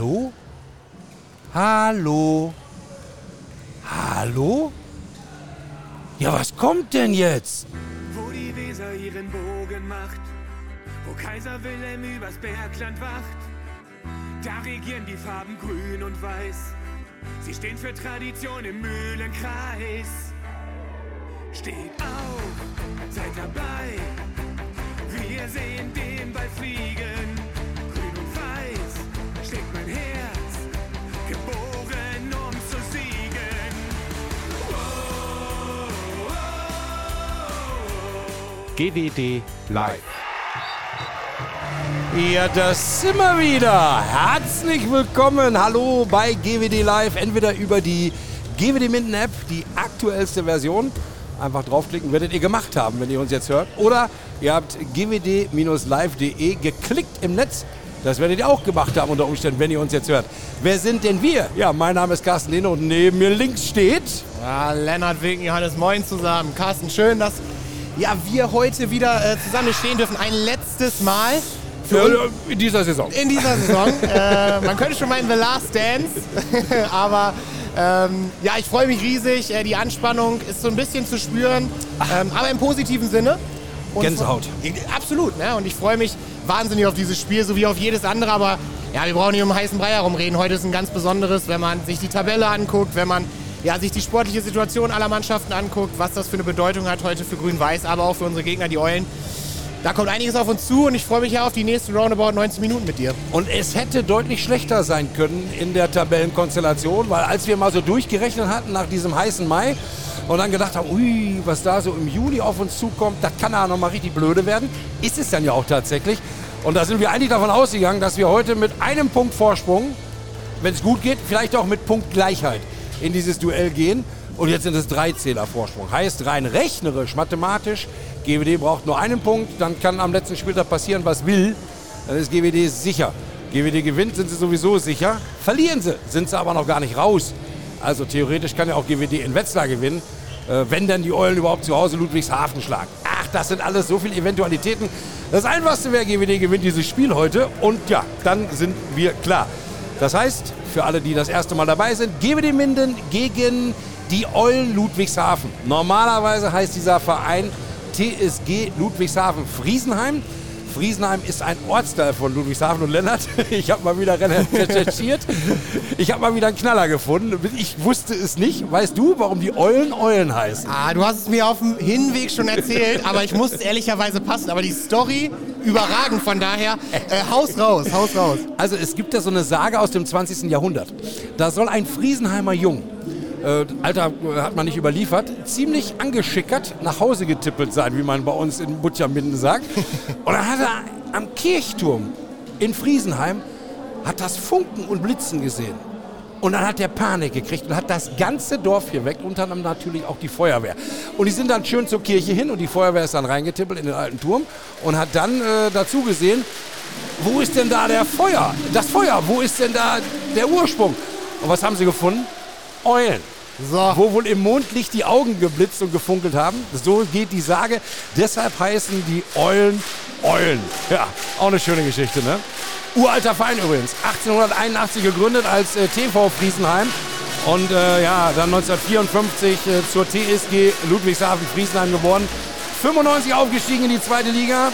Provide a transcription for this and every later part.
Hallo? Hallo? Hallo? Ja, was kommt denn jetzt? Wo die Weser ihren Bogen macht, wo Kaiser Wilhelm übers Bergland wacht, da regieren die Farben grün und weiß. Sie stehen für Tradition im Mühlenkreis. Steht auf, seid dabei. Wir sehen den Ball fliegen. GWD Live. Ja, das sind wir wieder. Herzlich willkommen. Hallo bei GWD Live. Entweder über die GWD Minden App, die aktuellste Version. Einfach draufklicken, werdet ihr gemacht haben, wenn ihr uns jetzt hört. Oder ihr habt gwd-live.de geklickt im Netz. Das werdet ihr auch gemacht haben unter Umständen, wenn ihr uns jetzt hört. Wer sind denn wir? Ja, mein Name ist Carsten Lehne und neben mir links steht... Ja, Lennart Winken, Johannes Moin zusammen. Carsten, schön, dass ja, wir heute wieder äh, zusammen stehen dürfen. Ein letztes Mal. In dieser Saison. in dieser Saison. äh, man könnte schon meinen The Last Dance. Aber ähm, ja, ich freue mich riesig. Äh, die Anspannung ist so ein bisschen zu spüren. Ähm, aber im positiven Sinne. Und Gänsehaut. Äh, Absolut. Ne? Und ich freue mich wahnsinnig auf dieses Spiel, so wie auf jedes andere. Aber ja, wir brauchen nicht um heißen Brei herumreden. Heute ist ein ganz besonderes, wenn man sich die Tabelle anguckt, wenn man ja, sich die sportliche Situation aller Mannschaften anguckt, was das für eine Bedeutung hat heute für Grün-Weiß, aber auch für unsere Gegner, die Eulen. Da kommt einiges auf uns zu und ich freue mich ja auf die nächsten Roundabout 90 Minuten mit dir. Und es hätte deutlich schlechter sein können in der Tabellenkonstellation, weil als wir mal so durchgerechnet hatten nach diesem heißen Mai und dann gedacht haben, ui, was da so im Juli auf uns zukommt, das kann ja noch mal richtig blöde werden, ist es dann ja auch tatsächlich. Und da sind wir eigentlich davon ausgegangen, dass wir heute mit einem Punkt Vorsprung, wenn es gut geht, vielleicht auch mit Punktgleichheit in dieses Duell gehen. Und jetzt sind es drei Zähler Vorsprung. Heißt rein rechnerisch, mathematisch, GWD braucht nur einen Punkt, dann kann am letzten Spieltag passieren, was will. Dann ist GWD sicher. GWD gewinnt, sind sie sowieso sicher. Verlieren sie, sind sie aber noch gar nicht raus. Also theoretisch kann ja auch GWD in Wetzlar gewinnen, äh, wenn dann die Eulen überhaupt zu Hause Ludwigshafen schlagen. Ach, das sind alles so viele Eventualitäten. Das Einfachste wäre, GWD gewinnt dieses Spiel heute und ja, dann sind wir klar. Das heißt, für alle, die das erste Mal dabei sind, GWD Minden gegen die Eulen Ludwigshafen. Normalerweise heißt dieser Verein TSG Ludwigshafen Friesenheim. Friesenheim ist ein Ortsteil von Ludwigshafen und Lennart. Ich habe mal wieder recherchiert. Ich habe mal wieder einen Knaller gefunden. Ich wusste es nicht. Weißt du, warum die Eulen Eulen heißen? Ah, du hast es mir auf dem Hinweg schon erzählt, aber ich muss es ehrlicherweise passen. Aber die Story überragend, von daher, äh, Haus raus, Haus raus. Also es gibt da so eine Sage aus dem 20. Jahrhundert. Da soll ein Friesenheimer Jung, äh, Alter äh, hat man nicht überliefert, ziemlich angeschickert nach Hause getippelt sein, wie man bei uns in Butcherminden sagt. Und dann hat er am Kirchturm in Friesenheim hat das Funken und Blitzen gesehen. Und dann hat der Panik gekriegt und hat das ganze Dorf geweckt, unter anderem natürlich auch die Feuerwehr. Und die sind dann schön zur Kirche hin und die Feuerwehr ist dann reingetippelt in den alten Turm und hat dann äh, dazu gesehen, wo ist denn da der Feuer? Das Feuer, wo ist denn da der Ursprung? Und was haben sie gefunden? Eulen. So. Wo wohl im Mondlicht die Augen geblitzt und gefunkelt haben. So geht die Sage. Deshalb heißen die Eulen Eulen. Ja, auch eine schöne Geschichte, ne? Uralter Verein übrigens. 1881 gegründet als äh, TV Friesenheim. Und äh, ja, dann 1954 äh, zur TSG Ludwigshafen Friesenheim geworden. 95 aufgestiegen in die zweite Liga.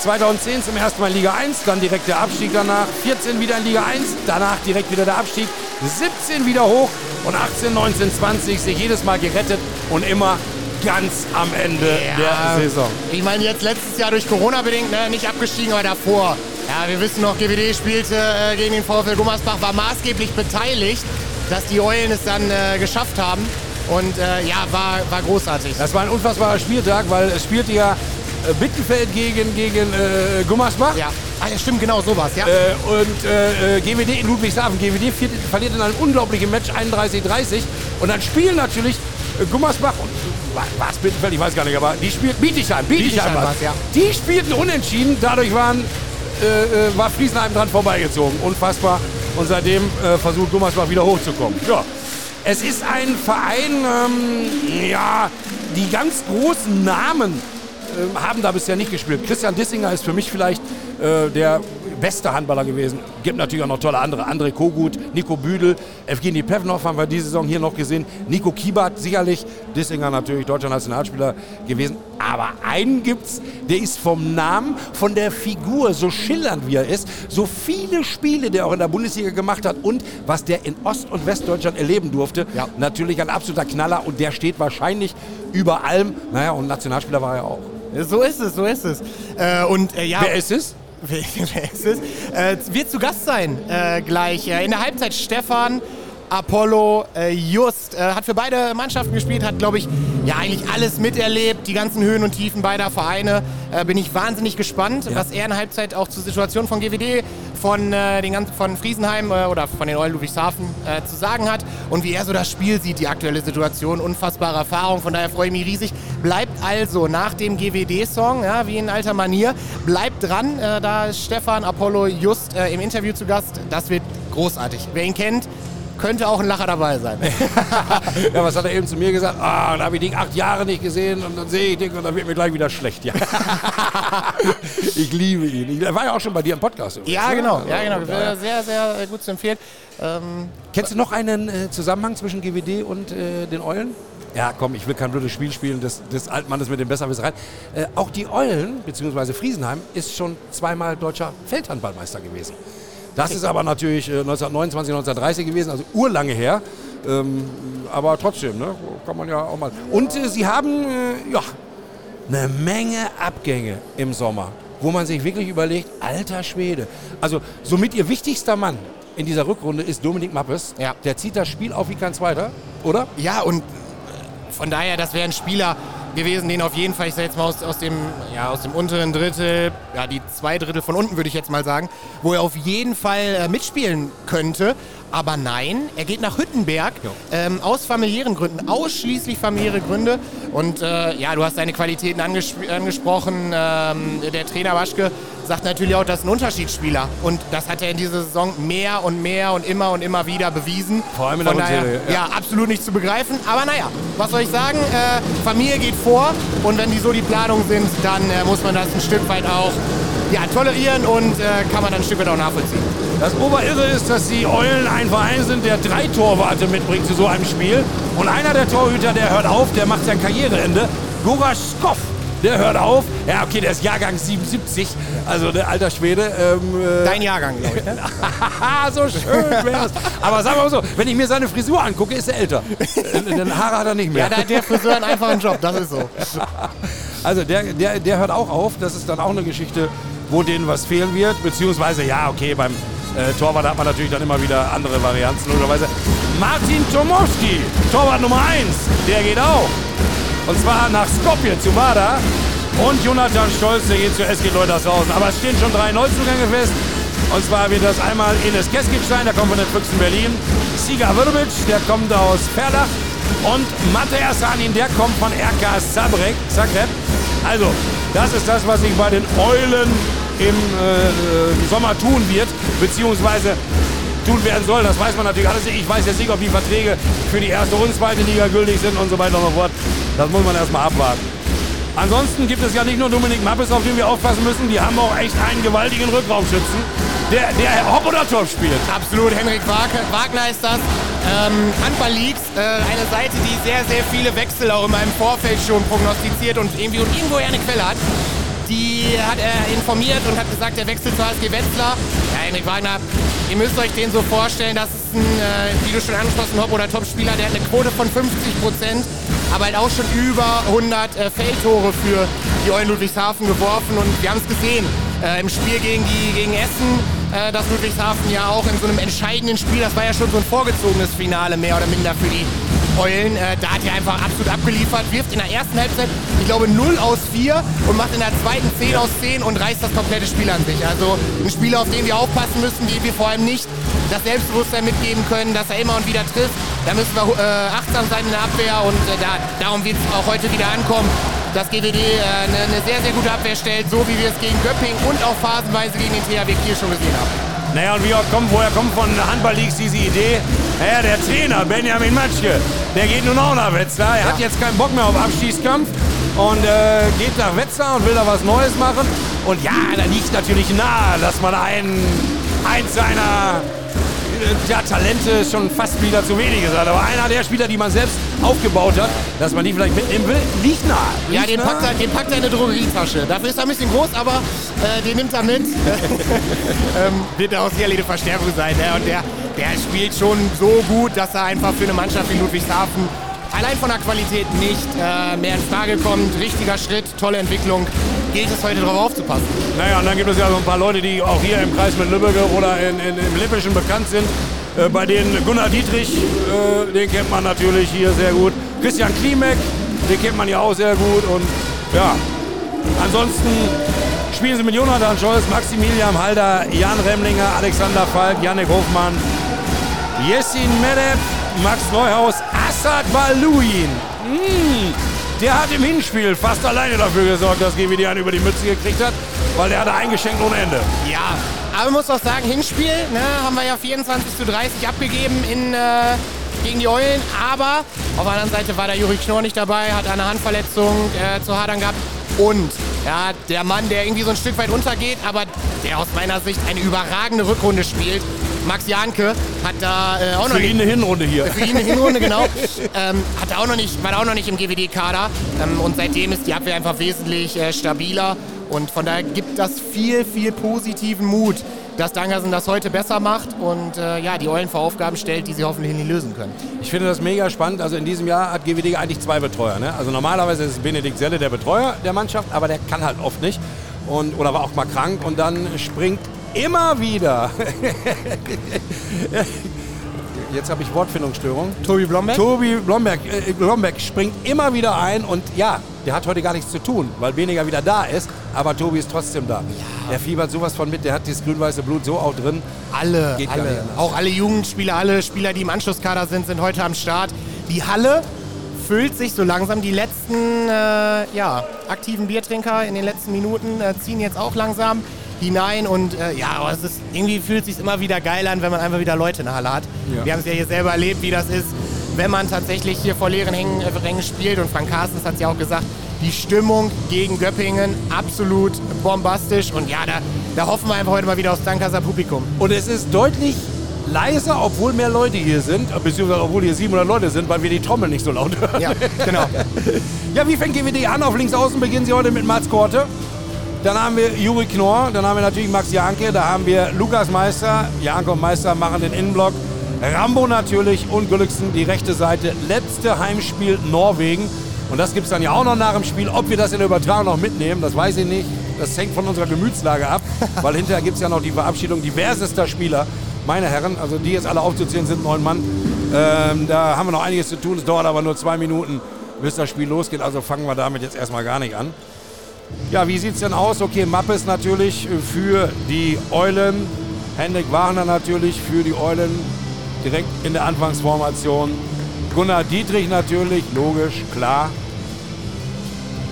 2010 zum ersten Mal in Liga 1, dann direkt der Abstieg danach. 14 wieder in Liga 1, danach direkt wieder der Abstieg. 17 wieder hoch und 18, 19, 20 sich jedes Mal gerettet und immer ganz am Ende der Saison. Ich meine, jetzt letztes Jahr durch Corona bedingt, ne, nicht abgestiegen, aber davor. Ja, wir wissen noch, GWD spielte äh, gegen den VfL Gummersbach, war maßgeblich beteiligt, dass die Eulen es dann äh, geschafft haben. Und äh, ja, war, war großartig. Das war ein unfassbarer Spieltag, weil es spielte ja äh, Bittenfeld gegen, gegen äh, Gummersbach. Ja, ah, ja stimmt, genau sowas, ja. Äh, und äh, äh, GWD in Ludwigshafen. GWD vier- verliert in einem unglaublichen Match 31-30. Und dann spielen natürlich äh, Gummersbach und war es Bittenfeld, ich weiß gar nicht, aber die spielten Bietigheim. Bietigheim, Bietigheim war's. war's, ja. Die spielten unentschieden, dadurch waren, äh, äh, war Friesenheim dran vorbeigezogen. Unfassbar. Und seitdem äh, versucht Gummersbach wieder hochzukommen. Ja. Es ist ein Verein, ähm, ja, die ganz großen Namen ähm, haben da bisher nicht gespielt. Christian Dissinger ist für mich vielleicht äh, der beste Handballer gewesen. Gibt natürlich auch noch tolle andere. André Kogut, Nico Büdel, Evgeny Pevnov haben wir diese Saison hier noch gesehen. Nico Kiebert sicherlich, Dissinger natürlich deutscher Nationalspieler gewesen. Aber einen gibt's, der ist vom Namen, von der Figur, so schillernd wie er ist, so viele Spiele, der auch in der Bundesliga gemacht hat und was der in Ost- und Westdeutschland erleben durfte. Ja. Natürlich ein absoluter Knaller und der steht wahrscheinlich über allem. Naja, und Nationalspieler war er auch. So ist es, so ist es. Äh, und äh, ja, Wer ist es? Wer ist es? Äh, wird zu Gast sein äh, gleich. Äh, in der Halbzeit Stefan, Apollo, äh, Just. Äh, hat für beide Mannschaften gespielt, hat, glaube ich, ja eigentlich alles miterlebt, die ganzen Höhen und Tiefen beider Vereine. Äh, bin ich wahnsinnig gespannt, was er in der Halbzeit auch zur Situation von GWD, von, äh, den ganzen, von Friesenheim äh, oder von den Eulen Ludwigshafen äh, zu sagen hat und wie er so das Spiel sieht, die aktuelle Situation. Unfassbare Erfahrung, von daher freue ich mich riesig. Bleibt also nach dem GWD-Song, ja, wie in alter Manier, bleibt dran. Da ist Stefan Apollo just im Interview zu Gast. Das wird großartig. Wer ihn kennt, könnte auch ein Lacher dabei sein. Ja, was hat er eben zu mir gesagt? Ah, da habe ich dich acht Jahre nicht gesehen und dann sehe ich dich und dann wird mir gleich wieder schlecht. Ja. ich liebe ihn. Ich, er war ja auch schon bei dir im Podcast. übrigens, ja, ne? genau. Also, Ja, genau. daher. Sehr, sehr gut zu empfehlen. Ähm, Kennst du noch einen äh, Zusammenhang zwischen GWD und äh, den Eulen? Ja, komm, ich will kein blödes Spiel spielen des, des Altmannes mit dem Besserwissereien. Äh, auch die Eulen, beziehungsweise Friesenheim, ist schon zweimal deutscher Feldhandballmeister gewesen. Das ist aber natürlich äh, 1929, 1930 gewesen, also urlange her. Ähm, aber trotzdem, ne, kann man ja auch mal. Und äh, sie haben, äh, ja, eine Menge Abgänge im Sommer, wo man sich wirklich überlegt, alter Schwede. Also somit ihr wichtigster Mann in dieser Rückrunde ist Dominik Mappes. Ja. Der zieht das Spiel auf wie kein zweiter, oder? ja, und äh, von daher, das wäre ein Spieler gewesen, den auf jeden Fall, ich sage jetzt mal aus, aus, dem, ja, aus dem unteren Drittel, ja, die zwei Drittel von unten würde ich jetzt mal sagen, wo er auf jeden Fall äh, mitspielen könnte. Aber nein, er geht nach Hüttenberg ähm, aus familiären Gründen, ausschließlich familiäre Gründe. Und äh, ja, du hast seine Qualitäten anges angesprochen. Ähm, der Trainer Waschke sagt natürlich auch, das ist ein Unterschiedsspieler. Und das hat er in dieser Saison mehr und mehr und immer und immer wieder bewiesen. Vor allem in Von der daher, Rückserie, ja. absolut nicht zu begreifen. Aber naja, was soll ich sagen? Äh, Familie geht vor. Und wenn die so die Planung sind, dann äh, muss man das ein Stück weit auch ja, tolerieren und äh, kann man dann ein Stück weit auch nachvollziehen. Das Oberirre ist, dass die Eulen ein Verein sind, der drei Torwarte mitbringt zu so einem Spiel. Und einer der Torhüter, der hört auf, der macht sein Karriereende. Gorasch Skoff, der hört auf. Ja, okay, der ist Jahrgang 77, also der alter Schwede. Ähm, äh, Dein Jahrgang, glaube ich. Ne? Haha, so schön wär's. Aber sagen wir mal so, wenn ich mir seine Frisur angucke, ist er älter. Denn Haare hat er nicht mehr. Ja, da hat der Friseur einen einfachen Job, das ist so. Also der, der, der hört auch auf. Das ist dann auch eine Geschichte, wo denen was fehlen wird. Beziehungsweise, ja, okay, beim äh, Torwart hat man natürlich dann immer wieder andere Varianten. Logischerweise Martin Tomowski, Torwart Nummer 1, der geht auch. Und zwar nach Skopje zu Wada. Und Jonathan Stolz, der geht zu SG Leutershausen. Aber es stehen schon drei Neuzugänge fest. Und zwar wird das einmal Ines Keskic sein, der kommt von den Füchsen Berlin. Siga Vrbic, der kommt aus Perlach. Und Matej Asanin, der kommt von RK Zagreb. Also, das ist das, was sich bei den Eulen im äh, Sommer tun wird, beziehungsweise tun werden soll. Das weiß man natürlich alles. nicht. Ich weiß jetzt nicht, ob die Verträge für die erste und zweite Liga gültig sind und so weiter und so fort. Das muss man erstmal abwarten. Ansonsten gibt es ja nicht nur Dominik Mappes, auf den wir aufpassen müssen. Die haben auch echt einen gewaltigen Rückraumschützen, der, der Hopp oder Top spielt. Absolut, Henrik Wag- Wagner ist das. Ähm, Handball Leaks, äh, eine Seite, die sehr, sehr viele Wechsel auch in meinem Vorfeld schon prognostiziert und irgendwie und irgendwo eine Quelle hat. Die hat er informiert und hat gesagt, er wechselt zu HSG Wetzlar. Henrik Wagner, ihr müsst euch den so vorstellen, das ist ein, äh, wie du schon angesprochen Hop- oder Top-Spieler, der hat eine Quote von 50 Prozent, aber halt auch schon über 100 äh, Feldtore für die Eulen Ludwigshafen geworfen. Und wir haben es gesehen äh, im Spiel gegen, die, gegen Essen, äh, dass Ludwigshafen ja auch in so einem entscheidenden Spiel, das war ja schon so ein vorgezogenes Finale mehr oder minder für die Eulen, äh, da hat er einfach absolut abgeliefert, wirft in der ersten Halbzeit, ich glaube, 0 aus 4 und macht in der zweiten 10 aus 10 und reißt das komplette Spiel an sich. Also ein Spieler, auf den wir aufpassen müssen, dem wir vor allem nicht das Selbstbewusstsein mitgeben können, dass er immer und wieder trifft. Da müssen wir äh, achtsam sein in der Abwehr und äh, da, darum wird es auch heute wieder ankommen, dass GWD äh, eine, eine sehr, sehr gute Abwehr stellt, so wie wir es gegen Göpping und auch phasenweise gegen den THW Kiel schon gesehen haben. Naja, und wie auch kommt, woher kommt von Handball Leagues diese Idee? Naja, der Trainer Benjamin Matschke, der geht nun auch nach Wetzlar. Er hat jetzt keinen Bock mehr auf Abstiegskampf und äh, geht nach Wetzlar und will da was Neues machen. Und ja, da liegt natürlich nahe, dass man einen, eins seiner ja, Talente schon fast wieder zu wenig gesagt. Aber einer der Spieler, die man selbst aufgebaut hat, dass man die vielleicht mitnehmen will, liegt nah. Ja, den packt, er, den packt er in eine Drogerietasche. Dafür ist er ein bisschen groß, aber äh, den nimmt er mit. ähm, wird auch sicherlich eine Verstärkung sein. Ne? Und der, der spielt schon so gut, dass er einfach für eine Mannschaft wie Ludwigshafen allein von der Qualität nicht äh, mehr in Frage kommt. Richtiger Schritt, tolle Entwicklung. Gilt es heute darauf aufzupassen. Naja, und dann gibt es ja so ein paar Leute, die auch hier im Kreis mit Lübbecke oder in, in, im Lippischen bekannt sind. Äh, bei denen Gunnar Dietrich, äh, den kennt man natürlich hier sehr gut. Christian Klimek, den kennt man ja auch sehr gut. Und ja, ansonsten spielen sie mit Jonathan Scholz, Maximilian Halder, Jan Remlinger, Alexander Falk, Janek Hofmann, Jessin Medeb, Max Neuhaus, Assad Baluin. Mm, der hat im Hinspiel fast alleine dafür gesorgt, dass GWD einen über die Mütze gekriegt hat, weil der hatte eingeschenkt ohne Ende. Ja, aber man muss auch sagen, Hinspiel ne, haben wir ja 24 zu 30 abgegeben in, äh, gegen die Eulen. Aber auf der anderen Seite war der Juri Knorr nicht dabei, hat eine Handverletzung äh, zu hadern gehabt. Und ja, der Mann, der irgendwie so ein Stück weit untergeht, aber der aus meiner Sicht eine überragende Rückrunde spielt, Max Janke, hat da äh, auch noch Für nicht ihn eine Hinrunde hier. für ihn eine Hinrunde, genau. ähm, hat er auch noch nicht, war er auch noch nicht im GWD-Kader. Ähm, und seitdem ist die Abwehr einfach wesentlich äh, stabiler. Und von daher gibt das viel, viel positiven Mut, dass Dangersen das heute besser macht und äh, ja, die Eulen vor Aufgaben stellt, die sie hoffentlich nicht lösen können. Ich finde das mega spannend. Also in diesem Jahr hat GWD eigentlich zwei Betreuer. Ne? Also normalerweise ist Benedikt Selle der Betreuer der Mannschaft, aber der kann halt oft nicht. Und, oder war auch mal krank und dann springt immer wieder. Jetzt habe ich Wortfindungsstörung. Tobi Blomberg? Tobi Blomberg, äh, Blomberg springt immer wieder ein und ja, der hat heute gar nichts zu tun, weil weniger wieder da ist, aber Tobi ist trotzdem da. Der fiebert sowas von mit, der hat das grün-weiße Blut so auch drin. Alle, Geht alle. Auch alle Jugendspieler, alle Spieler, die im Anschlusskader sind, sind heute am Start. Die Halle füllt sich so langsam. Die letzten äh, ja, aktiven Biertrinker in den letzten Minuten äh, ziehen jetzt auch langsam hinein. Und äh, ja, aber es ist, irgendwie fühlt es sich immer wieder geil an, wenn man einfach wieder Leute in der Halle hat. Ja. Wir haben es ja hier selber erlebt, wie das ist, wenn man tatsächlich hier vor leeren Hängen, äh, Rängen spielt. Und Frank Carstens hat es ja auch gesagt, die Stimmung gegen Göppingen absolut bombastisch. Und ja, da, da hoffen wir einfach heute mal wieder aufs Dankaser Publikum. Und es ist deutlich leiser, obwohl mehr Leute hier sind, beziehungsweise obwohl hier 700 Leute sind, weil wir die Trommel nicht so laut hören. Ja, genau. Ja, wie fängt GWD an? Auf links außen beginnen sie heute mit Mats Korte. Dann haben wir Juri Knorr, dann haben wir natürlich Max Janke, da haben wir Lukas Meister. Janke und Meister machen den Innenblock. Rambo natürlich und Gulliksen die rechte Seite. Letzte Heimspiel Norwegen. Und das gibt es dann ja auch noch nach dem Spiel. Ob wir das in der Übertragung noch mitnehmen, das weiß ich nicht. Das hängt von unserer Gemütslage ab, weil hinterher gibt es ja noch die Verabschiedung diversester Spieler. Meine Herren, also die jetzt alle aufzuzählen sind, neun Mann. Ähm, da haben wir noch einiges zu tun. Es dauert aber nur zwei Minuten, bis das Spiel losgeht. Also fangen wir damit jetzt erstmal gar nicht an. Ja, wie sieht es denn aus? Okay, Mappes natürlich für die Eulen. Hendrik Wagner natürlich für die Eulen. Direkt in der Anfangsformation. Gunnar Dietrich natürlich, logisch, klar.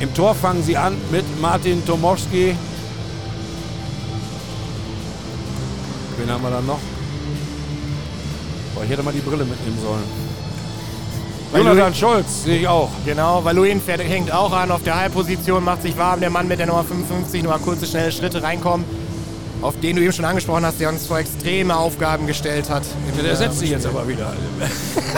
Im Tor fangen sie an mit Martin Tomowski. Wen haben wir dann noch? Boah, ich hätte mal die Brille mitnehmen sollen. Weil Jonathan Scholz sehe ich auch. Genau, Valuin fährt, hängt auch an auf der Halbposition, macht sich warm. Der Mann mit der Nummer 55, nur mal kurze, schnelle Schritte reinkommen. Auf den du eben schon angesprochen hast, der uns vor extreme Aufgaben gestellt hat. Der setzt sich jetzt aber wieder.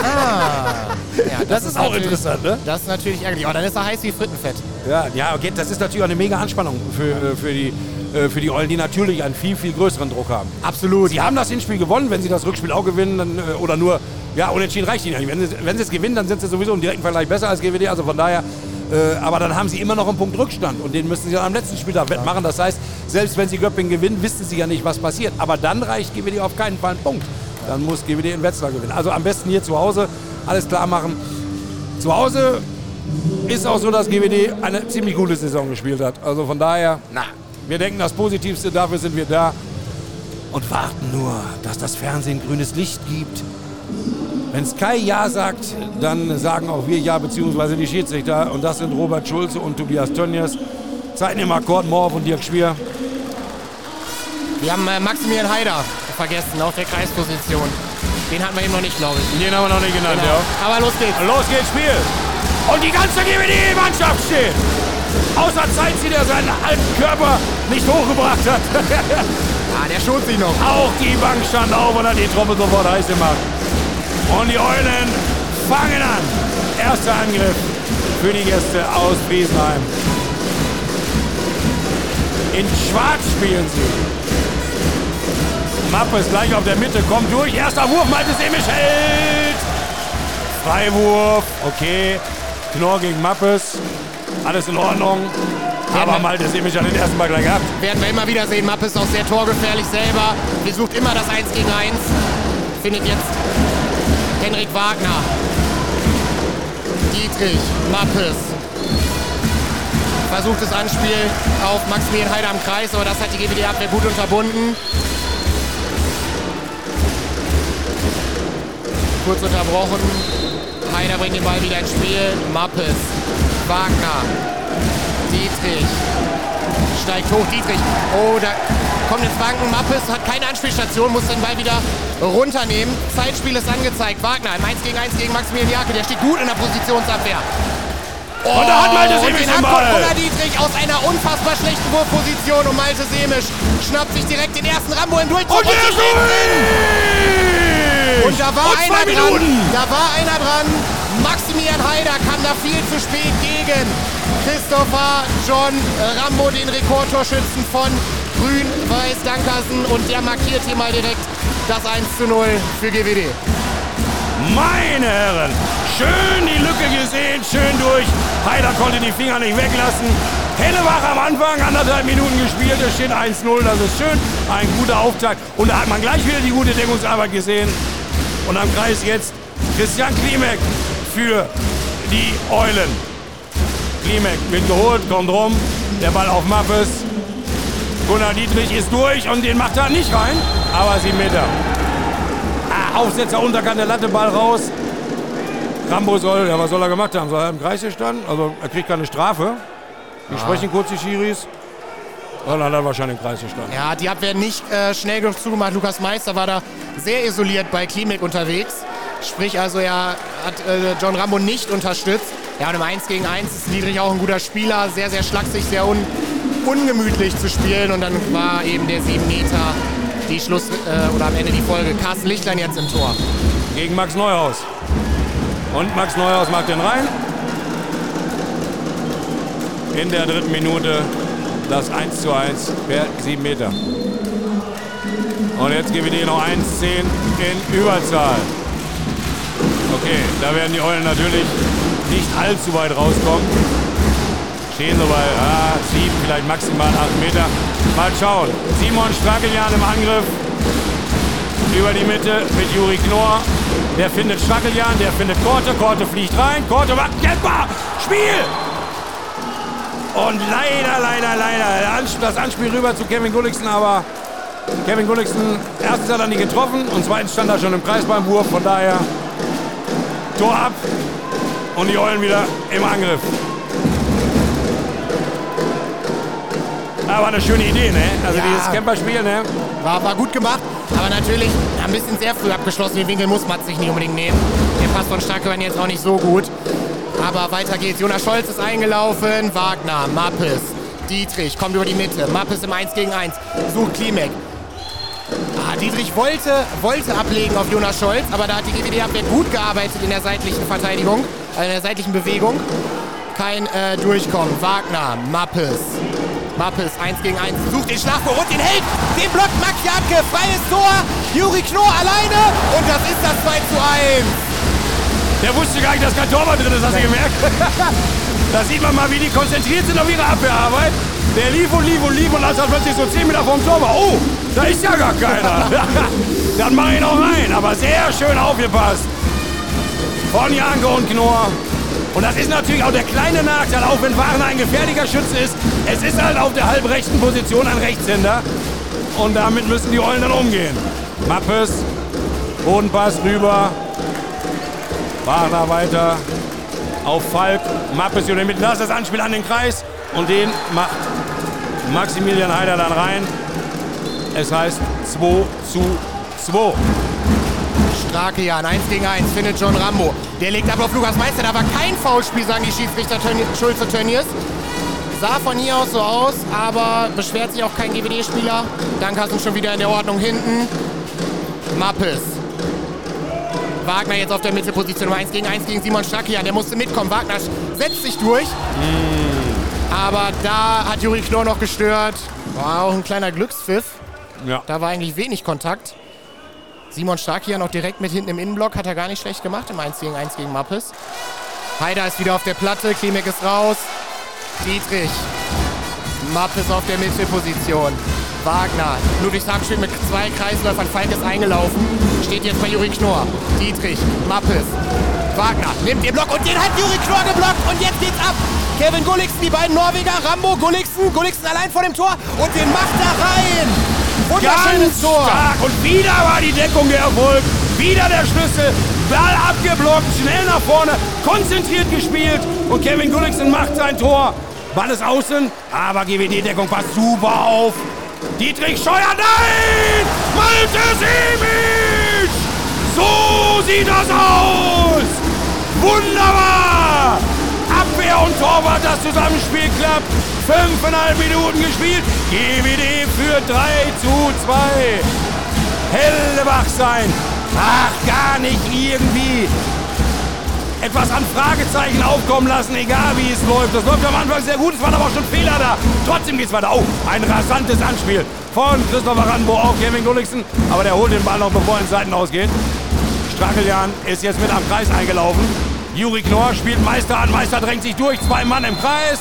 Ah, ja, das, ist auch interessant, ne? Das ist natürlich ärgerlich. Oh, dann ist er heiß wie Frittenfett. Ja, ja, okay, das ist natürlich auch eine mega Anspannung für, äh, für, die, äh, für die Eulen, die natürlich einen viel, viel größeren Druck haben. Absolut. Sie haben das Hinspiel gewonnen, wenn sie das Rückspiel auch gewinnen dann, äh, oder nur, ja, unentschieden reicht ihnen nicht. Wenn sie, wenn sie es gewinnen, dann sind sie sowieso im direkten Vergleich besser als GWD, also von daher, äh, aber dann haben sie immer noch einen Punkt Rückstand und den müssen sie dann am letzten Spieltag wettmachen. Das heißt, selbst wenn sie Göppingen gewinnen, wissen sie ja nicht, was passiert. Aber dann reicht GWD auf keinen Fall einen Punkt. Dann muss GWD in Wetzlar gewinnen. Also am besten hier zu Hause alles klar machen. Zu Hause ist auch so, dass GWD eine ziemlich gute Saison gespielt hat. Also von daher, na, wir denken das Positivste, dafür sind wir da und warten nur, dass das Fernsehen grünes Licht gibt. Wenn Sky Ja sagt, dann sagen auch wir Ja, beziehungsweise die Schiedsrichter. Und das sind Robert Schulze und Tobias Tönnies. Zeiten im Akkord, Morf und Dirk Schwier. Wir haben äh, Maximilian Haider vergessen auf der Kreisposition. Den hatten wir eben noch nicht, glaube ich. Den haben wir noch nicht genannt, Genau. Aber los geht's. ja. Los geht's, Spiel. Und die ganze GWD-Mannschaft steht. Außer Zeit zieht er seinen alten Körper nicht hochgebracht hat. Ah, der schont sich noch. Auch die Bank stand auf und hat die Truppe sofort heiß gemacht. Und die Eulen fangen an. Erster Angriff für die Gäste aus Friesenheim. In Schwarz spielen sie. Mappe ist gleich auf der Mitte, kommt durch. Erster Wurf, Malte Semisch hält. Freiwurf, okay. Knorr gegen Mappes. Alles in Ordnung. Aber Malte Semisch hat den ersten Mal gleich gehabt. Werden wir immer wieder sehen. Mappe ist auch sehr torgefährlich selber. Versucht immer das 1 gegen 1. Findet jetzt Henrik Wagner. Dietrich, Mappes. Versucht das Anspiel auf Maximilian Heider am Kreis, aber das hat die GWD-Abwehr gut unterbunden. Kurz unterbrochen. Heider bringt den Ball wieder ins Spiel. Mappes, Wagner, Dietrich. Steigt hoch, Dietrich. Oh, da kommt ins Wanken. Mappes hat keine Anspielstation, muss den Ball wieder runternehmen. Zeitspiel ist angezeigt. Wagner im 1 gegen 1 gegen Maximilian Jake. Der steht gut in der Positionsabwehr. Und da hat Malte und Semisch den den Ball. Gunnar Dietrich aus einer unfassbar schlechten Wurfposition und Malte Semisch schnappt sich direkt den ersten Rambo im Durchzug Und der legen ihn. durch! Und da war Und einer dran. Minuten. Da war einer dran. Maximilian Heider kam da viel zu spät gegen Christopher John Rambo, den Rekordtorschützen von Grün-Weiß Dankersen. Und der markiert hier mal direkt das 1 zu 0 für GWD. Meine Herren, schön die Lücke gesehen, schön durch. Heider konnte die Finger nicht weglassen. Hellewach am Anfang, anderthalb Minuten gespielt, es steht 1-0, das ist schön. Ein guter Auftakt. Und da hat man gleich wieder die gute Deckungsarbeit gesehen. Und am Kreis jetzt Christian Klimek für die Eulen. Klimek wird geholt, kommt rum, der Ball auf Mappes. Gunnar Dietrich ist durch und den macht er nicht rein, aber 7 Meter. Ah, Aufsetzer, Unterkante, Latte, Ball raus. Rambo soll, ja, was soll er gemacht haben? Soll er im Kreis gestanden? Also, er kriegt keine Strafe. Die sprechen kurz die Schiris. Dann hat er wahrscheinlich im Kreis gestanden. Ja, die Abwehr nicht äh, schnell genug zugemacht. Lukas Meister war da sehr isoliert bei Klimek unterwegs. Sprich also, er hat äh, John Rambo nicht unterstützt. Ja, und im 1 gegen 1 ist Niedrich auch ein guter Spieler. Sehr, sehr schlaksig, sehr un ungemütlich zu spielen. Und dann war eben der 7 Meter die Schluss äh, oder am Ende die Folge. Carsten Lichtlein jetzt im Tor. Gegen Max Neuhaus. Und Max Neuhaus macht den rein. In der dritten Minute das 1 zu 1 per 7 Meter. Und jetzt gebe ich dir noch 1-10 in Überzahl. Okay, da werden die Eulen natürlich nicht allzu weit rauskommen. Stehen so bei ah, 7, vielleicht maximal 8 Meter. Mal schauen. Simon Strackeljan im Angriff. Über die Mitte mit Juri Knorr. Der findet Strackeljan, der findet Korte. Korte fliegt rein. Korte macht Kemper. Spiel! Und leider, leider, leider das Anspiel rüber zu Kevin Gulliksen, aber Kevin Gulliksen erstens hat er nicht getroffen und zweitens stand er schon im Kreis beim Wurf. Von daher Tor ab und die Eulen wieder im Angriff. Aber eine schöne Idee, ne? Also Ja. dieses Camperspiel, ne? War, war gut gemacht, aber natürlich ein bisschen sehr früh abgeschlossen. Den Winkel muss man sich nicht unbedingt nehmen. Der Pass von Starkören jetzt auch nicht so gut. Aber weiter geht's. Jonas Scholz ist eingelaufen. Wagner, Mappes, Dietrich kommt über die Mitte. Mappes im 1 gegen 1. Sucht Klimek. Ah, Dietrich wollte, wollte ablegen auf Jonas Scholz, aber da hat die GWD-Abwehr gut gearbeitet in der seitlichen Verteidigung, also in der seitlichen Bewegung. Kein äh, Durchkommen. Wagner, Mappes. Mappes 1 gegen 1. Sucht den Schlafbohr und den hält. Den blockt Max Jadke. Freies Tor. Juri Knorr alleine. Und das ist das 2 zu 1. Der wusste gar nicht, dass kein Torwart drin ist, hast du gemerkt? da sieht man mal, wie die konzentriert sind auf ihre Abwehrarbeit. Der lief und lief und lief und als er plötzlich so 10 Meter vom Tor war, oh, da ist ja gar keiner. Dann mach ihn auch rein, aber sehr schön aufgepasst. Von Janke und Knorr. Und das ist natürlich auch der kleine Nachteil, auch wenn Wagner ein gefährlicher Schütze ist. Es ist halt auf der halbrechten Position ein Rechtshänder. Und damit müssen die Eulen dann umgehen. Mappes, Bodenpass rüber, Wagner weiter auf Falk. Mappes über den Mitte. Das ist das Anspiel an den Kreis. Und den macht Maximilian Heider dann rein. Es heißt 2 zu 2. Starke Jan, 1 gegen 1, findet John Rambo. Der legt ab auf Lukas Meister, da war kein Foulspiel, sagen die Schiedsrichter Schulze Tönnies. Sah von hier aus so aus, aber beschwert sich auch kein GWD-Spieler. Dankhausen schon wieder in der Ordnung hinten. Mappes. Wagner jetzt auf der Mittelposition. 1 gegen 1 gegen Simon Strakian. Der musste mitkommen. Wagner setzt sich durch. Aber da hat Juri Knorr noch gestört. War auch ein kleiner Glückspfiff. Ja. Da war eigentlich wenig Kontakt. Simon Stark hier noch direkt mit hinten im Innenblock. Hat er gar nicht schlecht gemacht im 1 gegen 1 gegen Mappes. Haider ist wieder auf der Platte. Klimek ist raus. Dietrich. Mappes auf der Mittelposition. Wagner. Ludwigshafen spielt mit zwei Kreisläufern. Falk ist eingelaufen. Steht jetzt bei Juri Knorr. Dietrich. Mappes. Wagner nimmt den Block und den hat Juri Knorr geblockt. Und jetzt geht's ab. Kevin Gulliksen, die beiden Norweger. Rambo, Gulliksen. Gulliksen allein vor dem Tor. Und den macht er rein. Wunderschönes Tor. stark. Und wieder war die Deckung der Erfolg. Wieder der Schlüssel. Ball abgeblockt, schnell nach vorne, konzentriert gespielt. Und Kevin Gulliksen macht sein Tor. Ball ist außen, aber GWD-Deckung passt super auf. Dietrich Scheuer, nein! Malte Simic! So sieht das aus! Wunderbar! Abwehr und Torwart, das Zusammenspiel klappt. Fünfeinhalb Minuten gespielt. GWD für 3 zu 2. Hellebach sein. Ach, gar nicht irgendwie etwas an Fragezeichen aufkommen lassen, egal wie es läuft. Das läuft am Anfang sehr gut, es waren aber auch schon Fehler da. Trotzdem geht's weiter. Oh, ein rasantes Anspiel von Christopher Ranbo auf Kevin Gulliksen. Aber der holt den Ball noch, bevor er in Seiten ausgeht. Strakeljan ist jetzt mit am Kreis eingelaufen. Juri Knorr spielt Meister an. Meister drängt sich durch. Zwei Mann im Kreis.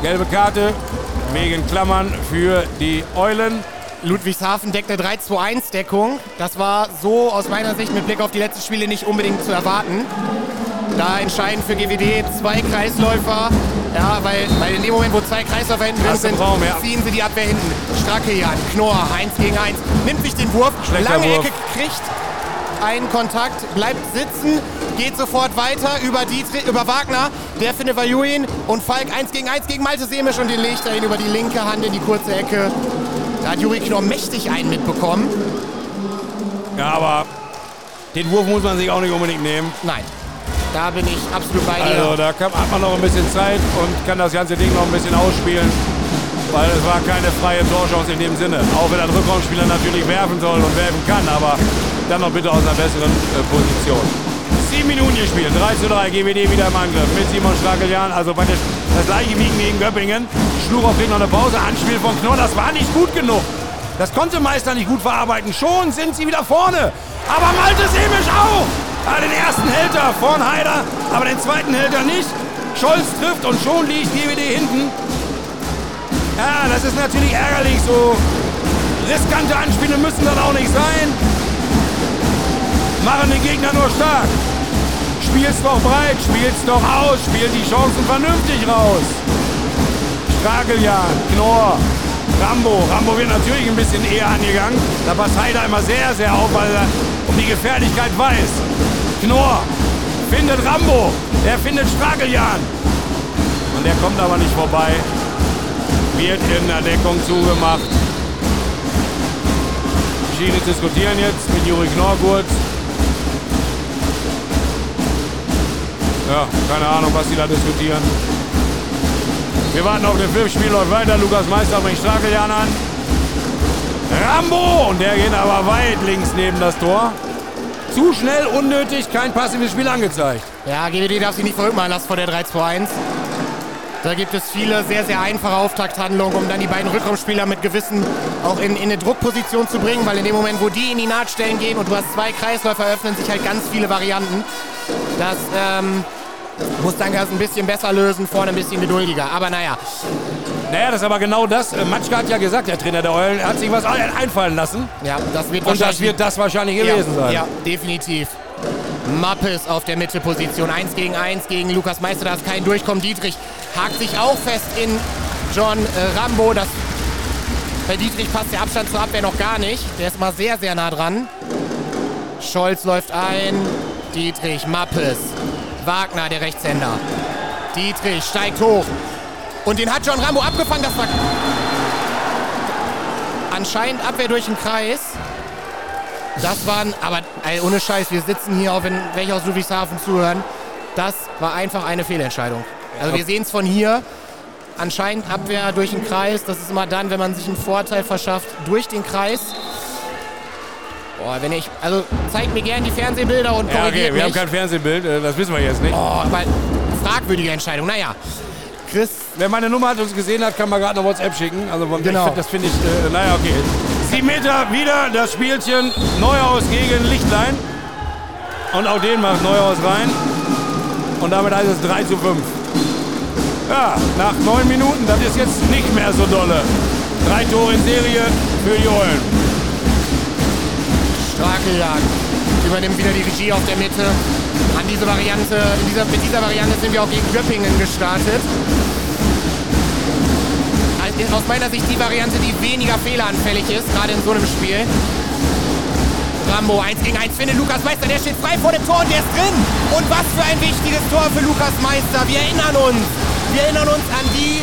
Gelbe Karte wegen Klammern für die Eulen. Ludwigshafen deckt eine 3-2-1-Deckung. Das war so aus meiner Sicht mit Blick auf die letzten Spiele nicht unbedingt zu erwarten. Da entscheiden für GWD zwei Kreisläufer. Ja, weil, weil in dem Moment, wo zwei Kreisläufer hinten drin sind, Raum, ja. ziehen sie die Abwehr hinten. Strackejan, Knorr, 1 gegen 1, nimmt sich den Wurf, Schlechter lange Wurf. Ecke kriegt einen Kontakt, bleibt sitzen, geht sofort weiter über, Dietrich, über Wagner. Der findet Vajuin und Falk 1 gegen 1 gegen Malte Semisch und den legt er ihn über die linke Hand in die kurze Ecke. Da hat Juri Knorr mächtig einen mitbekommen. Ja, aber den Wurf muss man sich auch nicht unbedingt nehmen. Nein, da bin ich absolut bei dir. Also da kann, hat man noch ein bisschen Zeit und kann das ganze Ding noch ein bisschen ausspielen. Weil es war keine freie Torchance in dem Sinne. Auch wenn ein Rückraumspieler natürlich werfen soll und werfen kann, aber dann noch bitte aus einer besseren äh, Position. Sieben Minuten gespielt, 3 zu 3, GWD wieder im Angriff mit Simon Strakeljan. Also bei der, das gleiche Wiegen gegen Göppingen. Schluchow kriegt noch eine Pause, Anspiel von Knorr, das war nicht gut genug. Das konnte Meister nicht gut verarbeiten. Schon sind sie wieder vorne. Aber Malte Semisch auch. Ja, den ersten hält er von Haider, aber den zweiten hält er nicht. Scholz trifft und schon liegt GWD hinten. Ja, das ist natürlich ärgerlich. So riskante Anspiele müssen dann auch nicht sein. Machen den Gegner nur stark. Spiel's doch breit, spiel's doch aus, spielt die Chancen vernünftig raus. Strageljan, Knorr, Rambo. Rambo wird natürlich ein bisschen eher angegangen. Da passt Heider immer sehr, sehr auf, weil er um die Gefährlichkeit weiß. Knorr findet Rambo. Der findet Strageljan. Und der kommt aber nicht vorbei. Wird in der Deckung zugemacht. Schiene diskutieren jetzt mit Juri Knorr kurz. Ja, keine Ahnung, was sie da diskutieren. Wir warten auf den Film, Spiel läuft weiter. Lukas Meister bringt Strakeljan an. Rambo! Und der geht aber weit links neben das Tor. Zu schnell, unnötig, kein passives Spiel angezeigt. Ja, GWD darf sich nicht verrückt machen lassen vor der 3-2-1. Da gibt es viele sehr, sehr einfache Auftakthandlungen, um dann die beiden Rückraumspieler mit Gewissen auch in, in eine Druckposition zu bringen, weil in dem Moment, wo die in die Nahtstellen gehen und du hast zwei Kreisläufer, öffnen sich halt ganz viele Varianten. Das ähm, muss Dankers ein bisschen besser lösen, vorne ein bisschen geduldiger. Aber naja, Naja, das ist aber genau das. Äh, Matschka hat ja gesagt, der Trainer der Eulen, hat sich was ein- einfallen lassen. ja, das wird Und das wird das wahrscheinlich gewesen ja, sein. Ja, definitiv. Mappes auf der Mittelposition. 1 gegen 1 gegen Lukas Meister. Da ist kein Durchkommen. Dietrich hakt sich auch fest in John äh, Rambo. Das, bei Dietrich passt der Abstand zur Abwehr noch gar nicht. Der ist mal sehr, sehr nah dran. Scholz läuft ein. Dietrich, Mappes. Wagner, der Rechtshänder. Dietrich steigt hoch. Und den hat John Rambo abgefangen. Das war anscheinend Abwehr durch den Kreis. Das waren, aber ey, ohne Scheiß, wir sitzen hier, auch wenn welche aus Ludwigshafen zuhören. Das war einfach eine Fehlentscheidung. Also wir sehen es von hier. Anscheinend Abwehr durch den Kreis. Das ist immer dann, wenn man sich einen Vorteil verschafft durch den Kreis. Boah, wenn ich. Also zeigt mir gerne die Fernsehbilder und Ja, korrigiert okay, wir haben mich. kein Fernsehbild, äh, das wissen wir jetzt nicht. Oh, aber fragwürdige Entscheidung. Naja. Chris, Wer meine Nummer hat uns gesehen hat, kann mal gerade eine WhatsApp schicken. Also ich Genau. find, das finde ich, äh, naja, okay. Sieben Meter wieder das Spielchen. Neuhaus gegen Lichtlein. Und auch den macht Neuhaus rein. Und damit heißt es 3 zu 5. Ja, nach neun Minuten, das ist jetzt nicht mehr so dolle. Drei Tore in Serie für die Eulen. Strakeljagd übernimmt wieder die Regie auf der Mitte. An diese Variante, dieser, mit dieser Variante sind wir auch gegen Göppingen gestartet. Also Aus meiner Sicht die Variante, die weniger fehleranfällig ist, gerade in so einem Spiel. Rambo 1 gegen 1 findet Lukas Meister, der steht frei vor dem Tor und der ist drin. Und was für ein wichtiges Tor für Lukas Meister. Wir erinnern uns. Wir erinnern uns an die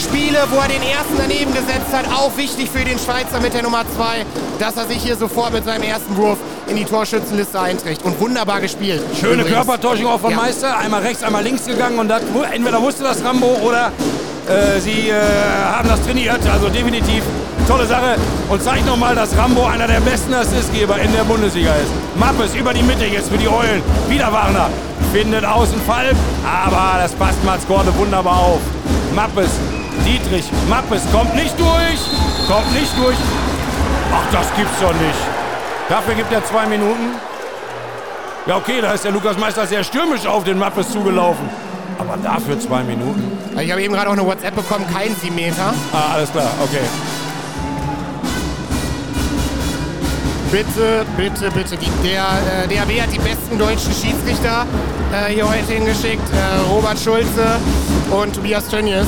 Spiele, wo er den ersten daneben gesetzt hat. Auch wichtig für den Schweizer mit der Nummer 2, dass er sich hier sofort mit seinem ersten Wurf in die Torschützenliste einträgt. Und wunderbar gespielt. Schöne Übrigens. Körpertäuschung auch von Ja. Meister. Einmal rechts, einmal links gegangen. Und das, entweder wusste das Rambo oder äh, sie äh, haben das trainiert. Also definitiv tolle Sache. Und zeigt nochmal, dass Rambo einer der besten Assistgeber in der Bundesliga ist. Mappes über die Mitte jetzt für die Eulen. Wieder Warner. Findet außen Fall. Aber das passt Mats Gorde wunderbar auf. Mappes, Dietrich, Mappes kommt nicht durch. Kommt nicht durch. Ach, das gibt's doch nicht. Dafür gibt er zwei Minuten. Ja, okay, da ist der Lukas Meister sehr stürmisch auf den Mappes zugelaufen. Aber dafür zwei Minuten. Ich habe eben gerade auch eine WhatsApp bekommen, kein 7 Meter. Ah, alles klar, okay. Bitte, bitte, bitte. Der äh, DAB hat die besten deutschen Schiedsrichter äh, hier heute hingeschickt. Äh, Robert Schulze und Tobias Tönnies.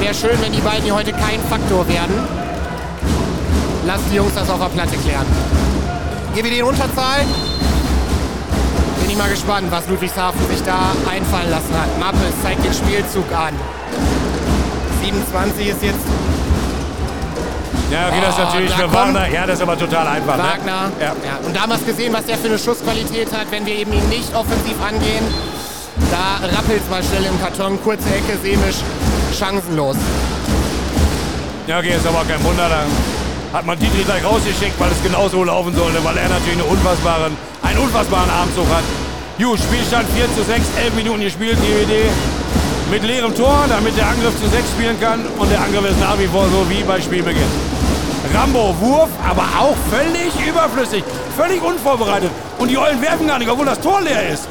Wäre schön, wenn die beiden hier heute kein Faktor werden. Lasst die Jungs das auf der Platte klären. GWD in Unterzahl. Bin ich mal gespannt, was Ludwigshafen sich da einfallen lassen hat. Mappes zeigt den Spielzug an. 27 ist jetzt Ja, okay, das ist Oh, natürlich da für Wagner. Ja, das ist aber total einfach. Wagner. Ne? Ja. Ja. Und damals gesehen, was der für eine Schussqualität hat, wenn wir eben ihn nicht offensiv angehen. Da rappelt es mal schnell im Karton. Kurze Ecke, Semisch, chancenlos. ja, okay, ist aber kein Wunder. Dann hat man Dietrich gleich rausgeschickt, weil es genauso laufen sollte, weil er natürlich eine unfassbaren, einen unfassbaren Armzug hat. Gut, Spielstand 4 zu 6, 11 Minuten gespielt, GWD mit leerem Tor, damit der Angriff zu 6 spielen kann. Und der Angriff ist nach wie vor so wie bei Spielbeginn. Rambo Wurf, aber auch völlig überflüssig, völlig unvorbereitet. Und die Eulen werfen gar nicht, obwohl das Tor leer ist.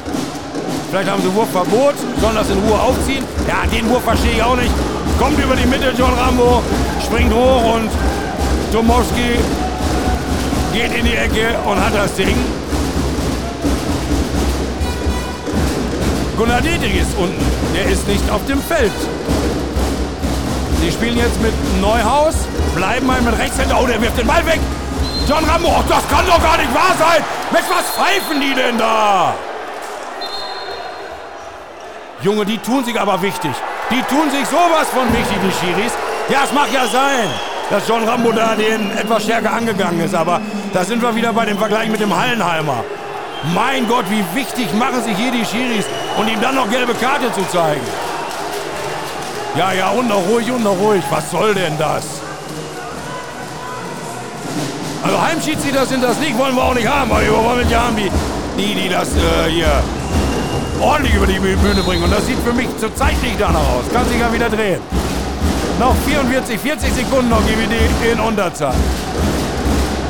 Vielleicht haben sie Wurfverbot, sollen das in Ruhe aufziehen. Ja, den Wurf verstehe ich auch nicht. Kommt über die Mitte, John Rambo, springt hoch und Tomowski geht in die Ecke und hat das Ding. Gunnar Dietrich ist unten. Der ist nicht auf dem Feld. Sie spielen jetzt mit Neuhaus, bleiben mal mit Rechtshänder. Oh, der wirft den Ball weg. John Rambo, oh, das kann doch gar nicht wahr sein. Mensch, was pfeifen die denn da? Junge, die tun sich aber wichtig. Die tun sich sowas von wichtig, die Schiris. Ja, es mag ja sein, dass John Rambo da den etwas stärker angegangen ist. Aber da sind wir wieder bei dem Vergleich mit dem Hallenheimer. Mein Gott, wie wichtig machen sich hier die Schiris und ihm dann noch gelbe Karte zu zeigen. Ja, ja, und noch ruhig, und noch ruhig. Was soll denn das? Also Heimschiedsrichter sind das nicht, wollen wir auch nicht haben. Aber wir wollen ja haben, die, die, die das äh, hier ordentlich über die Bühne bringen. Und das sieht für mich zurzeit nicht danach aus. Kann sich ja wieder drehen. Noch 44, 40 Sekunden noch GWD in Unterzahl.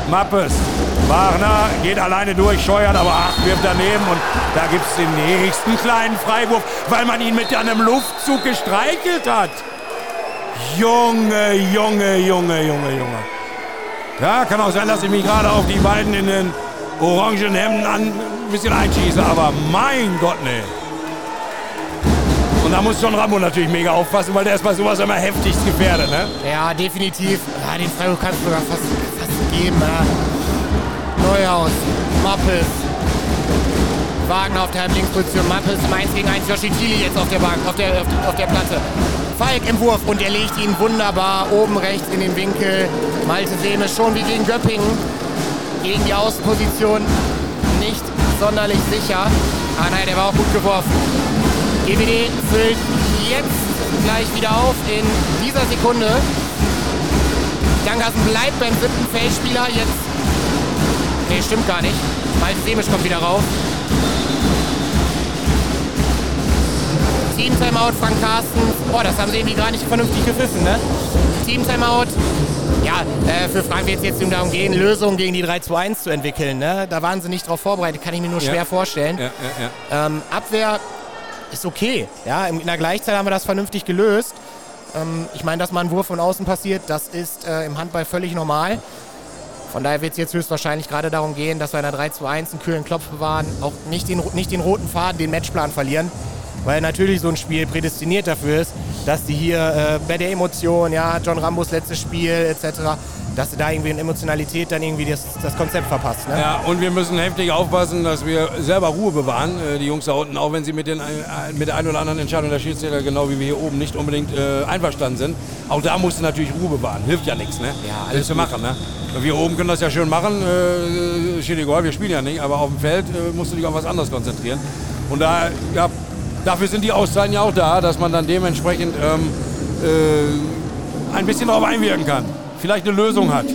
Mappes. Wagner geht alleine durch, scheuert, aber ach, wirft daneben. Und da gibt es den nächsten kleinen Freiwurf, weil man ihn mit einem Luftzug gestreichelt hat. Junge, Junge, Junge, Junge, Junge. Ja, kann auch sein, dass ich mich gerade auf die beiden in den orangen Hemden an, ein bisschen einschieße, aber mein Gott, nee. Und da muss John Rambo natürlich mega aufpassen, weil der ist bei sowas immer heftigst gefährdet, ne? Ja, definitiv. Ja, den Freiburg kannst du sogar fast, fast geben. Ja. Neuhaus, Mappes. Wagner auf der Halblinksposition, Mappes, Mainz gegen 1, Joshi Thiele jetzt auf der Bank, auf der, auf, auf der Platte. Falk im Wurf und er legt ihn wunderbar oben rechts in den Winkel. Malte Sehme schon wie gegen Göppingen. Gegen die Außenposition sonderlich sicher. Ah nein, der war auch gut geworfen. GWD füllt jetzt gleich wieder auf in dieser Sekunde. Dangassen bleibt beim siebten Feldspieler. Jetzt. Nee, stimmt gar nicht. Malte Semisch kommt wieder rauf. Team-Timeout, Frank Carstens. Boah, das haben sie irgendwie gar nicht vernünftig gepfiffen, ne? Team-Timeout. Äh, für Frank wird es jetzt darum gehen, Lösungen gegen die 3-2-1 zu entwickeln. Ne? Da waren sie nicht drauf vorbereitet, kann ich mir nur schwer Ja. vorstellen. Ja, ja. Ähm, Abwehr ist okay. Ja, in der Gleichzeit haben wir das vernünftig gelöst. Ähm, ich meine, dass mal ein Wurf von außen passiert, das ist äh, im Handball völlig normal. Von daher wird es jetzt höchstwahrscheinlich gerade darum gehen, dass wir in der 3 zu 1 einen kühlen Klopf bewahren, auch nicht den, nicht den roten Faden, den Matchplan verlieren. Weil natürlich so ein Spiel prädestiniert dafür ist, dass die hier äh, bei der Emotion, ja, John Rambos letztes Spiel etc., dass sie da irgendwie in Emotionalität dann irgendwie das, das Konzept verpasst. Ne? Ja, und wir müssen heftig aufpassen, dass wir selber Ruhe bewahren, äh, die Jungs da unten, auch wenn sie mit, den, äh, mit der einen oder anderen Entscheidung der Schiedsrichter, genau wie wir hier oben, nicht unbedingt äh, einverstanden sind. Auch da musst du natürlich Ruhe bewahren. Hilft ja nichts, ne? Ja, alles du machen, ne? Wir oben können das ja schön machen, äh, wir spielen ja nicht, aber auf dem Feld äh, musst du dich auf was anderes konzentrieren. Und da, ja, dafür sind die Auszeiten ja auch da, dass man dann dementsprechend ähm, äh, ein bisschen darauf einwirken kann. Vielleicht eine Lösung hat.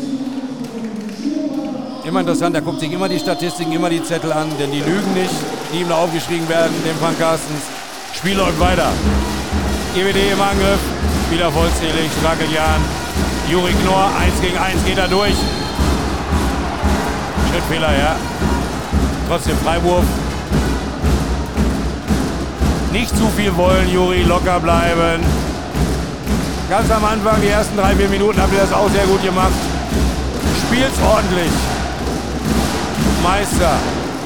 Immer interessant, er guckt sich immer die Statistiken, immer die Zettel an, denn die lügen nicht, die ihm da aufgeschrieben werden, dem Frank Carstens. Spiel läuft weiter. GWD im Angriff, wieder vollzählig, Strakeljan, Juri Knorr, 1 gegen 1 geht er durch. Schrittfehler, ja. Trotzdem Freiwurf. Nicht zu viel wollen, Juri, locker bleiben. Ganz am Anfang, die ersten drei, vier Minuten, habt ihr das auch sehr gut gemacht. Spielt's ordentlich. Meister,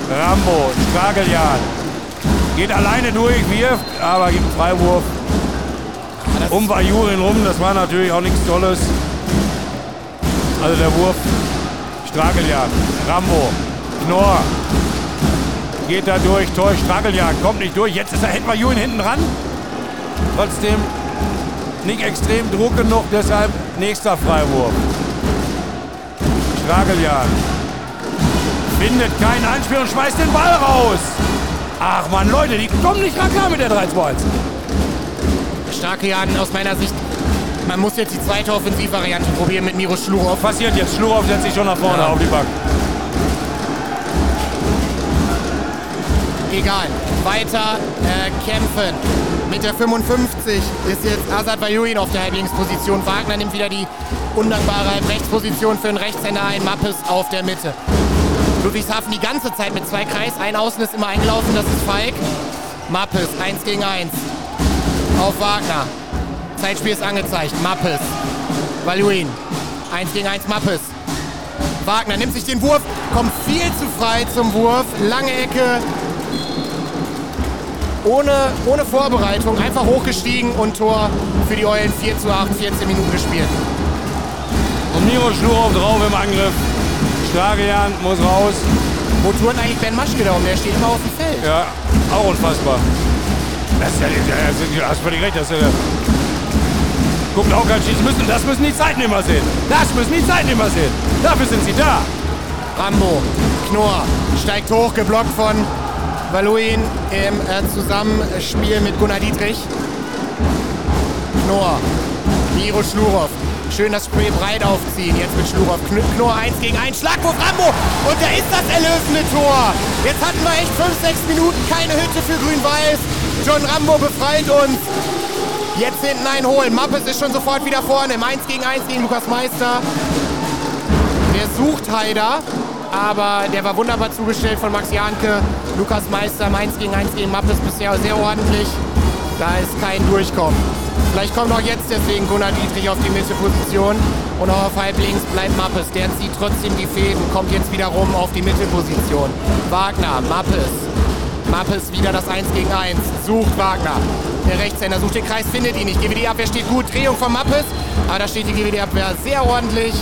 Rambo, Strageljan. Geht alleine durch, wirft, aber gibt einen Freiwurf. Um war Jurin rum, das war natürlich auch nichts Tolles. Also der Wurf, Strageljan, Rambo, Knorr. Geht da durch, Tor, Strageljan, kommt nicht durch. Jetzt ist er etwa Jurin hinten dran. Trotzdem nicht extrem Druck genug, deshalb nächster Freiwurf. Strageljan. Findet keinen Anspiel und schmeißt den Ball raus. Ach man, Leute, die kommen nicht ran klar mit der 3 2 1 Starke Jahren aus meiner Sicht. Man muss jetzt die zweite Offensivvariante probieren mit Miro Schlurow. Passiert jetzt, Schlurhoff setzt sich schon nach vorne Ja. auf die Bank. Egal. Weiter äh, kämpfen. Mit der 55 ist jetzt Azad Vajuin auf der Halblinksposition. Wagner nimmt wieder die undankbare Halbrechtsposition für den Rechtshänder ein. Mappes auf der Mitte. Ludwigshafen die ganze Zeit mit zwei Kreis. Ein Außen ist immer eingelaufen, das ist Falk. Mappes, 1 gegen 1. Auf Wagner. Zeitspiel ist angezeigt. Mappes. Valuin. 1 gegen 1 Mappes. Wagner nimmt sich den Wurf, kommt viel zu frei zum Wurf. Lange Ecke. Ohne, ohne Vorbereitung. Einfach hochgestiegen und Tor für die Eulen 4 zu 8, 14 Minuten gespielt. Und Miro Schlurhoff drauf im Angriff. Strageljan muss raus. Wo turnt eigentlich Ben Maschke da um? Der steht immer auf dem Feld. Ja, auch unfassbar. Das ist ja, das ist, du hast völlig recht. Das ist ja, guckt auch ganz schießen müssen. Das müssen die Zeitnehmer sehen. Das müssen die Zeitnehmer sehen. Dafür sind sie da. Rambo, Knorr, steigt hoch, geblockt von Valuin im äh, Zusammenspiel mit Gunnar Dietrich. Knorr, Miro Schlurow. Schön das Spray breit aufziehen. Jetzt mit Schlurow. Kn Knorr 1 gegen 1. Schlagwurf Rambo. Und da ist das erlösende Tor. Jetzt hatten wir echt 5, 6 Minuten keine Hütte für Grün-Weiß. John Rambo befreit uns. Jetzt hinten einholen. Mappes ist schon sofort wieder vorne. Im 1 gegen 1 gegen Lukas Meister. Der sucht Haider, aber der war wunderbar zugestellt von Max Janke. Lukas Meister 1 gegen 1 gegen Mappes bisher sehr ordentlich. Da ist kein Durchkommen. Vielleicht kommt auch jetzt deswegen Gunnar Dietrich auf die Mittelposition. Und auch auf halb links bleibt Mappes. Der zieht trotzdem die Fäden, kommt jetzt wieder rum auf die Mittelposition. Wagner, Mappes. Mappes wieder das 1 gegen 1. Sucht Wagner. Der Rechtshänder sucht den Kreis, findet ihn nicht. GWD-Abwehr steht gut. Drehung von Mappes. Aber da steht die GWD-Abwehr sehr ordentlich.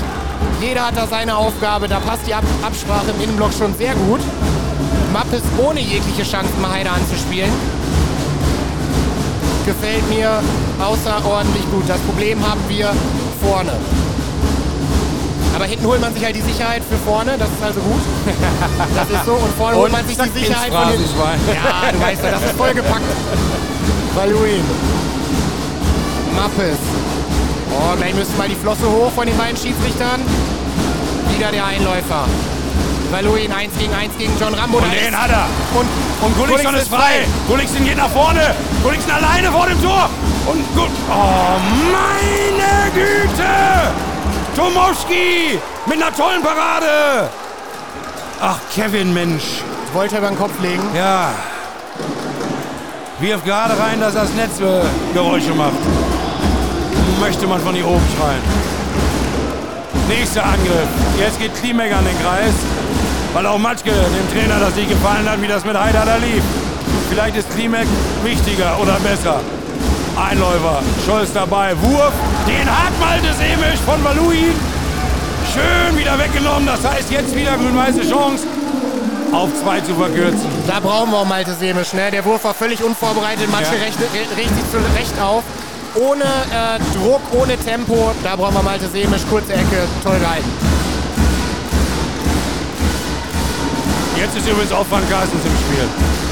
Jeder hat da seine Aufgabe. Da passt die Ab Absprache im Innenblock schon sehr gut. Mappes ohne jegliche Chance, Maheide anzuspielen. Gefällt mir außerordentlich gut. Das Problem haben wir vorne. Aber hinten holt man sich halt die Sicherheit für vorne, das ist also gut. Das ist so. Und vorne holt man sich die Sicherheit von hinten. Ja, du weißt ja, das ist vollgepackt. Valuin. Mappes. Oh, gleich müssen mal die Flosse hoch von den beiden Schiedsrichtern. Wieder der Einläufer. Valuin 1 gegen 1 gegen John Rambo. Und den ist- hat er. Und, Und Gullikson ist frei. Gullikson geht nach vorne. Gullikson alleine vor dem Tor. Und gut. Oh, meine Güte. Tomowski mit einer tollen Parade. Ach, Kevin, Mensch. Wollte er über den Kopf legen. Ja. Wirf gerade rein, dass das Netz äh, Geräusche macht. Möchte man von hier oben schreien. Nächster Angriff. Jetzt geht Klimek an den Kreis. Weil auch Matschke, dem Trainer, das nicht gefallen hat, wie das mit Heider da lief. Vielleicht ist Klimek wichtiger oder besser. Einläufer, Scholz dabei, Wurf. Den hat Malte Semisch von Valuin. Schön wieder weggenommen. Das heißt, jetzt wieder grün-weiße Chance, auf zwei zu verkürzen. Da brauchen wir auch Malte Semisch. Ne? Der Wurf war völlig unvorbereitet. Matche Ja. sich zu Recht auf. Ohne äh, Druck, ohne Tempo. Da brauchen wir Malte Semisch. Kurze Ecke. Toll gehalten. Jetzt ist übrigens auch Van Carstens im Spiel.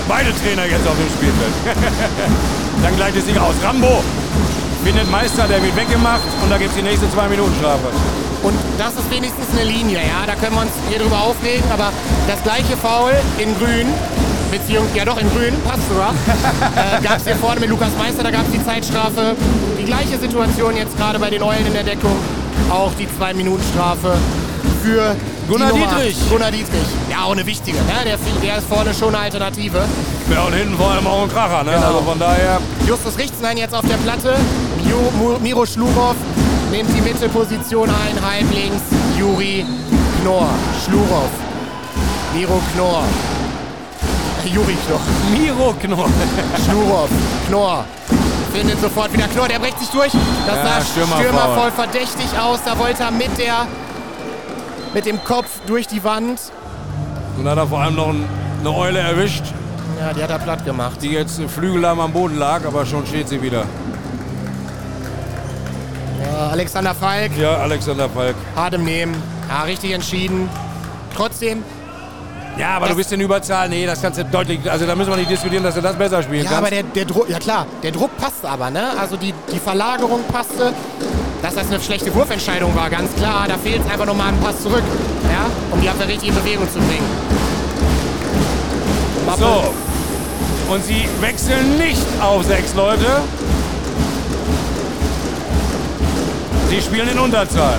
Beide Trainer jetzt auf dem Spielfeld. Dann gleicht es sich aus. Rambo findet Meister, der wird weggemacht und da gibt es die nächste zwei Minuten Strafe. Und das ist wenigstens eine Linie, ja. Da können wir uns hier drüber aufregen, aber das gleiche Foul in Grün, beziehungsweise, ja doch in Grün, passt sogar, äh, gab es hier vorne mit Lukas Meister, da gab es die Zeitstrafe. Die gleiche Situation jetzt gerade bei den Eulen in der Deckung, auch die Zwei-Minuten-Strafe für Gunnar. Dietrich. Gunnar Dietrich. Ja, auch eine wichtige, ne? der, der ist vorne schon eine Alternative. Ja, und hinten vor allem auch ein Kracher. Ne? Genau. Also von daher, Justus Richtsnein jetzt auf der Platte. Mu- Miro Schlurow nimmt die Mittelposition ein, halb links. Juri Knorr. Schlurow. Miro Knorr. Juri Knorr. Miro Knorr. Schlurow. Knorr. Findet sofort wieder Knorr. Der brecht sich durch. Das Ja, sah Stürmerfoul. Stürmer voll verdächtig aus. Da wollte er mit der mit dem Kopf durch die Wand. Und dann hat er vor allem noch ein, eine Eule erwischt, Ja, die hat er platt gemacht. die jetzt flügelarm am Boden lag, aber schon steht sie wieder. Ja, Alexander Falk. Ja, Alexander Falk. Hart im Nehmen. Ja, richtig entschieden. Trotzdem Ja, aber du bist in Überzahl. Nee, das kannst du deutlich. Also da müssen wir nicht diskutieren, dass du das besser spielen Ja, kannst. aber der, der Druck, ja klar, der Druck passte aber, ne? Also die, die Verlagerung passte. Dass das eine schlechte Wurfentscheidung war, ganz klar. Da fehlt es einfach nochmal ein Pass zurück, ja? Um die Abwehr richtig in Bewegung zu bringen. Mappe. So. Und sie wechseln nicht auf sechs Leute. Sie spielen in Unterzahl.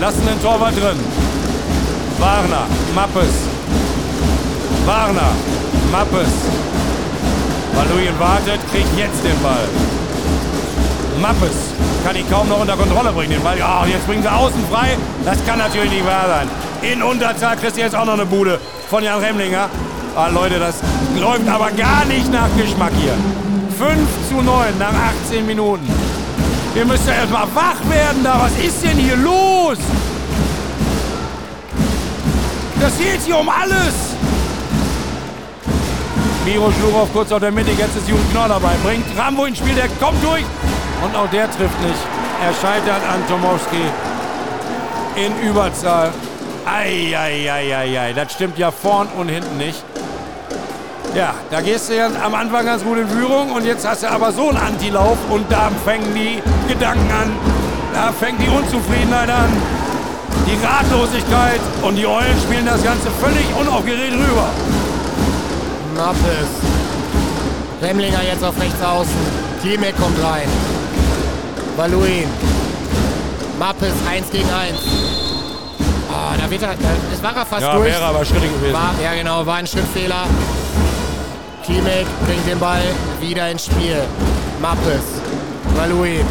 Lassen den Torwart drin. Warner, Mappes. Warner, Mappes. Valuin wartet, kriegt jetzt den Ball. Mappes kann ihn kaum noch unter Kontrolle bringen, den Ball. Ja, jetzt bringen sie außen frei. Das kann natürlich nicht wahr sein. In Unterzahl kriegst du jetzt auch noch eine Bude von Jan Remlinger. Ah, Leute, das läuft aber gar nicht nach Geschmack hier. 5 zu 9 nach 18 Minuten. Ihr müsst ja erstmal wach werden da. Was ist denn hier los? Das geht hier um alles. Miro Schlurow kurz auf der Mitte, jetzt ist Jürgen Knorr dabei. Bringt Rambo ins Spiel, der kommt durch. Und auch der trifft nicht. Er scheitert an Tomowski. In Überzahl. Eieieiei, das stimmt ja vorn und hinten nicht. Ja, da gehst du ja am Anfang ganz gut in Führung und jetzt hast du aber so einen Antilauf und da fängen die Gedanken an. Da fängt die Unzufriedenheit an, die Ratlosigkeit und die Eulen spielen das Ganze völlig unaufgeregt rüber. Mappes. Remlinger jetzt auf rechts außen. Klimek kommt rein. Valuin. Mappes 1 gegen 1. Ah, da wird er, da, es war er fast Ja, durch. wäre aber schrittig gewesen. War, ja genau, war ein Schrittfehler. Klimek bringt den Ball wieder ins Spiel. Mappes. Valuin.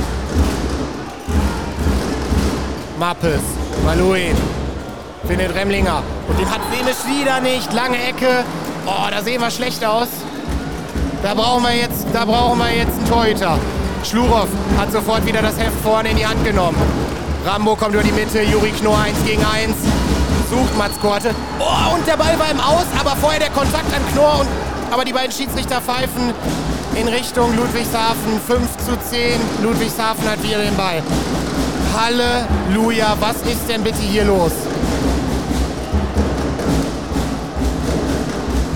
Mappes. Valuin. Findet Remlinger. Und den hat Semisch wieder nicht. Lange Ecke. Oh, da sehen wir schlecht aus. Da brauchen wir jetzt, da brauchen wir jetzt einen Torhüter. Schlurow hat sofort wieder das Heft vorne in die Hand genommen. Rambo kommt über die Mitte, Juri Knorr 1 gegen 1. Sucht Mats Korte. Oh, und der Ball war im Aus, aber vorher der Kontakt an Knorr. Und, aber die beiden Schiedsrichter pfeifen in Richtung Ludwigshafen. 5 zu 10. Ludwigshafen hat wieder den Ball. Halleluja, was ist denn bitte hier los?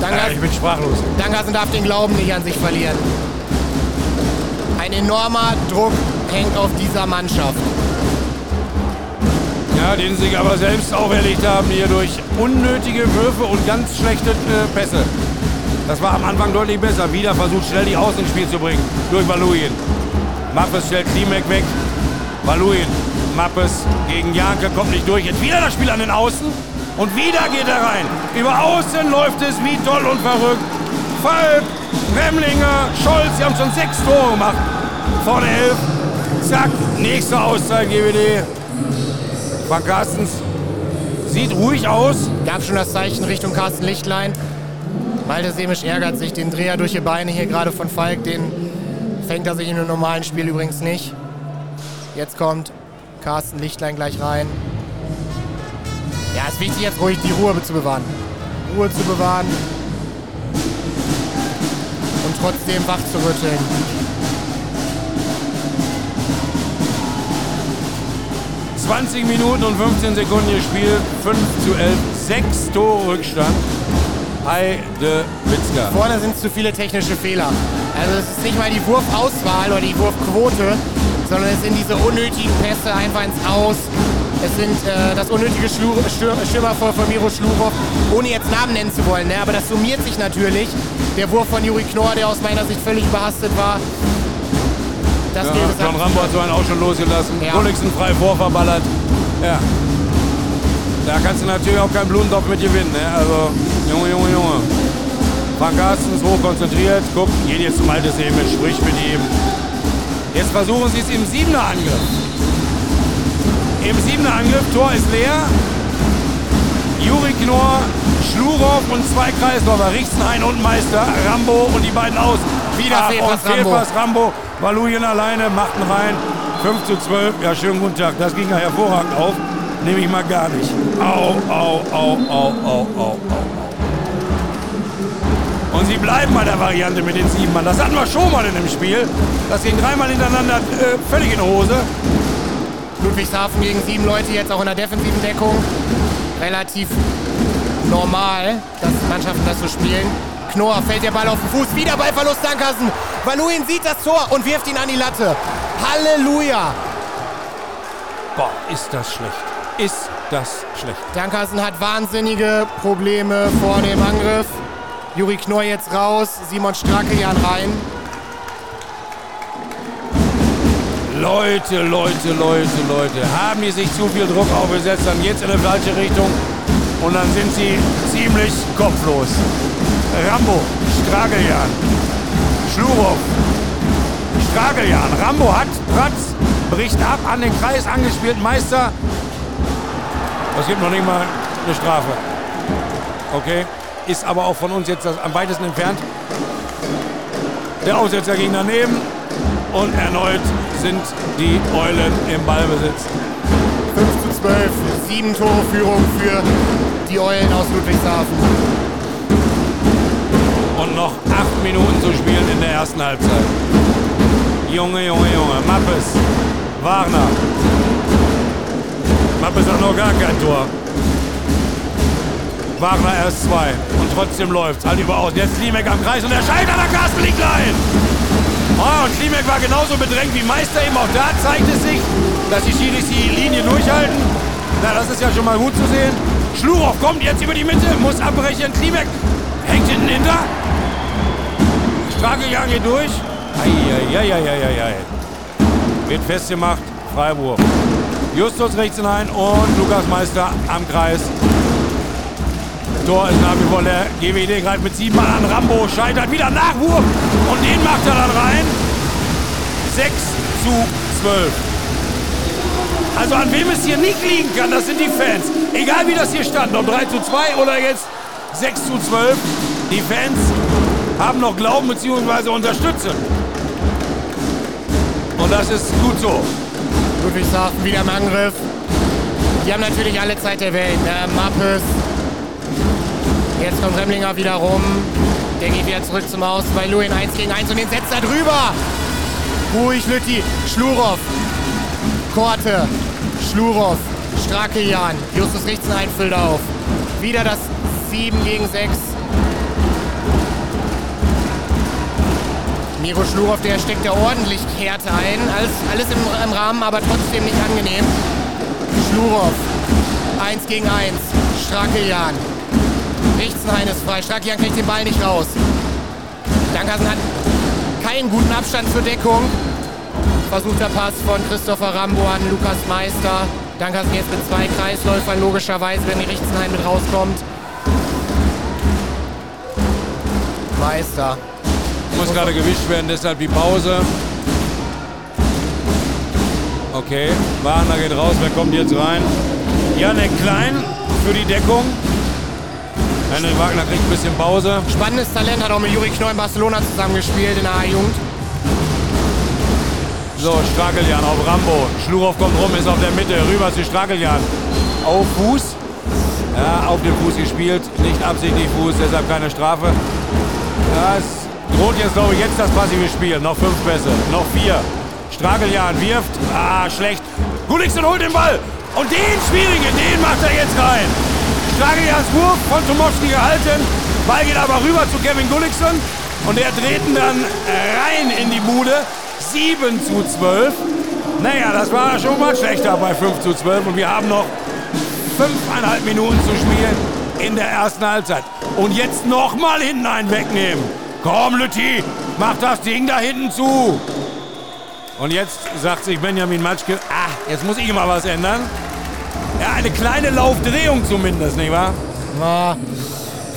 Ja, Danke, ich bin sprachlos. Dangassen darf den Glauben nicht an sich verlieren. Enormer Druck hängt auf dieser Mannschaft. Ja, den sie sich aber selbst auferlegt haben hier durch unnötige Würfe und ganz schlechte äh, Pässe. Das war am Anfang deutlich besser. Wieder versucht schnell die Außen ins Spiel zu bringen. Durch Valuin. Mappes stellt Klimek weg. Valuin. Mappes gegen Janke kommt nicht durch. Jetzt wieder das Spiel an den Außen. Und wieder geht er rein. Über Außen läuft es wie toll und verrückt. Falk, Remlinger, Scholz, sie haben schon sechs Tore gemacht. Vorne elf. Zack, nächste Auszeit GWD. Frank Carstens sieht ruhig aus. Gab schon das Zeichen Richtung Carsten Lichtlein. Malte Semisch ärgert sich, den Dreher durch die Beine hier gerade von Falk, den fängt er sich in einem normalen Spiel übrigens nicht. Jetzt kommt Carsten Lichtlein gleich rein. Ja, es ist wichtig, jetzt ruhig die Ruhe zu bewahren. Ruhe zu bewahren. Und trotzdem wach zu rütteln. ...20 Minuten und 15 Sekunden gespielt, 5 zu 11, 6 Tore Rückstand. Heide Witzka. Vorne sind zu viele technische Fehler. Also es ist nicht mal die Wurfauswahl oder die Wurfquote, sondern es sind diese unnötigen Pässe einfach ins Aus. Es sind äh, das unnötige Stürmer von, von Miro Schlurow, ohne jetzt Namen nennen zu wollen. Ne? Aber das summiert sich natürlich. Der Wurf von Juri Knorr, der aus meiner Sicht völlig überhastet war. Das ja, John Rambo hat so einen auch schon losgelassen. Ja. Gulliksen frei vorverballert. Ja. Da kannst du natürlich auch keinen Blumentopf mit gewinnen. Ne? Also, Junge, Junge, Junge. Frank Carstens hoch konzentriert. Guck, gehen jetzt zum altes Himmel, sprich mit ihm. Jetzt versuchen sie es im siebener Angriff. Im siebener Angriff, Tor ist leer. Juri Knorr, Schlurow und zwei Kreisläufer, Richtenhain und Meister, Rambo und die beiden aus. Wieder Ach, Fehlpass, Fehlpass Rambo. Valujen alleine, machten rein. 5 zu 12. Ja, schönen guten Tag. Das ging ja hervorragend auf. Nehme ich mal gar nicht. Au, au, au, au, au, au, au. Und sie bleiben bei der Variante mit den sieben Mann. Das hatten wir schon mal in dem Spiel. Das ging dreimal hintereinander äh, völlig in Hose. Ludwigshafen gegen sieben Leute jetzt auch in der defensiven Deckung. Relativ normal, dass Mannschaften das so spielen. Knorr fällt der Ball auf den Fuß. Wieder Ballverlust Dankersen. Valuin sieht das Tor und wirft ihn an die Latte. Halleluja. Boah, ist das schlecht. Ist das schlecht. Dankersen hat wahnsinnige Probleme vor dem Angriff. Juri Knorr jetzt raus, Simon Strackejan rein. Leute, Leute, Leute, Leute, haben die sich zu viel Druck aufgesetzt, dann geht's in eine falsche Richtung und dann sind sie ziemlich kopflos. Rambo, Strageljan, Schlurow, Strageljan. Rambo hat Pratz, bricht ab an den Kreis angespielten Meister. Das gibt noch nicht mal eine Strafe. Okay ist aber auch von uns jetzt das am weitesten entfernt. Der Aussetzer ging daneben und erneut sind die Eulen im Ballbesitz. 5 zu 12, sieben Tore Führung für die Eulen aus Ludwigshafen. Noch acht Minuten zu spielen in der ersten Halbzeit. Junge, Junge, Junge. Mappes, Wagner. Mappes hat noch gar kein Tor. Wagner erst zwei. Und trotzdem läuft Halt über aus. Jetzt Klimek am Kreis und er scheitert an Carsten Lieglein. Oh, und Klimek war genauso bedrängt wie Meister eben. Auch da zeigt es sich, dass die Schiris die Linie durchhalten. Na, das ist ja schon mal gut zu sehen. Schlurow kommt jetzt über die Mitte, muss abbrechen. Klimek hängt hinten hinter. Stragejan geht durch. Eieieiei. Wird festgemacht. Freiburg. Justus rechts hinein und Lukas Meister am Kreis. Tor ist nach wie vor der GWD greift mit sieben Mann an. Rambo scheitert wieder Nachwurf und den macht er dann rein. 6 zu 12. Also an wem es hier nicht liegen kann, das sind die Fans. Egal wie das hier stand, ob 3 zu 2 oder jetzt 6 zu 12. Die Fans haben noch Glauben bzw. unterstützen. Und das ist gut so. Ludwigshafen wieder im Angriff. Die haben natürlich alle Zeit der Welt. Ne? Mappes, Jetzt kommt Remlinger wieder rum. Der geht wieder zurück zum Haus bei Luin 1 gegen 1 und den setzt er drüber. Ruhig, Lütti. Schlurow. Korte. Schlurow. Strakeljan. Justus Richtzenhain füllt auf. Wieder das 7 gegen 6. Miro Schlurov, der steckt ja ordentlich Härte ein. Alles, alles im, im Rahmen, aber trotzdem nicht angenehm. Schlurov, 1 gegen 1. Strakeljan. Richtenhain ist frei. Strakeljan kriegt den Ball nicht raus. Dankersen hat keinen guten Abstand zur Deckung. Versuchter Pass von Christopher Rambo an Lukas Meister. Dankersen jetzt mit zwei Kreisläufern, logischerweise, wenn die Richtenhain mit rauskommt. Meister. Muss gerade gewischt werden, deshalb die Pause. Okay, Wagner geht raus, wer kommt jetzt rein? Janek Klein für die Deckung. Henrik Wagner kriegt ein bisschen Pause. Spannendes Talent, hat auch mit Juri Knoll in Barcelona zusammengespielt in der A-Jugend. So, Strakeljan auf Rambo. Schlurow kommt rum, ist auf der Mitte. Rüber zu Strakeljan. Auf Fuß. Ja, auf den Fuß gespielt. Nicht absichtlich Fuß, deshalb keine Strafe. Ja, es droht jetzt, glaube ich, jetzt das passive Spiel. Noch fünf Pässe. Noch vier. Strakeljan wirft. Ah, schlecht. Gulliksen holt den Ball. Und den schwierigen, den macht er jetzt rein. Strageljans Wurf von Tomowski gehalten. Ball geht aber rüber zu Kevin Gulliksen. Und er dreht ihn dann rein in die Bude. 7 zu 12. Naja, das war schon mal schlechter bei 5 zu 12. Und wir haben noch fünfeinhalb Minuten zu spielen in der ersten Halbzeit. Und jetzt nochmal hinten einen wegnehmen. Komm, Lütti, mach das Ding da hinten zu. Und jetzt sagt sich Benjamin Matschke, ah, jetzt muss ich mal was ändern. Ja, eine kleine Laufdrehung zumindest, nicht wahr? Ja,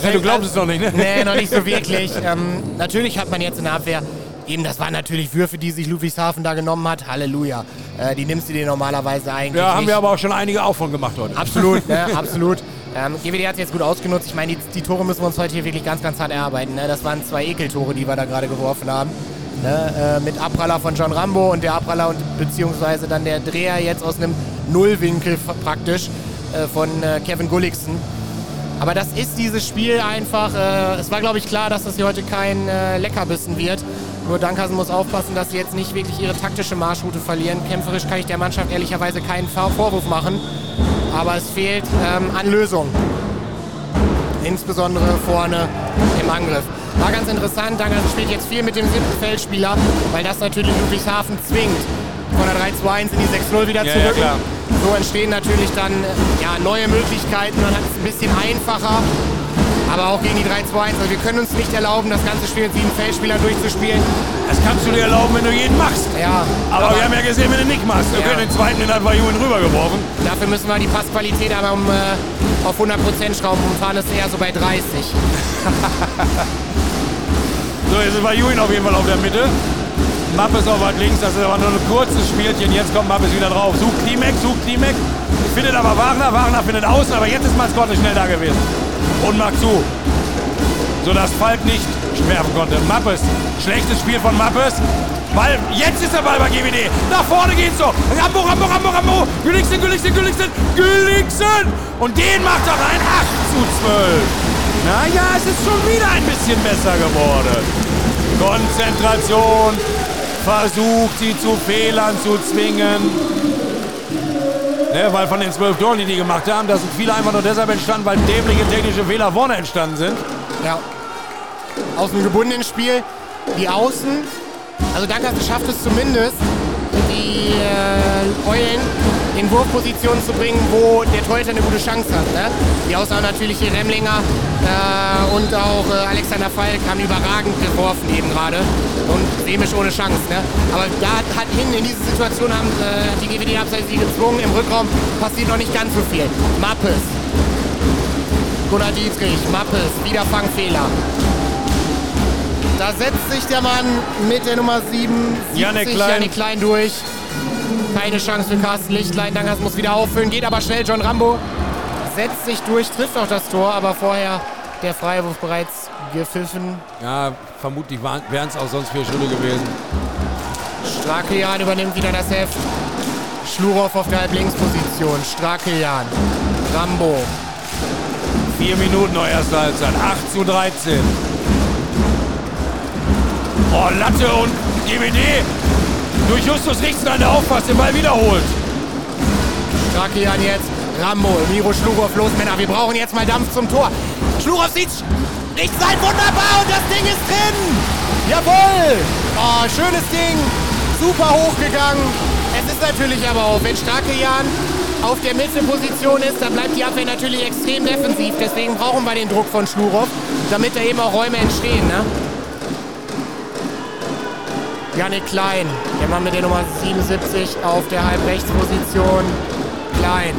Ja, du glaubst es doch nicht, ne? Nee, noch nicht so wirklich. ähm, natürlich hat man jetzt in der Abwehr, eben das waren natürlich Würfe, die sich Ludwigshafen da genommen hat. Halleluja. Äh, die nimmst du dir normalerweise eigentlich Ja, haben nicht. wir aber auch schon einige auch von gemacht heute. Absolut, ne, absolut. Ähm, GWD hat es jetzt gut ausgenutzt. Ich meine, die, die Tore müssen wir uns heute hier wirklich ganz, ganz hart erarbeiten. Ne? Das waren zwei Ekeltore, die wir da gerade geworfen haben. Ne? Äh, mit Abpraller von John Rambo und der Abpraller und beziehungsweise dann der Dreher jetzt aus einem Nullwinkel praktisch äh, von äh, Kevin Gulliksen. Aber das ist dieses Spiel einfach. Äh, es war, glaube ich, klar, dass das hier heute kein äh, Leckerbissen wird. Nur Dankersen muss aufpassen, dass sie jetzt nicht wirklich ihre taktische Marschroute verlieren. Kämpferisch kann ich der Mannschaft ehrlicherweise keinen Vor- Vorwurf machen. Aber es fehlt ähm, an Lösungen. Insbesondere vorne im Angriff. War ganz interessant, Dankersen spielt jetzt viel mit dem siebten Feldspieler, weil das natürlich Ludwigshafen zwingt, von der 3-2-1 in die 6-0 wieder Ja, zu ja, rücken. klar. So entstehen natürlich dann äh, ja, neue Möglichkeiten, man hat es ein bisschen einfacher. Aber auch gegen die 3-2-1. Also wir können uns nicht erlauben, das ganze Spiel mit sieben Feldspielern durchzuspielen. Das kannst du dir erlauben, wenn du jeden machst. Ja, Aber, wir haben ja gesehen, wenn du nicht machst. Wir Ja. können den zweiten in Advayun rübergeworfen. dafür müssen wir die Passqualität aber um, äh, auf 100% schrauben. Momentan ist es eher so bei 30. So, jetzt ist Vayuin auf jeden Fall auf der Mitte. Mappes auf weit links, das ist aber nur ein kurzes Spielchen. Jetzt kommt Mappes wieder drauf. Sucht Klimek, sucht Klimek. Findet aber Wagner, Wagner findet außen, aber jetzt ist Maskotte schnell da gewesen. Und macht zu. Sodass Falk nicht werfen konnte. Mappes, schlechtes Spiel von Mappes. Ball, jetzt ist der Ball bei GWD. Nach vorne geht's so. Rambo, Rambo, Rambo, Rambo. Gülliksen, Gülliksen, Gülliksen, Gülliksen. Und den macht er rein. 8 zu 12. Naja, es ist schon wieder ein bisschen besser geworden. Konzentration. Versucht sie zu Fehlern zu zwingen. Ne, weil von den zwölf Toren, die die gemacht haben, da sind viele einfach nur deshalb entstanden, weil dämliche technische Fehler vorne entstanden sind. Ja. Aus dem gebundenen Spiel, die Außen, also Dankers schafft es zumindest, die äh, Eulen in Wurfpositionen zu bringen, wo der Torhüter eine gute Chance hat. Ne? Die Ausnahme natürlich hier Remlinger äh, und auch äh, Alexander Falk haben überragend geworfen eben gerade und Semisch ohne Chance. Ne? Aber da hat, hat hin in diese Situation haben äh, die GWD abseits sie gezwungen. Im Rückraum passiert noch nicht ganz so viel. Mappes, Gunnar Dietrich, Mappes, wieder Fangfehler. Da setzt sich der Mann mit der Nummer 7, Janek sich Klein. Janik Klein durch. Keine Chance für Carsten Lichtlein. Dangers muss wieder auffüllen, geht aber schnell. John Rambo setzt sich durch, trifft auch das Tor, aber vorher der Freiwurf bereits gepfiffen. Ja, vermutlich wären es auch sonst vier Schritte gewesen. Strakeljan übernimmt wieder das Heft. Schlurow auf der Halblinksposition. Strakeljan. Rambo. Vier Minuten noch erste Halbzeit. 8 zu 13. Oh, Latte und GWD. Durch Justus Richtstein, der aufpasst, den Ball wiederholt. Strakeljan jetzt. Rambo. Miro Schlurow los, Männer. Wir brauchen jetzt mal Dampf zum Tor. Schlurow sieht's. Rechts rein, wunderbar und das Ding ist drin. Jawohl. Oh, schönes Ding. Super hochgegangen. Es ist natürlich aber auch, wenn Strakejan auf der Mittelposition ist, dann bleibt die Abwehr natürlich extrem defensiv. Deswegen brauchen wir den Druck von Schlurow, damit da eben auch Räume entstehen. Ne? Janik Klein, der Mann mit der Nummer 77 auf der Halbrechtsposition. Klein.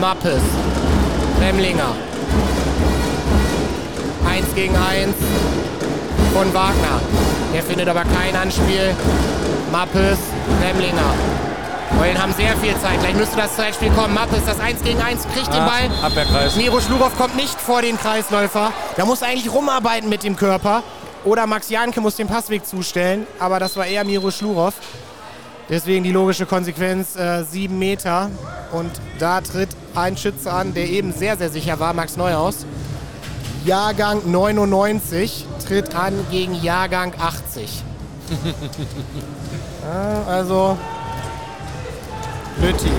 Mappes. Remlinger. Eins gegen eins von Wagner. Der findet aber kein Anspiel. Mappes, Remlinger. Eulen haben sehr viel Zeit. Gleich müsste das Zeitspiel kommen. Mappes, das 1 gegen 1, kriegt den Ah, Ball. Abwehrkreis. Miro Schlurow kommt nicht vor den Kreisläufer. Da muss er eigentlich rumarbeiten mit dem Körper. Oder Max Janke muss den Passweg zustellen. Aber das war eher Miro Schlurow. Deswegen die logische Konsequenz, äh, sieben Meter. Und da tritt ein Schütze an, der eben sehr, sehr sicher war, Max Neuhaus. Jahrgang 99 tritt an gegen Jahrgang 80. ja, also Lütti.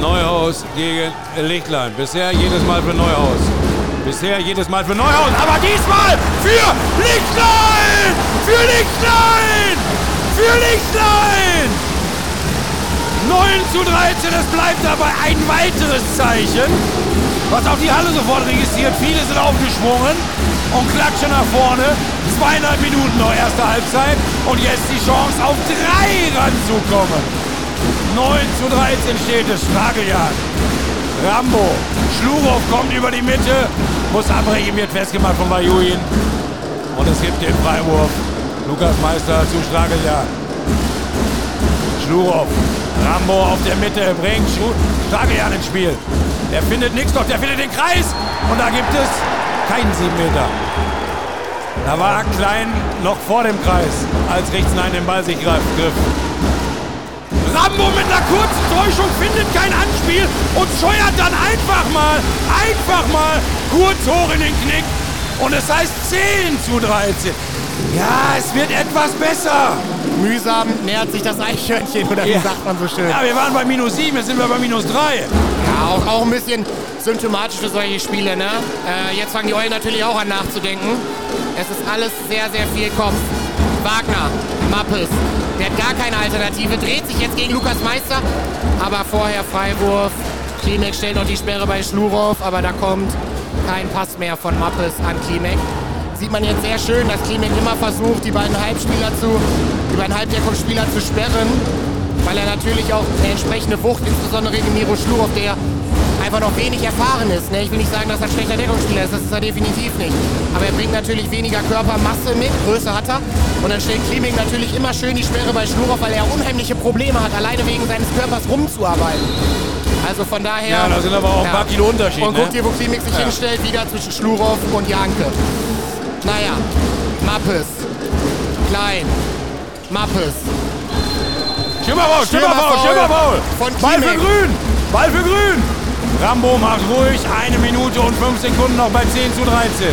Neuhaus gegen Lichtlein. Bisher jedes Mal für Neuhaus. Bisher jedes Mal für Neuhaus. Aber diesmal für Lichtlein! Für Lichtlein! Für Lichtlein! 9 zu 13, es bleibt dabei ein weiteres Zeichen, was auch die Halle sofort registriert. Viele sind aufgesprungen und klatschen nach vorne. Zweieinhalb Minuten noch erste Halbzeit und jetzt die Chance auf drei ranzukommen. 9 zu 13 steht es. Strageljagd. Rambo. Schlurow kommt über die Mitte. Muss abbrechen, wird festgemacht von Bajuin. Und es gibt den Freiwurf. Lukas Meister zu Strageljagd. Schlurow. Rambo auf der Mitte bringt Strageljagd ins Spiel. Der findet nichts, doch der findet den Kreis. Und da gibt es keinen 7 Meter. Da war Klein noch vor dem Kreis, als Rechtsnein den Ball sich griff. Rambo mit einer kurzen Täuschung findet kein Anspiel und scheuert dann einfach mal, einfach mal kurz hoch in den Knick. Und es heißt 10 zu 13. Ja, es wird etwas besser. Mühsam nähert sich das Eichhörnchen, oder wie Ja. sagt man so schön. Ja, wir waren bei minus 7, jetzt sind wir bei minus 3. Ja, auch, auch ein bisschen symptomatisch für solche Spiele. Ne? Äh, jetzt fangen die Eulen natürlich auch an nachzudenken. Es ist alles sehr, sehr viel Kopf. Wagner, Mappes, der hat gar keine Alternative, dreht sich jetzt gegen Lukas Meister, aber vorher Freiwurf. Klimek stellt noch die Sperre bei Schlurow, aber da kommt kein Pass mehr von Mappes an Klimek. Sieht man jetzt sehr schön, dass Klimek immer versucht, die beiden Halbspieler zu, die beiden Halbdeckungsspieler zu sperren, weil er natürlich auch eine entsprechende Wucht, insbesondere gegen Miro Schlurow, der einfach noch wenig erfahren ist. Ne? Ich will nicht sagen, dass er ein schlechter Deckungsspieler ist, das ist er definitiv nicht. Aber er bringt natürlich weniger Körpermasse mit, Größe hat er. Und dann stellt Klimek natürlich immer schön die Sperre bei Schlurow, weil er unheimliche Probleme hat, alleine wegen seines Körpers rumzuarbeiten. Also von daher... Ja, da sind aber auch ein paar Kilo Unterschied, Und ne? guck dir, wo Klimek sich Ja. hinstellt, wieder zwischen Schlurow und Janke. Naja, Mappes, Klein, Mappes, Schimmerfaul, Schimmerfaul Schimmerfaul. von Ball für. Grün, Ball für Grün. Rambo macht ruhig, eine Minute und fünf Sekunden noch bei 10 zu 13.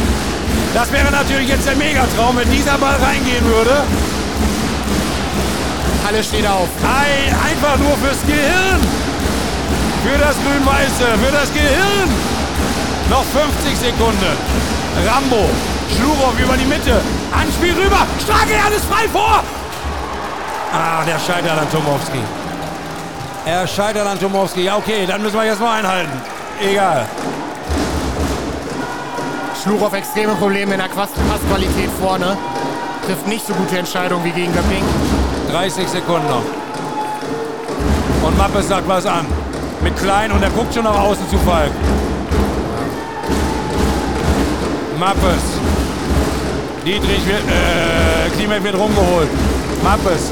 Das wäre natürlich jetzt der Megatraum, wenn dieser Ball reingehen würde. Halle steht auf. Ein, einfach nur fürs Gehirn. Für das Grün-Weiße, für das Gehirn. Noch 50 Sekunden. Rambo, Schlurow über die Mitte. Anspiel rüber. Starke ist frei vor. Ah, der scheitert an Tomowski. Er scheitert an Tomowski. Ja, okay, dann müssen wir jetzt mal einhalten. Egal. Schlurow extreme Probleme in der Passqualität vorne. Trifft nicht so gute Entscheidungen wie gegen Göpping. 30 Sekunden noch. Und Mappes sagt was an. Mit Klein und er guckt schon nach außen zu Falk. Mappes. Dietrich wird, äh, Klimek wird rumgeholt. Mappes.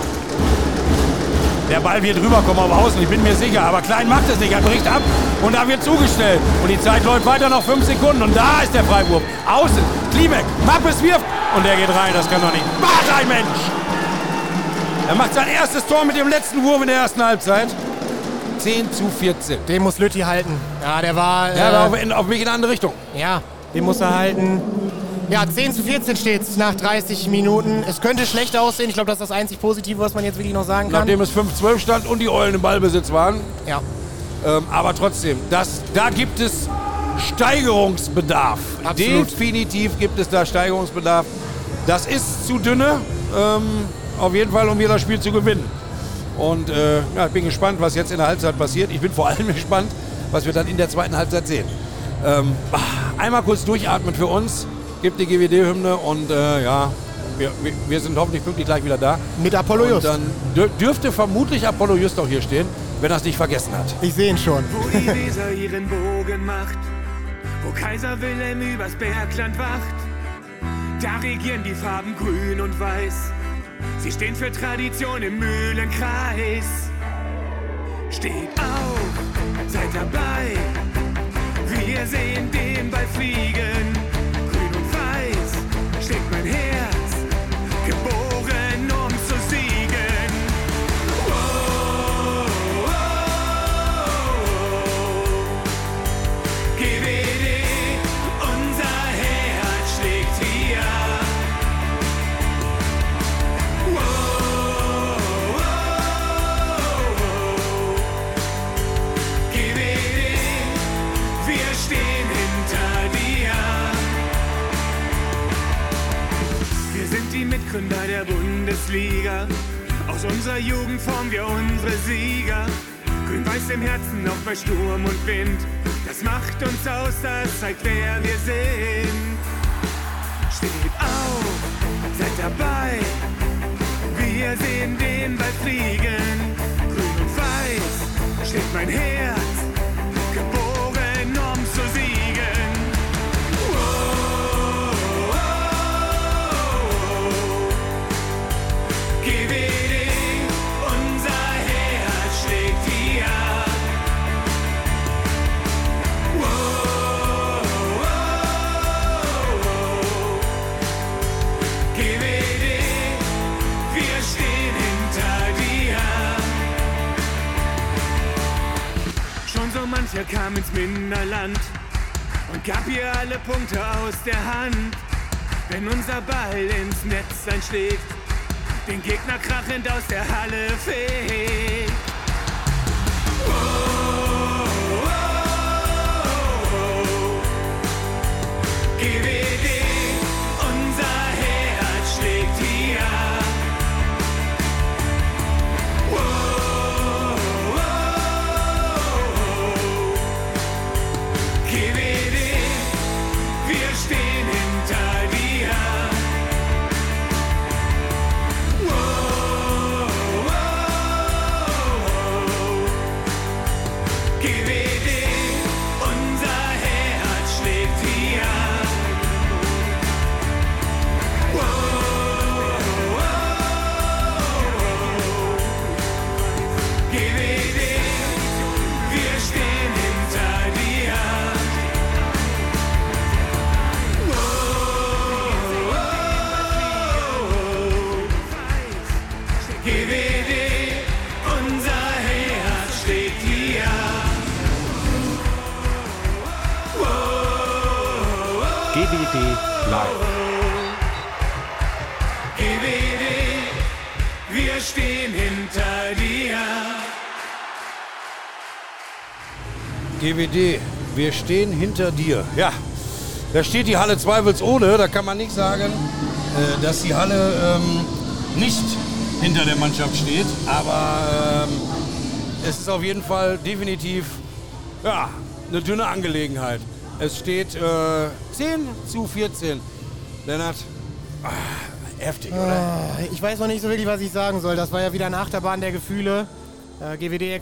Der Ball wird rüberkommen auf Außen, ich bin mir sicher. Aber Klein macht es nicht, er bricht ab und da wird zugestellt. Und die Zeit läuft weiter noch 5 Sekunden und da ist der Freiwurf. Außen, Klimek, Mappes wirft und der geht rein, das kann doch nicht. Warte ein Mensch! Er macht sein erstes Tor mit dem letzten Wurf in der ersten Halbzeit. 10 zu 14. Den muss Lütti halten. Ja, der war. Ja, äh, aber auf, in, auf mich in eine andere Richtung. Ja, den muss er halten. Ja, 10 zu 14 steht es nach 30 Minuten. Es könnte schlechter aussehen. Ich glaube, das ist das einzig Positive, was man jetzt wirklich noch sagen kann. Nachdem es 5-12 stand und die Eulen im Ballbesitz waren. ja. Ähm, aber trotzdem, das, da gibt es Steigerungsbedarf. Absolut. Definitiv gibt es da Steigerungsbedarf. Das ist zu dünne, ähm, auf jeden Fall, um hier das Spiel zu gewinnen. Und äh, ja, ich bin gespannt, was jetzt in der Halbzeit passiert. Ich bin vor allem gespannt, was wir dann in der zweiten Halbzeit sehen. Ähm, ah, einmal kurz durchatmen für uns, gibt die GWD-Hymne und äh, ja, wir, wir, sind hoffentlich pünktlich gleich wieder da. Mit Apollo Und Just. dann dür dürfte vermutlich Apollo Just auch hier stehen, wenn er es nicht vergessen hat. Ich sehe ihn schon. Wo die Weser ihren Bogen macht, wo Kaiser Wilhelm übers Bergland wacht, da regieren die Farben grün und weiß. Sie stehen für Tradition im Mühlenkreis. Steht auf, seid dabei. Wir sehen den Ball fliegen. Bundesliga. Aus unserer Jugend formen wir unsere Sieger. Grün-Weiß im Herzen, auch bei Sturm und Wind. Das macht uns aus, das zeigt, wer wir sind. Steht auf, seid dabei. Wir sehen den Ball fliegen. Grün und weiß schlägt mein Herz. Geboren, mancher kam ins Minderland und gab hier alle Punkte aus der Hand. Wenn unser Ball ins Netz einschlägt, den Gegner krachend aus der Halle fegt. GWD, wir stehen hinter dir. Ja, da steht die Halle zweifelsohne. Da kann man nicht sagen, äh, dass die Halle ähm, nicht hinter der Mannschaft steht. Aber ähm, es ist auf jeden Fall definitiv ja, eine dünne Angelegenheit. Es steht äh, 10 zu 14. Lennart, ah, heftig, oder? Ich weiß noch nicht so wirklich, was ich sagen soll. Das war ja wieder eine Achterbahn der Gefühle. Äh, GWD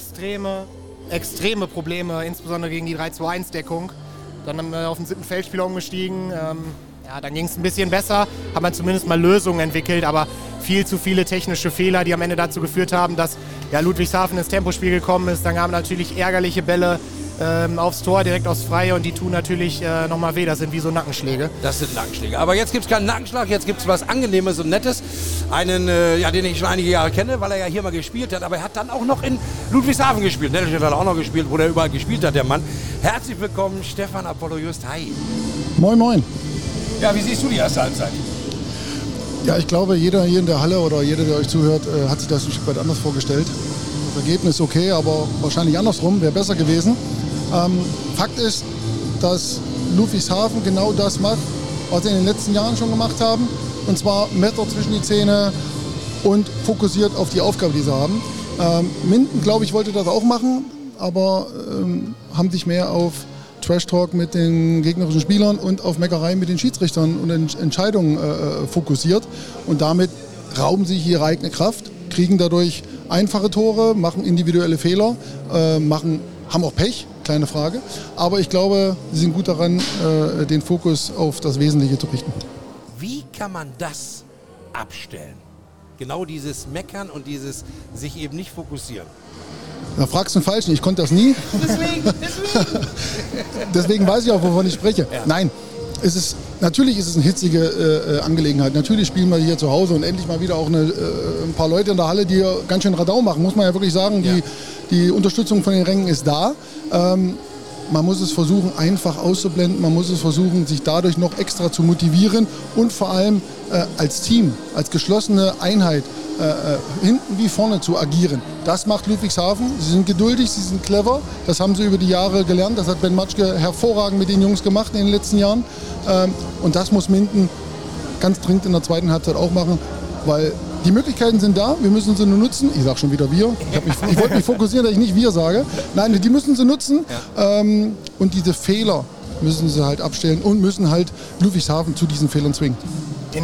extreme, Probleme, insbesondere gegen die 3-2-1-Deckung. Dann haben wir auf den siebten Feldspieler umgestiegen. Ähm, ja, dann ging es ein bisschen besser, hat man zumindest mal Lösungen entwickelt, aber viel zu viele technische Fehler, die am Ende dazu geführt haben, dass ja, Ludwigshafen ins Tempospiel gekommen ist. Dann kamen natürlich ärgerliche Bälle ähm, aufs Tor, direkt aufs Freie und die tun natürlich äh, nochmal weh. Das sind wie so Nackenschläge. Das sind Nackenschläge. Aber jetzt gibt es keinen Nackenschlag, jetzt gibt es was Angenehmes und Nettes. Einen, äh, ja, den ich schon einige Jahre kenne, weil er ja hier mal gespielt hat. Aber er hat dann auch noch in Ludwigshafen gespielt. Nettelstedt hat er auch noch gespielt, wo er überall gespielt hat, der Mann. Herzlich willkommen, Stefan Apollo Just. Hi. Moin, moin. Ja, wie siehst du die erste Halbzeit? Ja, ich glaube, jeder hier in der Halle oder jeder, der euch zuhört, äh, hat sich das ein Stück weit anders vorgestellt. Das Ergebnis okay, aber wahrscheinlich andersrum, wäre besser gewesen. Ähm, Fakt ist, dass Ludwigshafen genau das macht, was sie in den letzten Jahren schon gemacht haben. Und zwar Messer zwischen die Zähne und fokussiert auf die Aufgabe, die sie haben. Ähm, Minden, glaube ich, wollte das auch machen, aber ähm, haben sich mehr auf Trash Talk mit den gegnerischen Spielern und auf Meckerei mit den Schiedsrichtern und Ent Entscheidungen äh, fokussiert. Und damit rauben sie ihre eigene Kraft, kriegen dadurch einfache Tore, machen individuelle Fehler, äh, machen, haben auch Pech, kleine Frage. Aber ich glaube, sie sind gut daran, äh, den Fokus auf das Wesentliche zu richten. Wie kann man das abstellen? Genau dieses Meckern und dieses sich eben nicht fokussieren. Da fragst du den Falschen, ich konnte das nie. Deswegen, deswegen. Deswegen weiß ich auch, wovon ich spreche. Nein, es ist, natürlich ist es eine hitzige äh, äh, Angelegenheit. Natürlich spielen wir hier zu Hause und endlich mal wieder auch eine, äh, ein paar Leute in der Halle, die ganz schön Radau machen, muss man ja wirklich sagen. Ja. Die, die Unterstützung von den Rängen ist da. Ähm, man muss es versuchen, einfach auszublenden. Man muss es versuchen, sich dadurch noch extra zu motivieren und vor allem äh, als Team, als geschlossene Einheit äh, äh, hinten wie vorne zu agieren. Das macht Ludwigshafen. Sie sind geduldig, sie sind clever. Das haben sie über die Jahre gelernt. Das hat Ben Matschke hervorragend mit den Jungs gemacht in den letzten Jahren. Ähm, und das muss Minden ganz dringend in der zweiten Halbzeit auch machen, weil die Möglichkeiten sind da, wir müssen sie nur nutzen. Ich sage schon wieder wir. Ich, mich, ich wollte mich fokussieren, dass ich nicht wir sage. Nein, die müssen sie nutzen. Ähm, und diese Fehler müssen sie halt abstellen und müssen halt Ludwigshafen zu diesen Fehlern zwingen. In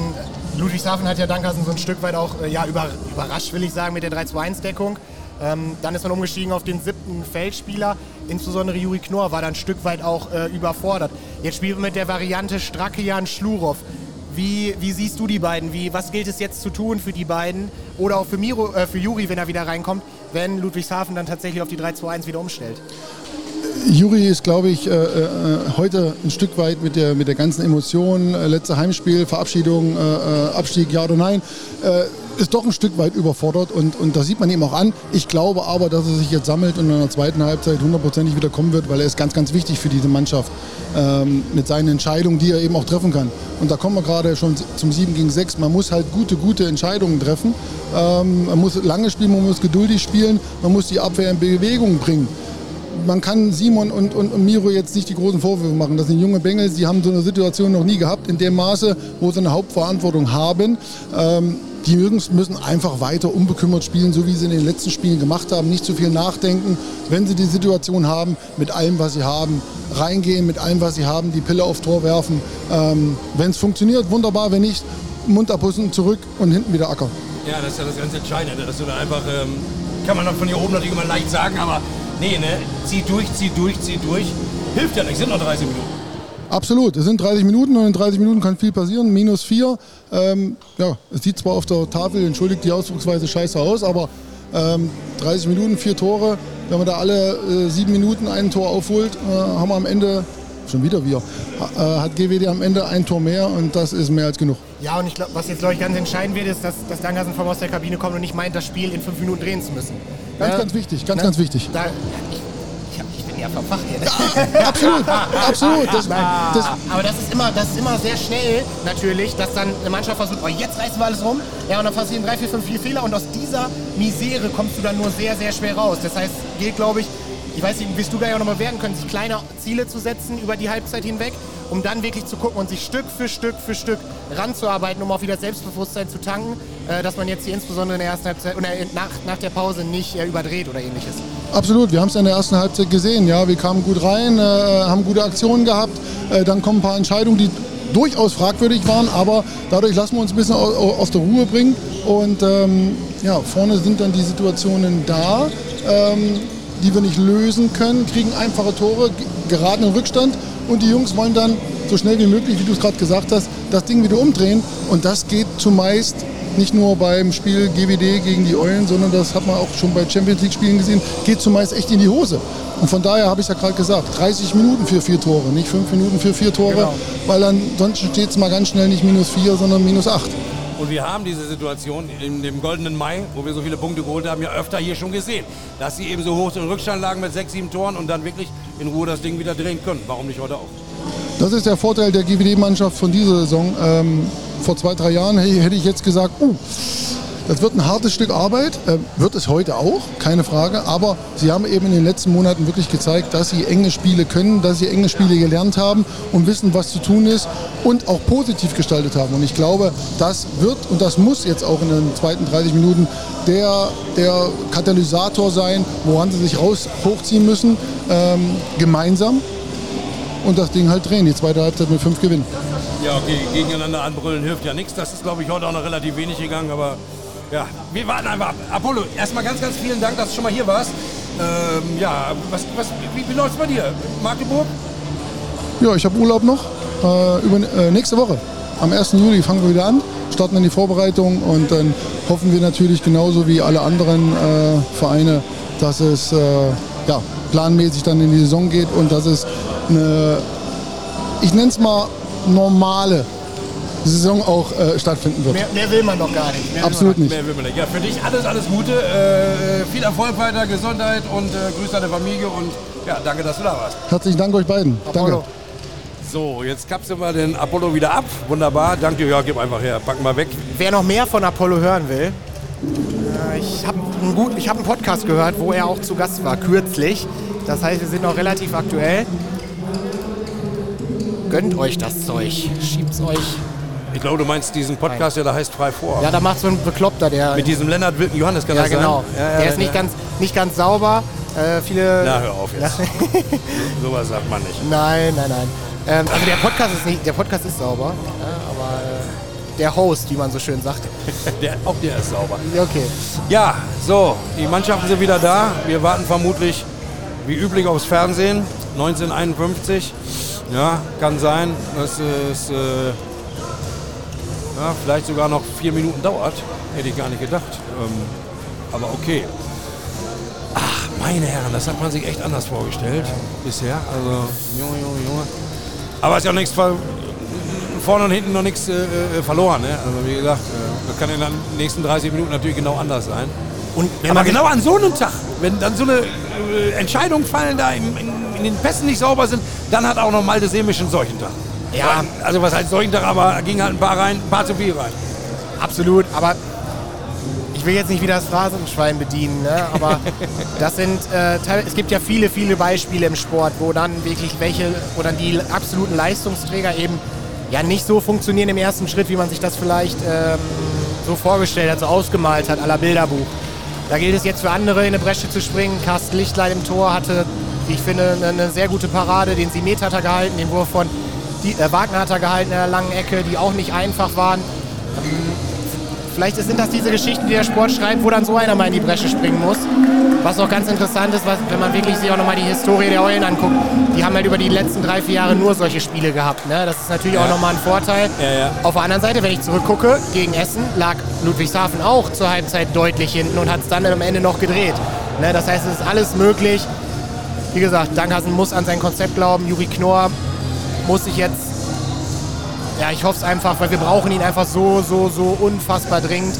Ludwigshafen hat ja Dankersen so ein Stück weit auch äh, ja, über, überrascht, will ich sagen, mit der 3-2-1-Deckung. Ähm, dann ist man umgestiegen auf den siebten Feldspieler. Insbesondere Juri Knorr war dann ein Stück weit auch äh, überfordert. Jetzt spielen wir mit der Variante Strakian Schlurow. Wie, wie siehst du die beiden? Wie, was gilt es jetzt zu tun für die beiden? Oder auch für, Miro, äh, für Juri, wenn er wieder reinkommt, wenn Ludwigshafen dann tatsächlich auf die 3-2-1 wieder umstellt? Juri ist, glaube ich, äh, äh, heute ein Stück weit mit der, mit der ganzen Emotion, äh, letzte Heimspiel, Verabschiedung, äh, äh, Abstieg, ja oder nein, ist doch ein Stück weit überfordert und, und das sieht man ihm auch an. Ich glaube aber, dass er sich jetzt sammelt und in der zweiten Halbzeit hundertprozentig wieder kommen wird, weil er ist ganz, ganz wichtig für diese Mannschaft ähm, mit seinen Entscheidungen, die er eben auch treffen kann. Und da kommen wir gerade schon zum 7 gegen 6. Man muss halt gute, gute Entscheidungen treffen. Ähm, man muss lange spielen, man muss geduldig spielen, man muss die Abwehr in Bewegung bringen man kann Simon und, und, und, Miro jetzt nicht die großen Vorwürfe machen. Das sind junge Bengels, die haben so eine Situation noch nie gehabt, in dem Maße, wo sie eine Hauptverantwortung haben. Ähm, die müssen einfach weiter unbekümmert spielen, so wie sie in den letzten Spielen gemacht haben. Nicht zu viel nachdenken, wenn sie die Situation haben, mit allem, was sie haben, reingehen, mit allem, was sie haben, die Pille aufs Tor werfen. Ähm, wenn es funktioniert, wunderbar, wenn nicht, Mund abhussen, zurück und hinten wieder Acker. Ja, das ist ja das ganz Entscheidende, dass du da einfach, ähm, kann man von hier oben natürlich immer leicht sagen, aber nee, ne, zieh durch, zieh durch, zieh durch. Hilft ja nicht, sind noch 30 Minuten. Absolut, es sind 30 Minuten und in 30 Minuten kann viel passieren. Minus 4. Ähm, ja, es sieht zwar auf der Tafel, entschuldigt die Ausdrucksweise, scheiße aus, aber ähm, 30 Minuten, vier Tore. Wenn man da alle äh, sieben Minuten ein Tor aufholt, äh, haben wir am Ende, schon wieder wir, äh, hat GWD am Ende ein Tor mehr und das ist mehr als genug. Ja, und ich glaube, was jetzt, glaube ich, ganz entscheidend wird, ist, dass, dass Dangersen vom aus der Kabine kommt und nicht meint, das Spiel in fünf Minuten drehen zu müssen. Ganz, ganz wichtig, ganz, Ne? ganz wichtig. Da, ja vom Fach hier. Ne? Absolut, absolut. Das, das, Aber das ist, immer, das ist immer sehr schnell natürlich, dass dann eine Mannschaft versucht, oh, jetzt reißen wir alles rum. Ja, und dann passieren drei, vier, fünf, vier Fehler und aus dieser Misere kommst du dann nur sehr, sehr schwer raus. Das heißt, gilt, glaube ich, ich weiß nicht, wirst du da ja auch nochmal werden können, sich kleine Ziele zu setzen über die Halbzeit hinweg, um dann wirklich zu gucken und sich Stück für Stück für Stück ranzuarbeiten, um auch wieder Selbstbewusstsein zu tanken, äh, dass man jetzt hier insbesondere in der ersten Halbzeit oder nach, nach der Pause nicht äh, überdreht oder ähnliches. Absolut, wir haben es in der ersten Halbzeit gesehen. Ja, wir kamen gut rein, äh, haben gute Aktionen gehabt. Äh, dann kommen ein paar Entscheidungen, die durchaus fragwürdig waren, aber dadurch lassen wir uns ein bisschen aus, der Ruhe bringen. Und ähm, ja, vorne sind dann die Situationen da, ähm, die wir nicht lösen können, kriegen einfache Tore, g- geraten in Rückstand und die Jungs wollen dann so schnell wie möglich, wie du es gerade gesagt hast, das Ding wieder umdrehen. Und das geht zumeist nicht nur beim Spiel GWD gegen die Eulen, sondern das hat man auch schon bei Champions League Spielen gesehen, geht zumeist echt in die Hose. Und von daher habe ich es ja gerade gesagt, 30 Minuten für vier Tore, nicht fünf Minuten für vier Tore, Genau. weil dann sonst steht es mal ganz schnell nicht minus vier, sondern minus acht. Und wir haben diese Situation in dem goldenen Mai, wo wir so viele Punkte geholt haben, ja öfter hier schon gesehen. Dass sie eben so hoch in Rückstand lagen mit sechs, sieben Toren und dann wirklich in Ruhe das Ding wieder drehen können. Warum nicht heute auch? Das ist der Vorteil der GWD-Mannschaft von dieser Saison. Ähm, vor zwei, drei Jahren hätte ich jetzt gesagt, uh, das wird ein hartes Stück Arbeit, äh, wird es heute auch, keine Frage. Aber sie haben eben in den letzten Monaten wirklich gezeigt, dass sie enge Spiele können, dass sie enge Spiele gelernt haben und wissen, was zu tun ist und auch positiv gestaltet haben. Und ich glaube, das wird und das muss jetzt auch in den zweiten 30 Minuten der, der Katalysator sein, woran sie sich raus hochziehen müssen, ähm, gemeinsam und das Ding halt drehen, die zweite Halbzeit mit fünf gewinnen. Ja, okay, gegeneinander anbrüllen hilft ja nichts. Das ist, glaube ich, heute auch noch relativ wenig gegangen, aber ja, wir warten einfach ab. Apollo, erstmal ganz, ganz vielen Dank, dass du schon mal hier warst. Ähm, ja, was, was, wie, wie läuft es bei dir? Magdeburg? Ja, ich habe Urlaub noch. Äh, über, äh, nächste Woche, am 1. Juli, fangen wir wieder an, starten in die Vorbereitung und dann hoffen wir natürlich genauso wie alle anderen äh, Vereine, dass es äh, ja, planmäßig dann in die Saison geht und dass es eine, ich nenne es mal, normale Saison auch äh, stattfinden wird. Mehr, mehr will man doch gar nicht. Mehr Absolut nicht. Mehr will man nicht. Ja, für dich alles, alles Gute. Äh, viel Erfolg weiter, Gesundheit und äh, Grüße an deine Familie und ja, danke, dass du da warst. Herzlichen Dank euch beiden. Apollo. Danke. So, jetzt kapseln wir den Apollo wieder ab. Wunderbar. Danke, ja, gib einfach her. Packen wir weg. Wer noch mehr von Apollo hören will, äh, ich habe einen, ich hab einen Podcast gehört, wo er auch zu Gast war, kürzlich. Das heißt, wir sind noch relativ aktuell. Gönnt euch das Zeug, schiebt's euch. Ich glaube, du meinst diesen Podcast, der da heißt Frei vor. Ja, da macht so ein Bekloppter, der. Mit diesem Lennart Wilken Johannes kann ja, das genau. sein? Ja, ja, der ist nicht ganz, nicht ganz sauber. Äh, viele. Na, hör auf jetzt. so, sowas sagt man nicht. Nein, nein, nein. Ähm, also der Podcast ist nicht, der Podcast ist sauber, ja, aber äh, der Host, wie man so schön sagt. Der, auch der ist sauber. Okay. Ja, so, die Mannschaften sind wieder da. Wir warten vermutlich wie üblich aufs Fernsehen. 1951. Ja, kann sein, dass es äh, ja, vielleicht sogar noch vier Minuten dauert. Hätte ich gar nicht gedacht. Ähm, aber okay. Ach, meine Herren, das hat man sich echt anders vorgestellt bisher. Also, Junge, Junge, Junge. Aber ist ja auch nichts ver vorne und hinten noch nichts äh, äh, verloren. Ne? Also wie gesagt, äh, das kann in den nächsten 30 Minuten natürlich genau anders sein. Und wenn Aber genau an so einem Tag, wenn dann so eine äh, Entscheidung fallen, da im, in, in den Pässen nicht sauber sind, dann hat auch noch Malte Semisch einen Seuchentag. Ja. Also was heißt Seuchentag, aber ging halt ein paar rein, ein paar zu viel rein. Absolut, aber ich will jetzt nicht wieder das Phrasenschwein bedienen, ne? aber das sind, äh, es gibt ja viele, viele Beispiele im Sport, wo dann wirklich welche, wo dann die absoluten Leistungsträger eben ja nicht so funktionieren im ersten Schritt, wie man sich das vielleicht ähm, so vorgestellt hat, so ausgemalt hat, la Bilderbuch. Da gilt es jetzt für andere in eine Bresche zu springen. Carsten Lichtlein im Tor hatte, wie ich finde, eine, eine sehr gute Parade. Den Simet hat er gehalten, den Wurf von die, äh, Wagner hat er gehalten in der langen Ecke, die auch nicht einfach waren. Vielleicht sind das diese Geschichten, die der Sport schreibt, wo dann so einer mal in die Bresche springen muss. Was auch ganz interessant ist, was, wenn man wirklich sich auch nochmal die Historie der Eulen anguckt. Die haben halt über die letzten drei, vier Jahre nur solche Spiele gehabt. Ne? Das ist natürlich auch nochmal ein Vorteil. Ja, ja. Auf der anderen Seite, wenn ich zurückgucke, gegen Essen lag Ludwigshafen auch zur Halbzeit deutlich hinten und hat es dann am Ende noch gedreht. Ne? Das heißt, es ist alles möglich. Wie gesagt, Dankhasen muss an sein Konzept glauben. Juri Knorr muss sich jetzt ja, ich hoffe es einfach, weil wir brauchen ihn einfach so, so, so unfassbar dringend.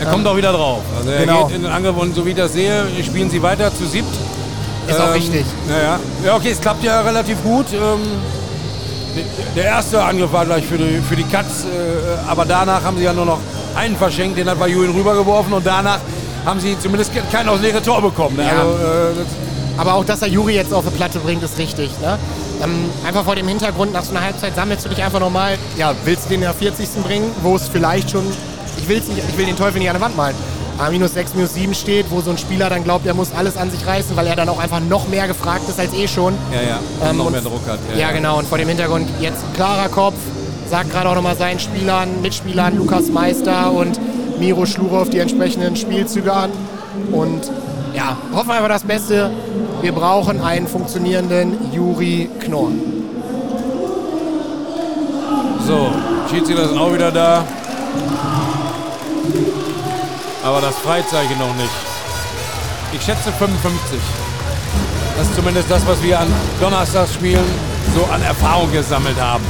Er kommt auch wieder drauf. Also er Genau. geht in den Angriff und so wie ich das sehe, spielen sie weiter zu siebt. Ist auch wichtig. Ja, ja. okay, es klappt ja relativ gut. Ähm, der erste Angriff war gleich für die, für die Katz, äh, aber danach haben sie ja nur noch einen verschenkt, den hat Julian rübergeworfen und danach haben sie zumindest kein aus leere Tor bekommen. Ne? Ja. Also, äh, Aber auch, dass er Juri jetzt auf die Platte bringt, ist richtig. Ne? Ähm, einfach vor dem Hintergrund, nach so einer Halbzeit sammelst du dich einfach nochmal. Ja, willst du den in der 40. bringen, wo es vielleicht schon. Ich, will's nicht, ich will den Teufel nicht an der Wand malen. Aber minus 6, minus 7 steht, wo so ein Spieler dann glaubt, er muss alles an sich reißen, weil er dann auch einfach noch mehr gefragt ist als eh schon. ja, ja, Ähm, noch mehr Druck hat. Ja, genau. Und vor dem Hintergrund jetzt klarer Kopf, sagt gerade auch nochmal seinen Spielern, Mitspielern, Lukas Meister und Miro Schlurow die entsprechenden Spielzüge an. Und ja, hoffen einfach das Beste. Wir brauchen einen funktionierenden Juri Knorr. So, Schiedsrichter sind auch wieder da. Aber das Freizeichen noch nicht. Ich schätze 55. Das ist zumindest das, was wir an Donnerstagsspielen so an Erfahrung gesammelt haben.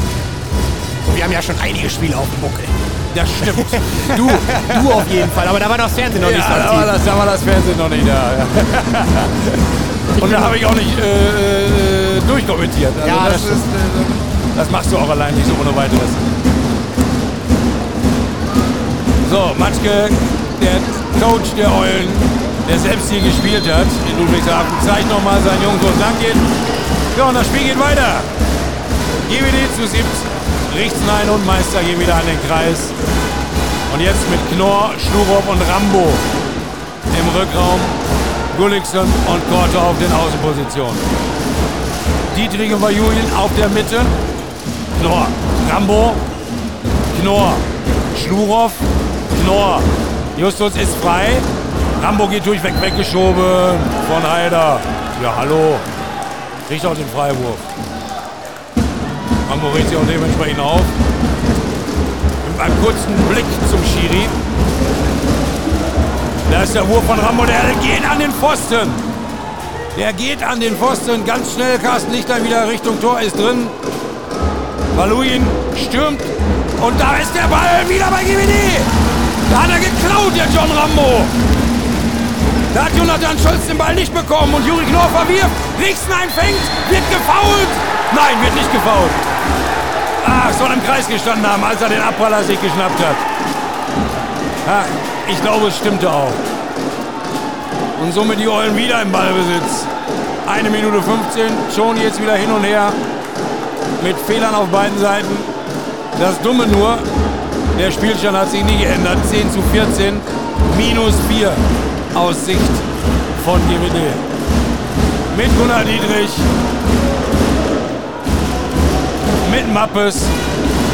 Wir haben ja schon einige Spiele auf dem Buckel. Das stimmt. Du, du auf jeden Fall. Aber da war das Fernsehen noch nicht so ja, da war, das, da war das Fernsehen noch nicht da. Ja. Und da habe ich auch nicht äh, äh, durchkommentiert. Also Ja, das, das ist, äh, das machst du auch allein nicht so ohne weiteres. So, Matschke der Coach der Eulen, der selbst hier gespielt hat in Ludwigshafen, zeigt nochmal seinen Jungs, wo es lang geht. Ja, und das Spiel geht weiter. GWD zu siebt. Richtsnein und Meister gehen wieder an den Kreis. Und jetzt mit Knorr, Schlurop und Rambo im Rückraum. Gullikson und Korte auf den Außenpositionen. Dietrich und Vajulian auf der Mitte. Knorr, Rambo, Knorr, Schlurov, Knorr. Justus ist frei. Rambo geht durchweg weggeschoben von Heider. Ja, hallo. Kriegt auch den Freiwurf. Rambo regt sich auch dementsprechend auf. Mit einem kurzen Blick zum Schiri. Da ist der Wurf von Rambo, der geht an den Pfosten. Der geht an den Pfosten. Ganz schnell, Carsten Lichter wieder Richtung Tor ist drin. Valuin stürmt und da ist der Ball wieder bei GWD. Da hat er geklaut, der John Rambo. Da hat Jonathan Scholz den Ball nicht bekommen und Juri Knorr verwirft. Lichtenheim fängt, wird gefault. Nein, wird nicht gefault. Ah, soll im Kreis gestanden haben, als er den Abpraller sich geschnappt hat. Ah, ich glaube, es stimmte auch. Und somit die Eulen wieder im Ballbesitz. Eine Minute 15, schon jetzt wieder hin und her. Mit Fehlern auf beiden Seiten. Das Dumme nur, der Spielstand hat sich nie geändert. 10 zu 14, minus 4 aus Sicht von GWD. Mit Gunnar Dietrich, mit Mappes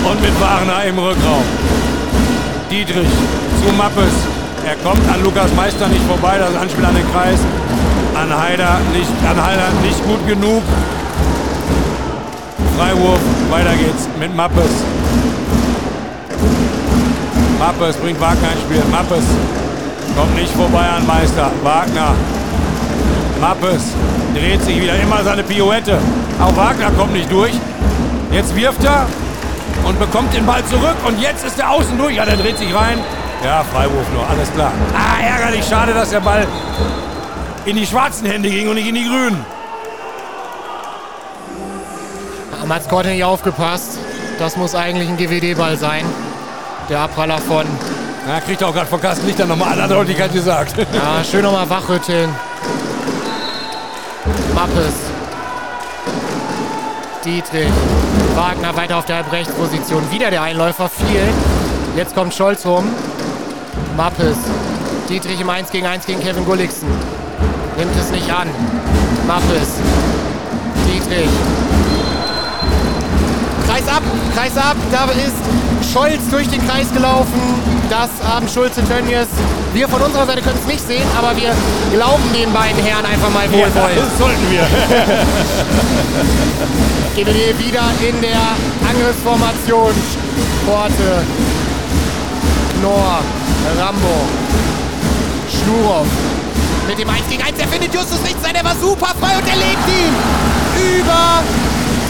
und mit Wagner im Rückraum. Dietrich zu Mappes. Er kommt an Lukas Meister nicht vorbei, das Anspiel an den Kreis. An Heider nicht, an Heider nicht gut genug. Freiwurf, weiter geht's mit Mappes. Mappes bringt Wagner ins Spiel. Mappes kommt nicht vorbei an Meister. Wagner. Mappes dreht sich wieder immer seine Pirouette. Auch Wagner kommt nicht durch. Jetzt wirft er und bekommt den Ball zurück. Und jetzt ist er außen durch. Ja, der dreht sich rein. Ja, Freiwurf nur, alles klar. Ah, ärgerlich. Schade, dass der Ball in die schwarzen Hände ging und nicht in die grünen. Da hat Scott nicht aufgepasst. Das muss eigentlich ein GWD-Ball sein. Der Abpraller von. Ja, kriegt auch gerade von Carsten Lichter nochmal an Deutlichkeit gesagt. Ja, schön nochmal wachrütteln. Mappes. Dietrich. Wagner weiter auf der Halbrechtsposition. Wieder der Einläufer. Viel. Jetzt kommt Scholz rum. Mappes. Dietrich im 1 gegen 1 gegen Kevin Gulliksen. Nimmt es nicht an. Mappes. Dietrich. Kreis ab, Kreis ab. Da ist Scholz durch den Kreis gelaufen. Das haben Schulze Tönnies. Wir von unserer Seite können es nicht sehen, aber wir glauben den beiden Herren einfach mal wohlwollend. das sollten wir. GWD wieder in der Angriffsformation. Porte, Knorr, Rambo, Schnurov. Mit dem 1 gegen 1, er findet Justus nicht sein, er war super frei und er legt ihn über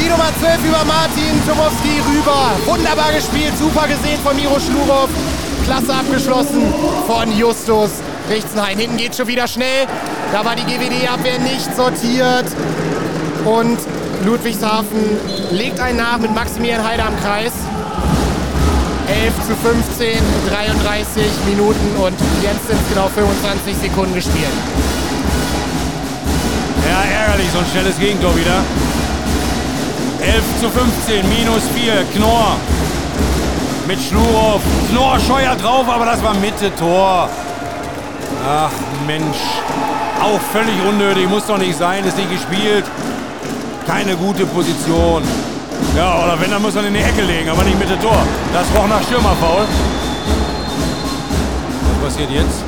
die Nummer 12, über Martin Tomowski rüber. Wunderbar gespielt, super gesehen von Miro Schlurov. Klasse abgeschlossen von Justus Richtenhain. Hinten geht schon wieder schnell. Da war die GWD-Abwehr nicht sortiert. Und Ludwigshafen legt einen nach mit Maximilian Heider am Kreis. 11 zu 15, 33 Minuten und jetzt sind es genau 25 Sekunden gespielt. Ja, ärgerlich, so ein schnelles Gegentor wieder. 11 zu 15, minus 4, Knorr. Mit Schlurov. Knorr scheuert drauf, aber das war Mitte Tor. Ach Mensch. Auch völlig unnötig, muss doch nicht sein, ist nicht gespielt. Keine gute Position. Ja, oder wenn, dann muss er in die Ecke legen, aber nicht Mitte Tor. Das roch nach Stürmerfaul. Was passiert jetzt?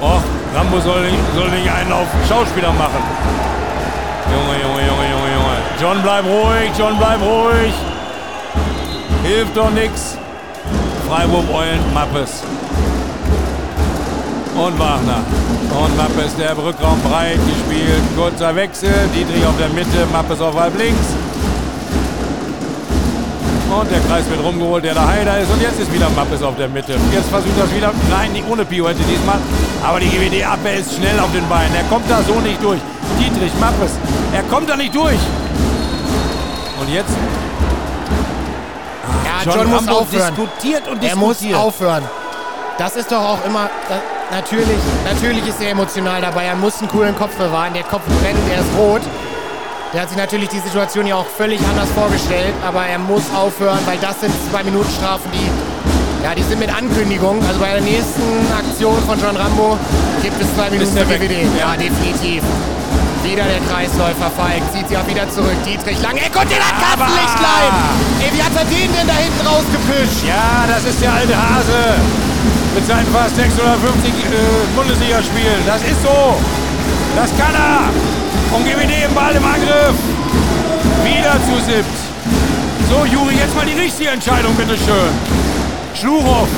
Och, Rambo soll nicht, soll nicht einen auf Schauspieler machen. John, bleib ruhig, John, bleib ruhig. Hilft doch nix. Freiburg Eulen, Mappes. Und Wagner. Und Mappes, der im Rückraum breit gespielt. Kurzer Wechsel. Dietrich auf der Mitte, Mappes auf halb links. Und der Kreis wird rumgeholt, der da Heider ist. Und jetzt ist wieder Mappes auf der Mitte. Jetzt versucht das wieder. Nein, nicht ohne Pirouette diesmal. Aber die GWD-Abwehr ist schnell auf den Beinen. Er kommt da so nicht durch. Dietrich, Mappes. Er kommt da nicht durch. Und jetzt? Ja, John, John muss Rambo aufhören. diskutiert und Er muss diskutiert. aufhören. Das ist doch auch immer. Das, natürlich, natürlich ist er emotional dabei. Er muss einen coolen Kopf bewahren. Der Kopf brennt, er ist rot. Der hat sich natürlich die Situation ja auch völlig anders vorgestellt, aber er muss aufhören, weil das sind zwei Minuten Strafen, die, ja, die sind mit Ankündigung. Also bei der nächsten Aktion von John Rambo gibt es zwei Minuten weg. DVD. Ja, definitiv. Wieder der Kreisläufer Falk, zieht sie auch wieder zurück. Dietrich Langeck und den hat Kassenlichtlein! Ey, wie hat er den denn da hinten rausgepischt? Ja, das ist der alte Hase. Mit seinen fast 650 äh, Bundesligaspielen. Das ist so. Das kann er. Und GWD im Ball im Angriff. Wieder zu siebt. So, Juri, jetzt mal die richtige Entscheidung, bitteschön. Schlurow.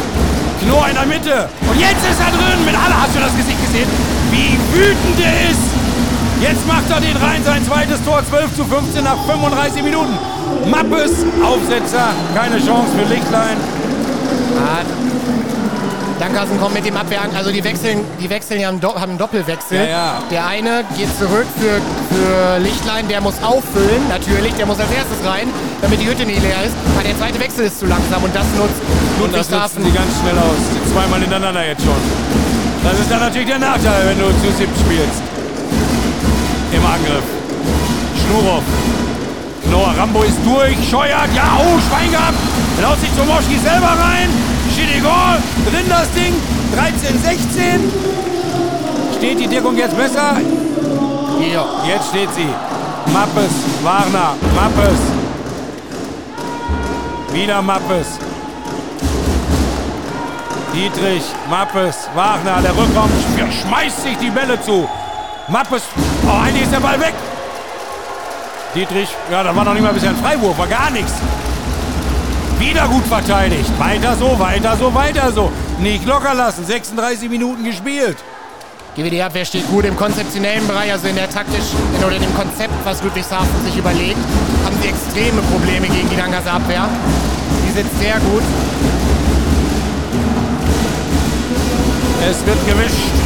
Knorr in der Mitte. Und jetzt ist er drin. Mit aller. Hast du das Gesicht gesehen? Wie wütend er ist. Jetzt macht er den rein, sein zweites Tor, 12 zu 15 nach 35 Minuten. Mappes, Aufsetzer, keine Chance für Lichtlein. Ah, Dankersen kommt mit dem Abwehr an. Also die wechseln, die wechseln ja haben einen Doppelwechsel. Ja, ja. Der eine geht zurück für, für Lichtlein, der muss auffüllen, natürlich. Der muss als erstes rein, damit die Hütte nicht leer ist. Aber der zweite Wechsel ist zu langsam und das nutzt Und das nutzen sie ganz schnell aus. Zweimal hintereinander jetzt schon. Das ist dann natürlich der Nachteil, wenn du zu siebt spielst. Angriff. Schnurow. Knorr, Rambo ist durch. Scheuert. Ja, oh, Schwein gehabt. Laut sich Tomoschki selber rein. Schidigol. Drin das Ding. 13, 16. Steht die Deckung jetzt besser? Ja. Jetzt steht sie. Mappes, Warner, Mappes. Wieder Mappes. Dietrich, Mappes, Wagner, der Rückraum sch- schmeißt sich die Bälle zu. Mappes, oh, eigentlich ist der Ball weg. Dietrich, ja, da war noch nicht mal bisher ein Freiwurf, war gar nichts. Wieder gut verteidigt. Weiter so, weiter so, weiter so. Nicht locker lassen. 36 Minuten gespielt. GWD-Abwehr steht gut im konzeptionellen Bereich, also in der taktischen oder in dem Konzept, was Ludwigshafen sich überlegt, haben sie extreme Probleme gegen die Dankerser Abwehr. Die sitzt sehr gut. Es wird gewischt.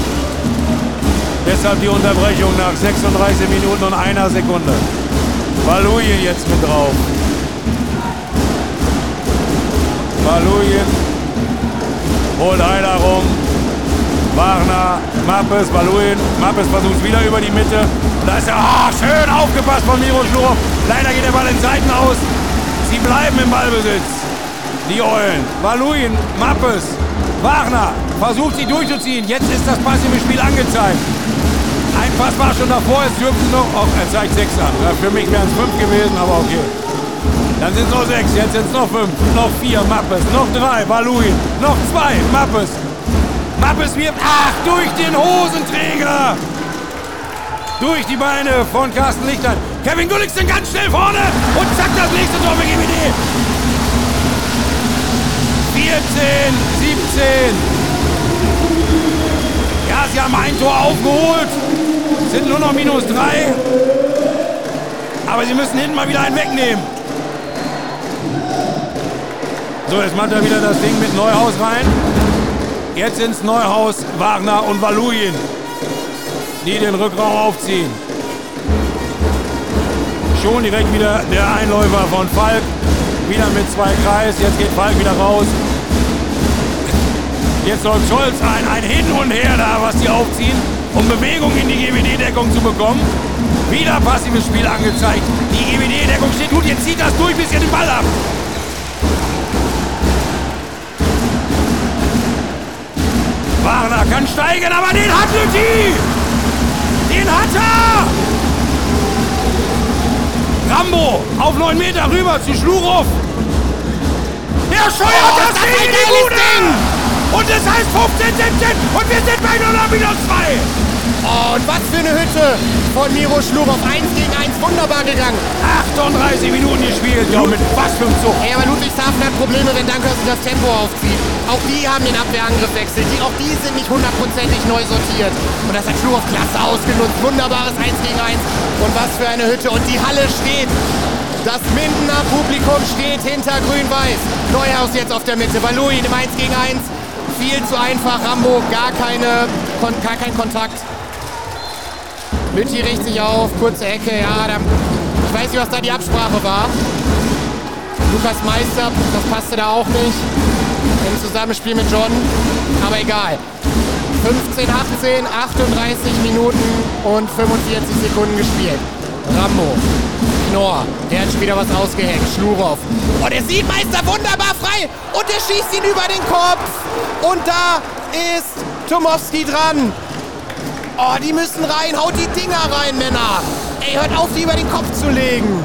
Deshalb die Unterbrechung nach 36 Minuten und einer Sekunde. Valujen jetzt mit drauf. Valujen holt einer rum. Wagner, Mappes, Valujen. Mappes versucht wieder über die Mitte. Und da ist er. Ah, schön aufgepasst von Miro Schlurf. Leider geht der Ball in Seiten aus. Sie bleiben im Ballbesitz. Die Eulen. Valujen, Mappes, Wagner versucht sie durchzuziehen. Jetzt ist das passive Spiel angezeigt. Ein Pass war schon davor, es dürften noch. Oh, er zeigt sechs an. Für mich wären es fünf gewesen, aber okay. Dann sind es noch sechs, jetzt sind es noch fünf, noch vier, Mappes, noch drei, Valuin, noch zwei, Mappes. Mappes wirft, ach, durch den Hosenträger. Durch die Beine von Carsten Lichtlein. Kevin Gulliksen ganz schnell vorne und zack, das nächste Tor für GWD. 14, 17. Ja, sie haben ein Tor aufgeholt. Sind nur noch minus drei. Aber sie müssen hinten mal wieder einen wegnehmen. So, jetzt macht er wieder das Ding mit Neuhaus rein. Jetzt sind es Neuhaus, Wagner und Valujen, die den Rückraum aufziehen. Schon direkt wieder der Einläufer von Falk. Wieder mit zwei Kreis. Jetzt geht Falk wieder raus. Jetzt läuft Scholz ein, ein Hin und Her da, was die aufziehen, um Bewegung in die GWD-Deckung zu bekommen. Wieder passives Spiel angezeigt. Die GWD-Deckung steht gut, jetzt zieht das durch, bis ihr den Ball habt. Warner kann steigen, aber den hat Lütti! Den hat er! Rambo auf 9 Meter rüber zu Schlurow. Der scheuert das Ding in die Bude! Und es heißt 15, 17 und wir sind bei 0 minus 2. Oh, und was für eine Hütte von Miro Schlurow. 1 gegen 1, wunderbar gegangen. 38 Minuten gespielt. Ja, mit was für ein Zug. Ey, aber Ludwigshafen hat Probleme, wenn Dankersen das Tempo aufzieht. Auch die haben den Abwehrangriff wechselt. Die, auch die sind nicht hundertprozentig neu sortiert. Und das hat Schlurow klasse ausgenutzt. Wunderbares 1 gegen 1. Und was für eine Hütte. Und die Halle steht. Das Mindener Publikum steht hinter Grün-Weiß. Neuhaus jetzt auf der Mitte. Valuin im 1 gegen 1. Viel zu einfach. Rambo gar, keine, kon gar kein Kontakt. Lütti richtet sich auf. Kurze Ecke. Ja, da, ich weiß nicht, was da die Absprache war. Lukas Meister, das passte da auch nicht. Im Zusammenspiel mit John. Aber egal. 15, 18, 38 Minuten und 45 Sekunden gespielt. Rambo. Knorr. Der hat schon wieder was ausgehängt. Schlurov. Oh, der sieht Meister wunderbar frei. Und der schießt ihn über den Kopf. Und da ist Tomowski dran. Oh, die müssen rein. Haut die Dinger rein, Männer. Ey, hört auf, die über den Kopf zu legen.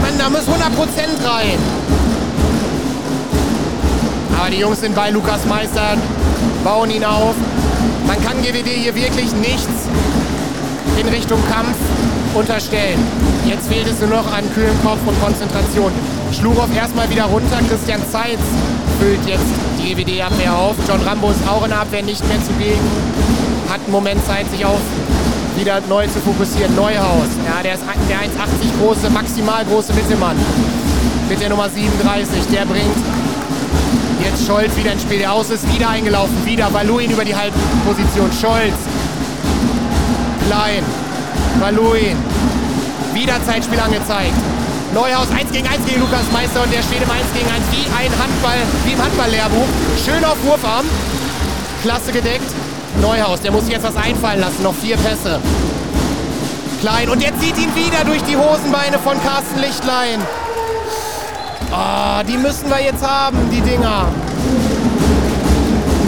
Mann, da muss 100% rein. Aber die Jungs sind bei Lukas Meister, bauen ihn auf. Man kann GWD hier wirklich nichts in Richtung Kampf unterstellen. Jetzt fehlt es nur noch an kühlem Kopf und Konzentration. Schlurow erstmal wieder runter. Christian Zeitz füllt jetzt die GWD-Abwehr auf. John Rambo ist auch in der Abwehr nicht mehr zugegen. Hat einen Moment Zeit, sich auf wieder neu zu fokussieren. Neuhaus, ja, der ist der 1,80 große, maximal große Mittelmann mit der Nummer 37. Der bringt jetzt Scholz wieder ins Spiel. Der Aus ist wieder eingelaufen, wieder Valuin über die Halbposition. Scholz, Klein, Valuin, wieder Zeitspiel angezeigt. Neuhaus 1 gegen 1 gegen Lukas Meister und der steht im 1 gegen 1 wie ein Handball, wie im Handballlehrbuch. Schön auf Wurfarm. Klasse gedeckt. Neuhaus, der muss sich jetzt was einfallen lassen. Noch vier Pässe. Klein. Und jetzt zieht ihn wieder durch die Hosenbeine von Carsten Lichtlein. Oh, die müssen wir jetzt haben, die Dinger.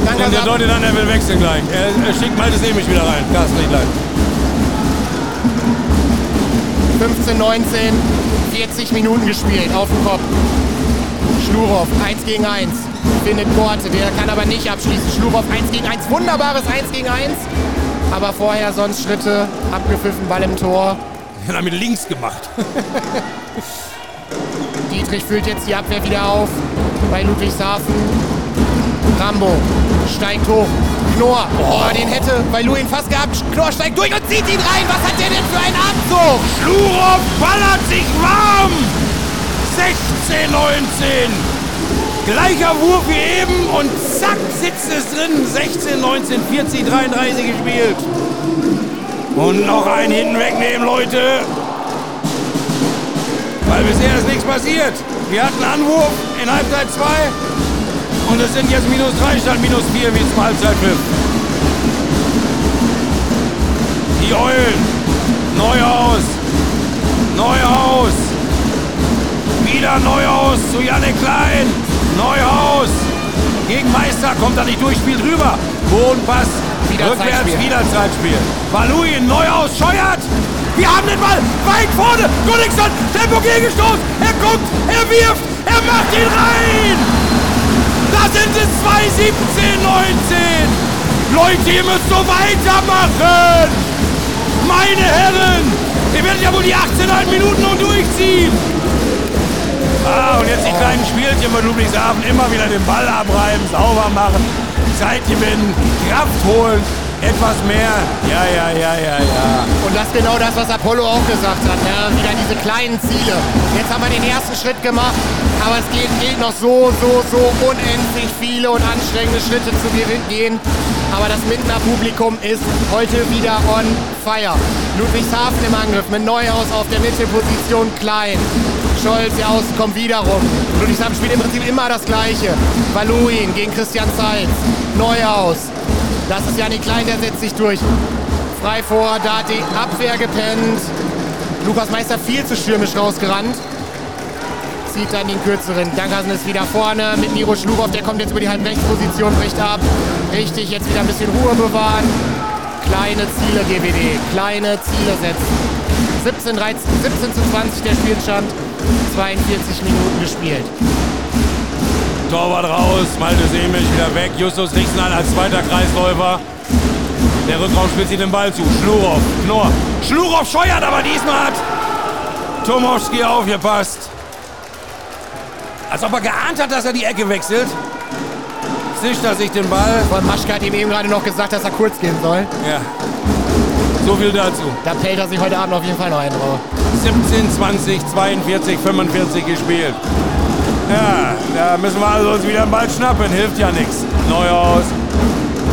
Danke, Und der deutet an, er will wechseln gleich. Er, er schickt Maltes Emich wieder rein. Carsten Lichtlein. 15, 19, 40 Minuten gespielt auf dem Kopf. Schlurow, 1 gegen 1 findet Korte, der kann aber nicht abschließen. Schlurow 1 gegen 1, wunderbares 1 gegen 1. Aber vorher sonst Schritte, abgepfiffen, Ball im Tor. Er hat mit links gemacht. Dietrich füllt jetzt die Abwehr wieder auf bei Ludwigshafen. Rambo steigt hoch. Knorr, oh, den hätte bei Luin fast gehabt. Knorr steigt durch und zieht ihn rein. Was hat der denn für einen Abzug? Schlurow ballert sich warm. 16, 19. Gleicher Wurf wie eben und zack sitzt es drin. 16, 19, 40, 33 gespielt. Und noch einen hinten wegnehmen, Leute. Weil bisher ist nichts passiert. Wir hatten Anwurf in Halbzeit 2 und es sind jetzt minus 3 statt minus 4 wie zum Halbzeitpfiff. Die Eulen. Neuhaus. Neuhaus. Wieder Neuhaus zu Janne Klein. Neuhaus gegen Meister, kommt da nicht durch, spielt rüber. Bodenpass, wieder rückwärts, Zeitspiel. wieder Zeitspiel. Baluin, Neuhaus, scheuert. Wir haben den Ball weit vorne. Gunningson, Tempo gegenstoß. Er guckt, er wirft, er macht ihn rein. Sind es 2, 17, 19. Leute, ihr müsst so weitermachen. Meine Herren, ihr werdet ja wohl die 18 Minuten noch durchziehen. Ah, und jetzt die kleinen Spielchen bei Ludwigshafen. Immer wieder den Ball abreiben, sauber machen, Zeit gewinnen, Kraft holen. Etwas mehr. Ja, ja, ja, ja, ja. Und das ist genau das, was Apollo auch gesagt hat. Ja, wieder diese kleinen Ziele. Jetzt haben wir den ersten Schritt gemacht, aber es geht, gilt noch so, so, so unendlich viele und anstrengende Schritte zu gehen. Aber das Mindener Publikum ist heute wieder on fire. Ludwigshafen im Angriff mit Neuhaus auf der Mittelposition klein. Scholz, der Außen kommt wieder rum. Ludwigshafen spielt im Prinzip immer das Gleiche. Valuin gegen Christian Zeitz. Neuhaus. Das ist Janik Klein, der setzt sich durch. Frei vor, da hat die Abwehr gepennt. Lukas Meister viel zu stürmisch rausgerannt. Zieht dann den kürzeren. Dankersen ist wieder vorne mit Miro Schlurow. Der kommt jetzt über die Halbrechtsposition, bricht ab. Richtig, jetzt wieder ein bisschen Ruhe bewahren. Kleine Ziele GWD, kleine Ziele setzen. 17, 13, 17 zu 20 der Spielstand. 42 Minuten gespielt. Torwart raus, Malte Semich wieder weg. Justus Rixenal als zweiter Kreisläufer. Der Rückraum spielt sich den Ball zu. Schlurow, Knorr. Schlurow scheuert, aber diesmal hat Tomowski aufgepasst. Als ob er geahnt hat, dass er die Ecke wechselt. Zischt er sich den Ball. Von Maschke hat ihm eben gerade noch gesagt, dass er kurz gehen soll. Ja. So viel dazu. Da pellt er sich heute Abend auf jeden Fall noch einen drauf. 17, 20, 42, 45 gespielt. Ja, da müssen wir also uns wieder einen Ball schnappen. Hilft ja nichts. Neuhaus.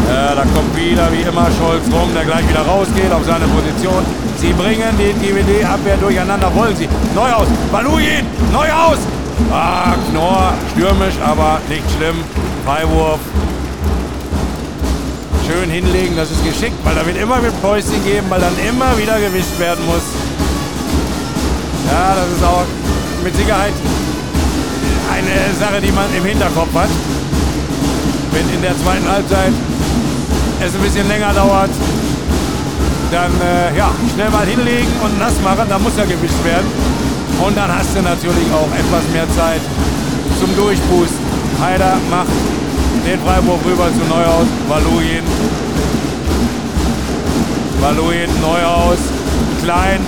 Ja, da kommt wieder wie immer Scholz rum, der gleich wieder rausgeht auf seine Position. Sie bringen den DVD-Abwehr durcheinander, wollen sie. Neuhaus, Baluin, Neuhaus, Ah, Knorr, stürmisch, aber nicht schlimm. Freiwurf. Schön hinlegen, das ist geschickt, weil da wird immer mit Päuschen geben, weil dann immer wieder gewischt werden muss. Ja, das ist auch mit Sicherheit eine Sache, die man im Hinterkopf hat. Wenn in der zweiten Halbzeit es ein bisschen länger dauert, dann äh, ja, schnell mal hinlegen und nass machen, dann muss er gewischt werden. Und dann hast du natürlich auch etwas mehr Zeit zum Durchpusten. Heider macht den Freiburg rüber zu Neuhaus. Valuin. Valuin, Neuhaus. Klein.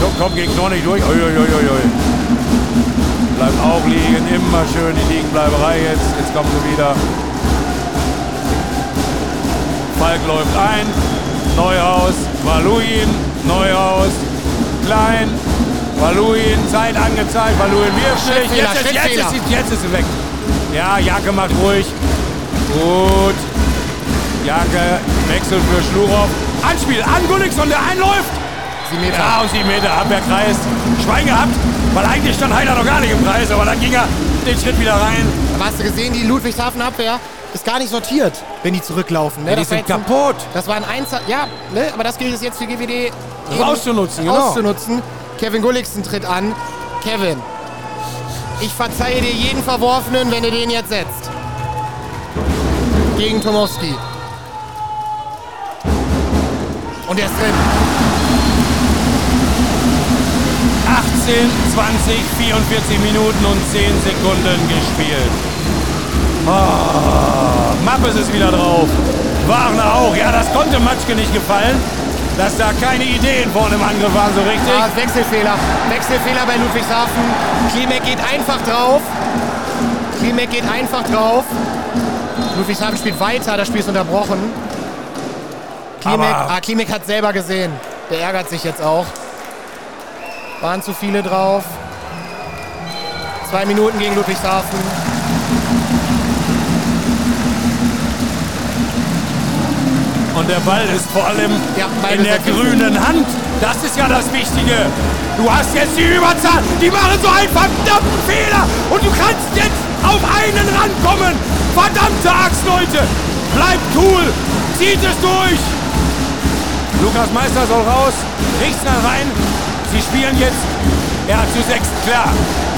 So, kommt gegen Knorr nicht durch. Bleibt auch liegen. Immer schön die Liegenbleiberei jetzt. Jetzt kommen sie wieder. Falk läuft ein. Neuhaus. Valuin. Neuhaus. Klein. Valuin. Zeit angezeigt. Valuin wirft nicht. Jetzt ist, jetzt, ist, jetzt ist sie weg. Ja, Jacke macht ruhig. Gut. Jacke wechselt für Schlurov. Anspiel an Gullickson, der einläuft. Sieben Meter. Ja, aus sieben Meter Abwehrkreis. Schwein gehabt, weil eigentlich stand Heider noch gar nicht im Kreis, aber dann ging er den Schritt wieder rein. Aber hast du gesehen, die Ludwigshafen Abwehr ist gar nicht sortiert, wenn die zurücklaufen. Ne? Ja, die Das sind jetzt ein- kaputt. Das war ein Einzel... Ja, ne? aber das gilt es jetzt für GWD Das eben auszunutzen, genau. auszunutzen. Kevin Gulliksen tritt an. Kevin, ich verzeihe dir jeden Verworfenen, wenn du den jetzt setzt. Gegen Tomowski. Und er ist drin. 18, 20, 44 Minuten und 10 Sekunden gespielt. Ah, Mappes ist wieder drauf. Wagner auch. Ja, das konnte Matschke nicht gefallen, dass da keine Ideen vorne im Angriff waren so richtig. Ah, Wechselfehler. Wechselfehler bei Ludwigshafen. Klimek geht einfach drauf. Klimek geht einfach drauf. Ludwigshafen spielt weiter, das Spiel ist unterbrochen. Klimek, ah, Klimek hat selber gesehen. Der ärgert sich jetzt auch. Waren zu viele drauf. Zwei Minuten gegen Ludwigshafen. Und der Ball ist vor allem Ja, in der grünen Hand. Das ist ja das Wichtige. Du hast jetzt die Überzahl. Die machen so einen verdammten Fehler. Und du kannst jetzt auf einen rankommen. Verdammte Axt, Leute. Bleibt cool. Zieht es durch. Lukas Meister soll raus. Richter rein. Sie spielen jetzt ja, zu sechs. Klar.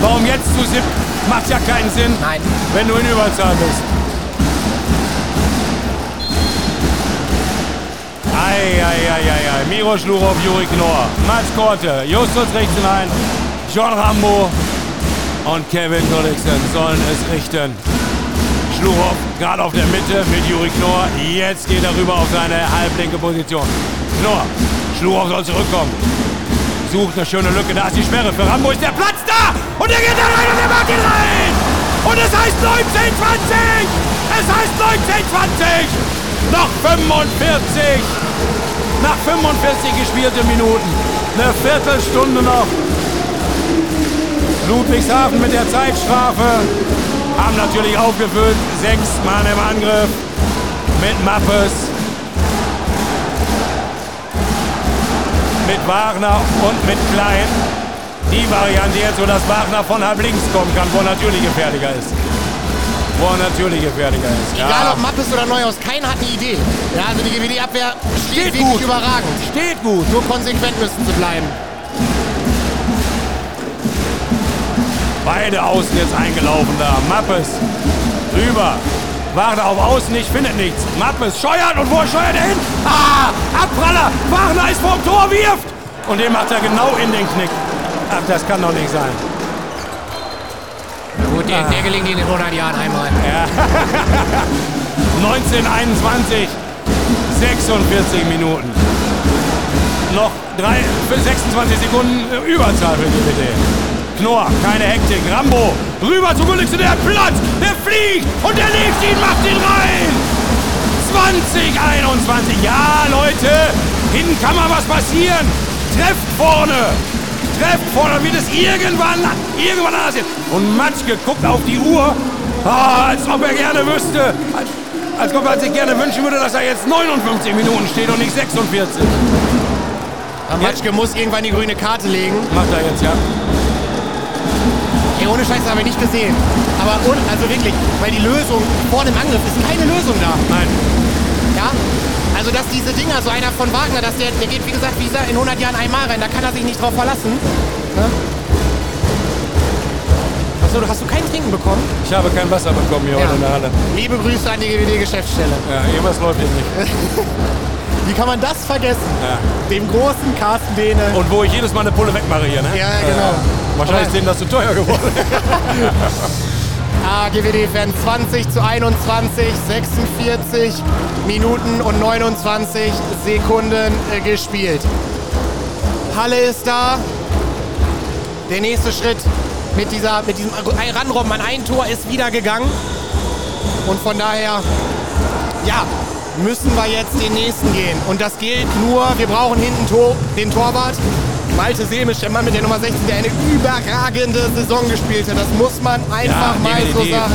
Warum jetzt zu sieben? Macht ja keinen Sinn, Nein. wenn du in Überzahl bist. Eieieiei. Miro Schlurov, Juri Knorr, Mats Korte, Justus richten ein, John Rambo und Kevin Gulliksen sollen es richten. Schlurov gerade auf der Mitte mit Juri Knorr. Jetzt geht er rüber auf seine halblinke Position. Knorr, Schlurov soll zurückkommen. Sucht eine schöne Lücke, da ist die Sperre. Für Rambo ist der Platz da! Und er geht da rein und er macht ihn rein! Und es heißt 1920! Es heißt 1920! Noch 45! Nach 45 gespielte Minuten. Eine Viertelstunde noch. Ludwigshafen mit der Zeitstrafe. Haben natürlich aufgefüllt. Sechs Mann im Angriff. Mit Mappes. Mit Wagner und mit Klein. Die Variante jetzt, so dass Wagner von halb links kommen kann, wo natürlich gefährlicher ist. Wo er natürlich gefährlicher ist. Egal ob Mappes oder Neuhaus, keiner hat eine Idee. Ja, also die GWD-Abwehr steht, Steht wirklich gut. überragend. Steht gut. Nur konsequent müssen sie bleiben. Beide außen jetzt eingelaufen da. Mappes rüber. Wagner auf außen nicht, findet nichts. Mappes scheuert und wo scheuert er hin? Ah, Abpraller. Wagner ist vom Tor, wirft. Und den macht er genau in den Knick. Ach, das kann doch nicht sein. Gut, der, der gelingt Ihnen in 100 Jahren einmal. 1921, 46 Minuten. Noch drei, für 26 Sekunden äh, Überzahl für GWD. Knorr, keine Hektik. Rambo, rüber zu Gulliksen, der hat Platz, der fliegt und der legt ihn, macht ihn rein. 2021, ja Leute, hinten kann mal was passieren. Trefft vorne, trefft vorne, dann wird es irgendwann, irgendwann anders sein. Und Matschke guckt auf die Uhr, ah, als ob er gerne wüsste, als, als ob er sich gerne wünschen würde, dass er jetzt 59 Minuten steht und nicht 46. Matschke muss irgendwann die grüne Karte legen. Macht er jetzt, ja. ohne Scheiß habe ich nicht gesehen. Aber un, also wirklich, weil die Lösung vor dem Angriff ist keine Lösung da. Nein. Ja? Also dass diese Dinger, so einer von Wagner, dass der, der geht wie gesagt, wie gesagt, in 100 Jahren einmal rein, da kann er sich nicht drauf verlassen. Ne? Achso, hast du kein Trinken bekommen? Ich habe kein Wasser bekommen hier Ja. heute in der Halle. Liebe Grüße an die GWD-Geschäftsstelle. Ja, irgendwas läuft hier nicht. Wie kann man das vergessen? Ja. Dem großen Carsten Dehne. Und wo ich jedes Mal eine Pulle wegmache hier, ne? Ja, genau. Wahrscheinlich Aber- ist denen das zu teuer geworden. Ah, GWD werden 20 zu 21, 46 Minuten und 29 Sekunden äh, gespielt. Halle ist da. Der nächste Schritt mit, dieser, mit diesem Ranrobben an ein Tor ist wieder gegangen. Und von daher, ja, müssen wir jetzt den nächsten gehen. Und das gilt nur, wir brauchen hinten den Torwart. Malte Semisch, der Mann mit der Nummer 16, der eine überragende Saison gespielt hat. Das muss man einfach Ja, mal so sagen.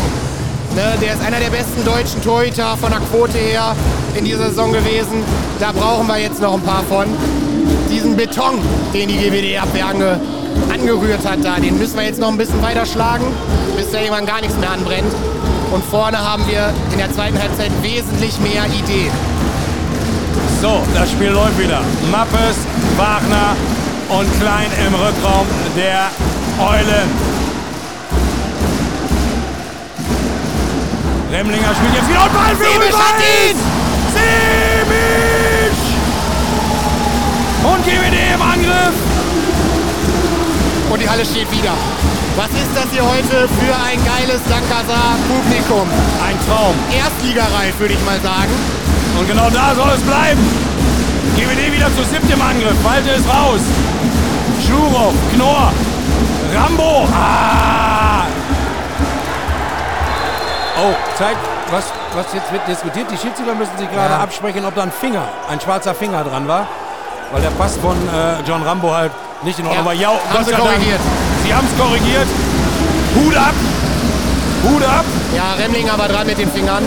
Ne, der ist einer der besten deutschen Torhüter von der Quote her in dieser Saison gewesen. Da brauchen wir jetzt noch ein paar von. Diesen Beton, den die GWD-Abwehr ange, angerührt hat, da, den müssen wir jetzt noch ein bisschen weiter schlagen, bis da irgendwann gar nichts mehr anbrennt. Und vorne haben wir in der zweiten Halbzeit wesentlich mehr Ideen. So, das Spiel läuft wieder. Mappes, Wagner und Klein im Rückraum der Eulen. Remlinger spielt jetzt wieder und Ball für Simic hat ihn! Simic! Und GWD im Angriff. Und die Halle steht wieder. Was ist das hier heute für ein geiles Dankasa Publikum? Ein Traum. Erstligareif, würde ich mal sagen. Und genau da soll es bleiben. GWD wieder zu siebt im Angriff. Walte ist raus. Schurow, Knorr, Rambo. Ah! Oh, zeigt, was, was jetzt wird diskutiert. Die Schiedsrichter müssen sich gerade Ja. absprechen, ob da ein Finger, ein schwarzer Finger dran war. Weil der Pass von äh, John Rambo halt nicht in Ordnung Ja, war. Ja, haben sie sei Dank. korrigiert. Sie haben es korrigiert. Hut ab. Hut ab. Ja, Remlinger war dran mit den Fingern.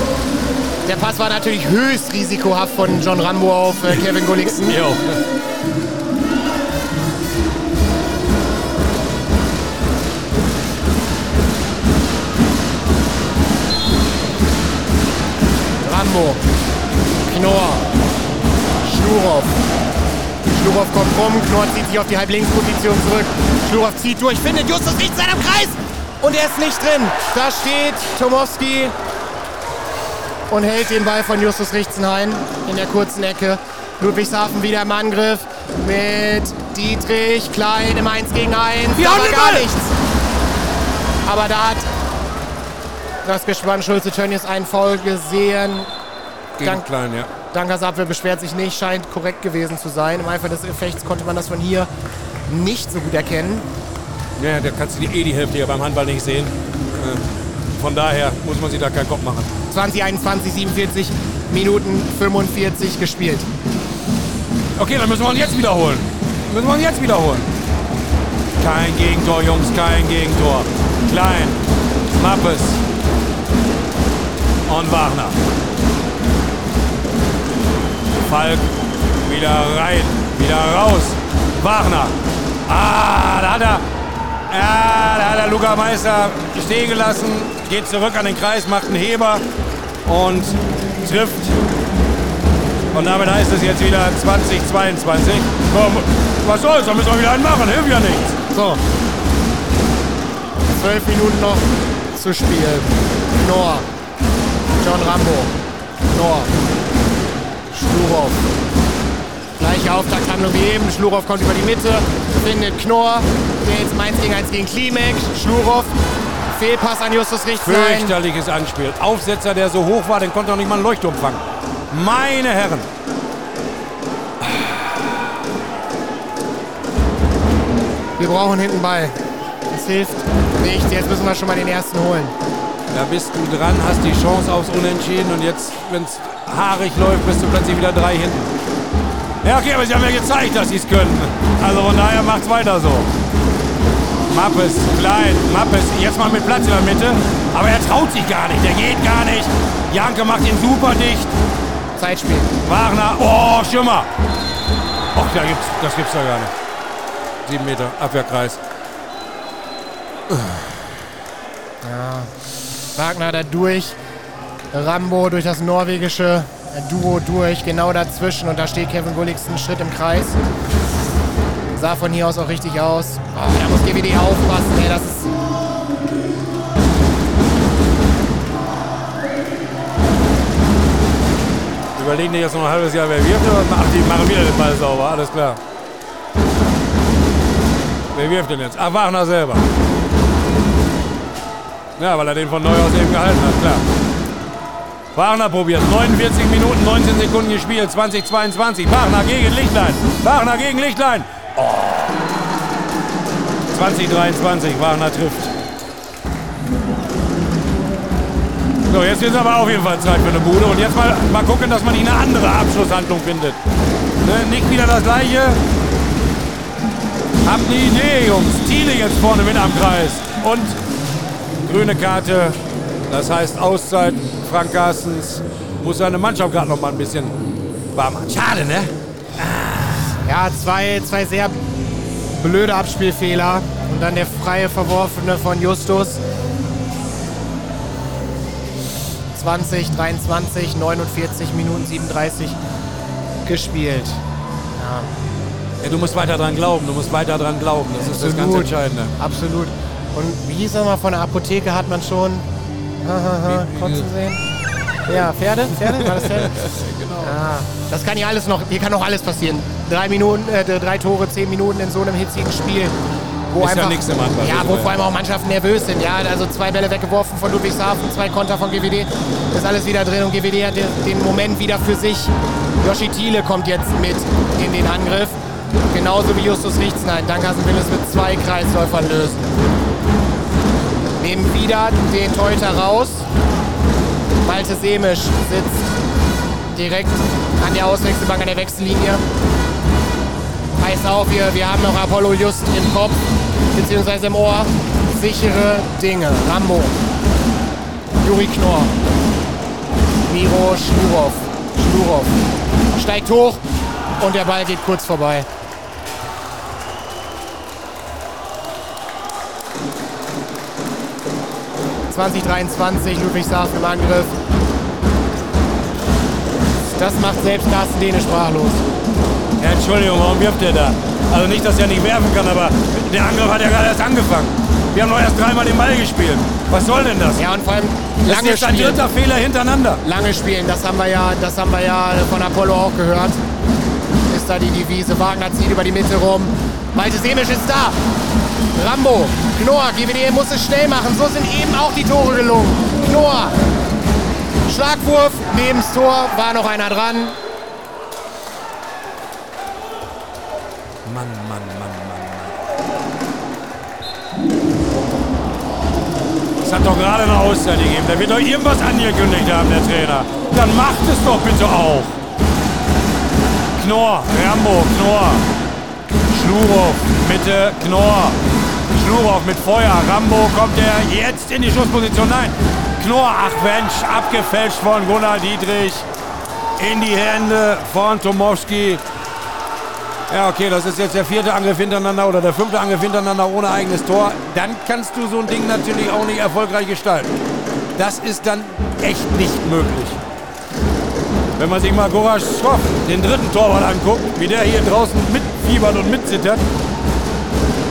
Der Pass war natürlich höchst risikohaft von John Rambo auf äh, Kevin Gulliksen. Jo. Rambo, Knorr, Schlurow. Schlurow kommt rum, Knorr zieht sich auf die Halblinksposition zurück. Schlurow zieht durch, findet Justus nicht seinem Kreis und er ist nicht drin. Da steht Tomowski und hält den Ball von Justus Richtenhain in der kurzen Ecke. Ludwigshafen wieder im Angriff mit Dietrich Klein im 1 gegen 1. Wir haben aber gar nichts. Aber da hat das Gespann Schulze Tönnies einen Foul gesehen. Gegen Dank- Klein, ja. Dankers Abwehr beschwert sich nicht, scheint korrekt gewesen zu sein. Im Eifer des Effekts konnte man das von hier nicht so gut erkennen. Ja, da kannst du die, eh die Hälfte ja beim Handball nicht sehen. Äh, Von daher muss man sich da keinen Kopf machen. 2021, 47 Minuten 45 gespielt. Okay, dann müssen wir uns jetzt wiederholen. Müssen wir uns jetzt wiederholen. Kein Gegentor, Jungs, kein Gegentor. Klein, Mappes und Wagner. Falk wieder rein, wieder raus. Wagner. Ah, da hat er. Ja, da hat er Luca Meister stehen gelassen, geht zurück an den Kreis, macht einen Heber und trifft und damit heißt es jetzt wieder 2022. Komm, was soll's, da müssen wir wieder einen machen, hilft ja nichts. So. Zwölf Minuten noch zu spielen. Knorr. John Rambo. Knorr. Schlurow. Gleiche Auftakthandlung wie eben. Schlurow kommt über die Mitte, findet Knorr. Der jetzt 1 gegen 1 gegen Klimek. Schlurow. Fehlpass an Justus Richtlein. Fürchterliches Anspiel. Aufsetzer, der so hoch war, den konnte auch nicht mal ein Leuchtturm fangen. Meine Herren. Wir brauchen hinten Ball. Das hilft nichts. Jetzt müssen wir schon mal den ersten holen. Da bist du dran, hast die Chance aufs Unentschieden und jetzt, wenn es haarig läuft, bist du plötzlich wieder drei hinten. Ja, okay, aber sie haben ja gezeigt, dass sie es können. Also von daher macht's weiter so. Mappes, klein, Mappes, jetzt mal mit Platz in der Mitte. Aber er traut sich gar nicht, der geht gar nicht. Janke macht ihn super dicht. Zeitspiel. Wagner, oh, Schimmer. Och, da gibt's, das gibt's da gar nicht. Sieben Meter, Abwehrkreis. Wagner da durch. Rambo durch das norwegische Duo durch, genau dazwischen. Und da steht Kevin Gulliksen einen Schritt im Kreis. Sah von hier aus auch richtig aus. Oh, da muss GWD aufpassen. Ey, das ist Überlegen die jetzt noch ein halbes Jahr, wer wirft oder ach, die machen wieder den Ball sauber. Alles klar. Wer wirft denn jetzt? Ach, Wagner selber. Ja, weil er den von neu aus eben gehalten hat, klar. Wagner probiert. 49 Minuten, 19 Sekunden gespielt. 2022. Wagner gegen Lichtlein. Wagner gegen Lichtlein. Oh. 2023. Wagner trifft. So, jetzt ist aber auf jeden Fall Zeit für eine Bude. Und jetzt mal, mal gucken, dass man eine andere Abschlusshandlung findet. Ne? Nicht wieder das gleiche. Haben die Idee, Jungs. Thiele jetzt vorne mit am Kreis. Und grüne Karte. Das heißt Auszeit. Frank Carstens muss seine Mannschaft gerade noch mal ein bisschen warm machen. Schade, ne? Ja, zwei, zwei sehr blöde Abspielfehler. Und dann der freie Verworfene von Justus. 20, 23, 49 Minuten 37 gespielt. Ja, du musst weiter dran glauben. Du musst weiter dran glauben. Das ist das ganz Absolut. Entscheidende. Absolut. Und wie hieß er mal, von der Apotheke hat man schon. Hahaha, Kotzen sehen. Ja, Pferde? Pferde? War das Pferde? genau. Ja, das kann ja alles noch, hier kann noch alles passieren. Drei Minuten, äh, drei Tore, zehn Minuten in so einem hitzigen Spiel. Wo Ist ja einfach, nichts im Handball, Ja, also, wo ja. vor allem auch Mannschaften nervös sind. Ja, also zwei Bälle weggeworfen von Ludwigshafen, zwei Konter von GWD. Ist alles wieder drin und GWD hat den, den Moment wieder für sich. Joshi Thiele kommt jetzt mit in den Angriff. Genauso wie Justus Richtsnein. Dankassen will es mit zwei Kreisläufern lösen. Nehmen wieder den Teuter raus. Malte Semisch sitzt direkt an der Auswechselbank, an der Wechsellinie. Heißt auf, wir, wir haben noch Apollo just im Kopf, beziehungsweise im Ohr. Sichere Dinge. Rambo. Juri Knorr. Miro Schlurov. Schlurov. Steigt hoch und der Ball geht kurz vorbei. ...2023, Ludwigshafen im Angriff. Das macht selbst Carsten Dehne sprachlos. Ja, Entschuldigung, warum wirft der da? Also nicht, dass er nicht werfen kann, aber der Angriff hat ja gerade erst angefangen. Wir haben noch erst dreimal den Ball gespielt. Was soll denn das? Ja, und vor allem das ist lange ein dritter Fehler hintereinander. Lange spielen, das haben wir ja, das haben wir ja von Apollo auch gehört. Ist da die Devise. Wagner zieht über die Mitte rum. Malte Semisch ist da. Rambo, Knorr, GWD muss es schnell machen. So sind eben auch die Tore gelungen. Knorr, Schlagwurf, neben das Tor, war noch einer dran. Mann, Mann, Mann, Mann, Mann. Es hat doch gerade eine Auszeit gegeben. Da wird doch irgendwas angekündigt haben, der Trainer. Dann macht es doch bitte auch. Knorr, Rambo, Knorr. Schlurow, Mitte, Knorr. Schlurow mit Feuer. Rambo kommt er jetzt in die Schussposition. Nein. Knorr, ach Mensch, abgefälscht von Gunnar Dietrich. In die Hände von Tomowski. Ja, okay, das ist jetzt der vierte Angriff hintereinander oder der fünfte Angriff hintereinander ohne eigenes Tor. Dann kannst du so ein Ding natürlich auch nicht erfolgreich gestalten. Das ist dann echt nicht möglich. Wenn man sich mal Goraschkow, den dritten Torwart, anguckt, wie der hier draußen mitfiebert und mitzittert,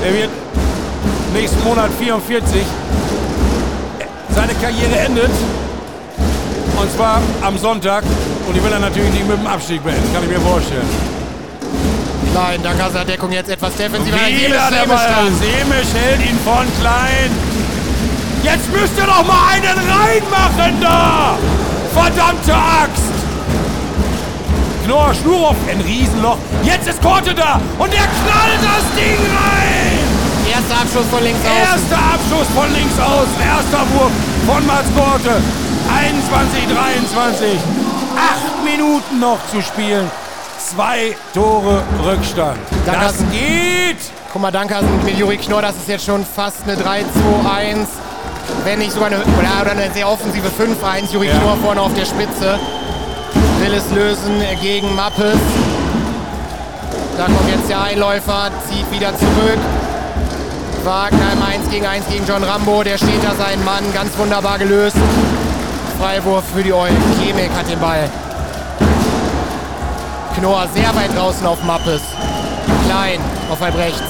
der wird nächsten Monat 44. Seine Karriere endet. Und zwar am Sonntag. Und die will er natürlich nicht mit dem Abstieg beenden, kann ich mir vorstellen. Nein, Dankaser Deckung jetzt etwas defensiver. Wieder der Ball. Semisch hält ihn von Klein. Jetzt müsst ihr doch mal einen reinmachen da! Verdammte Axt! Knorr, Schnurow, ein Riesenloch. Jetzt ist Korte da und er knallt das Ding rein! Erster Abschuss von links aus. Erster Abschuss von links aus. Erster Wurf von Mats Korte. 21, 23. Acht Minuten noch zu spielen. Zwei Tore Rückstand. Das geht! Guck mal, Dankasen mit Juri Knorr, das ist jetzt schon fast eine 3-2-1. Wenn nicht sogar eine, oder, oder eine sehr offensive 5-1. Juri Ja. Knorr vorne auf der Spitze. Will es lösen gegen Mappes. Da kommt jetzt der Einläufer, zieht wieder zurück. Wagner im 1 gegen 1 gegen John Rambo. Der steht da seinen Mann. Ganz wunderbar gelöst. Freiwurf für die Eulen. Kemek hat den Ball. Knorr sehr weit draußen auf Mappes. Klein auf halb rechts.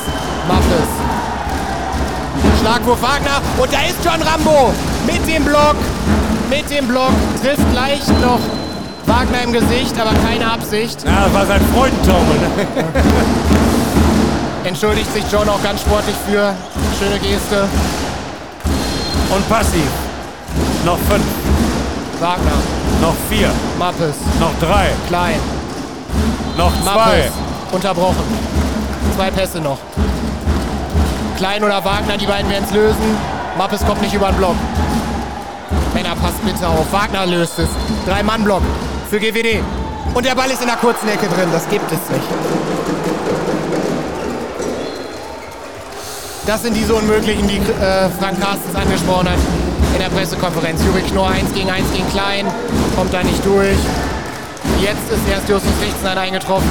Mappes. Schlagwurf Wagner. Und da ist John Rambo mit dem Block. Mit dem Block. Trifft leicht noch Wagner im Gesicht, aber keine Absicht. Ja, das war sein Freudentaumel. Entschuldigt sich John auch ganz sportlich für. Schöne Geste. Und passiv. Noch fünf, Wagner. noch vier, Mappes. noch drei, Klein. noch zwei. Mappes. Unterbrochen. Zwei Pässe noch. Klein oder Wagner, die beiden werden es lösen. Mappes kommt nicht über den Block. Männer, passt bitte auf. Wagner löst es. Drei-Mann-Block für GWD. Und der Ball ist in der kurzen Ecke drin. Das gibt es nicht. Das sind diese Unmöglichen, die äh, Frank Carstens angesprochen hat in der Pressekonferenz. Juri Knorr 1 gegen 1 gegen Klein. Kommt da nicht durch. Jetzt ist erst Justus Lichtenstein eingetroffen.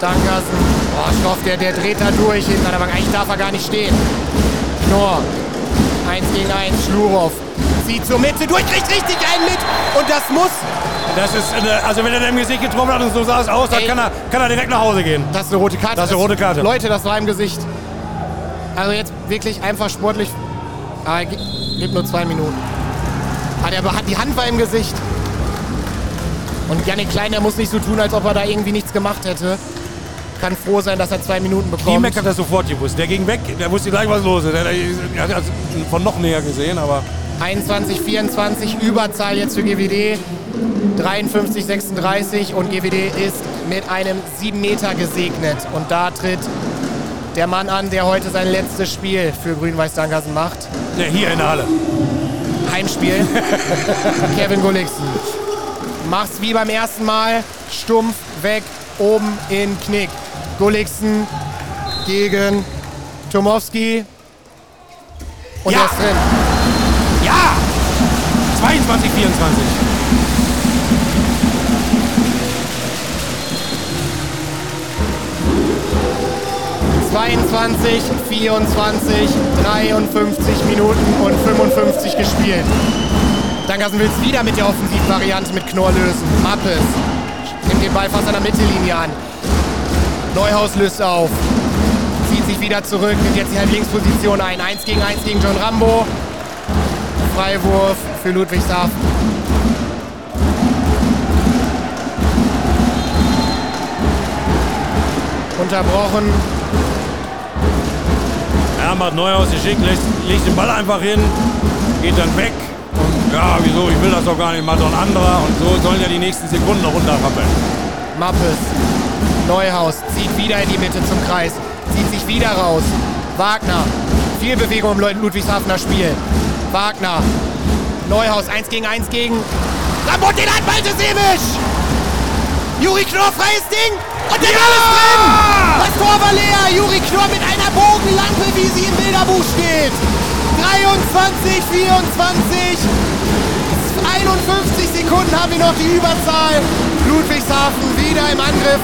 Dankersen. Boah, Stoff, der, der dreht da durch hinten an der Bank. Eigentlich darf er gar nicht stehen. Knorr. 1 gegen 1. Schlurow. Zieht zur Mitte durch, kriegt richtig einen mit. Und das muss. Das ist, eine, also wenn er da im Gesicht getroffen hat und so sah es aus, dann Ey. kann er, kann er direkt nach Hause gehen. Das ist eine rote Karte. Das ist eine rote Karte. Leute, das war im Gesicht. Also jetzt wirklich einfach sportlich. Aber gibt gibt nur zwei Minuten. Ah, der hat die Hand war im Gesicht. Und Janik Klein, der muss nicht so tun, als ob er da irgendwie nichts gemacht hätte. Kann froh sein, dass er zwei Minuten bekommt. Klimek hat das sofort gewusst. Der ging weg, der wusste gleich, was los ist. Der hat das von noch näher gesehen, aber 21, 24, Überzahl jetzt für GWD. 53, 36 und GWD ist mit einem 7 Meter gesegnet. Und da tritt der Mann an, der heute sein letztes Spiel für Grün-Weiß Dankersen macht. ne, hier in der Halle. Heimspiel. Kevin Gulliksen. Mach's wie beim ersten Mal. Stumpf weg, oben in Knick. Gulliksen gegen Tomowski. Und Ja. er ist drin. Ja! 22, 24. 22, 24, 53 Minuten und 55 gespielt. Dankersen will es wieder mit der Offensivvariante mit Knorr lösen. Mappes nimmt den Ball fast an der Mittellinie an. Neuhaus löst auf. Zieht sich wieder zurück, nimmt jetzt die Halblinksposition ein. 1 gegen 1 gegen John Rambo. Freiwurf für Ludwigshafen. Unterbrochen. Macht Neuhaus geschickt, legt, legt den Ball einfach hin, geht dann weg. Und ja, wieso, ich will das doch gar nicht, macht doch ein anderer. Und so sollen ja die nächsten Sekunden noch runterrappeln. Mappes. Neuhaus zieht wieder in die Mitte zum Kreis. Zieht sich wieder raus. Wagner. Viel Bewegung im Ludwigshafener Spiel. Wagner. Neuhaus 1 gegen 1 gegen. Rambo den hat Baltesemisch! Juri Knorr freies Ding! Und der Ball ist drin! Das Tor war leer! Juri Knorr mit einer Bogenlampe, wie sie im Bilderbuch steht! 23, 24, 51 Sekunden haben wir noch die Überzahl. Ludwigshafen wieder im Angriff.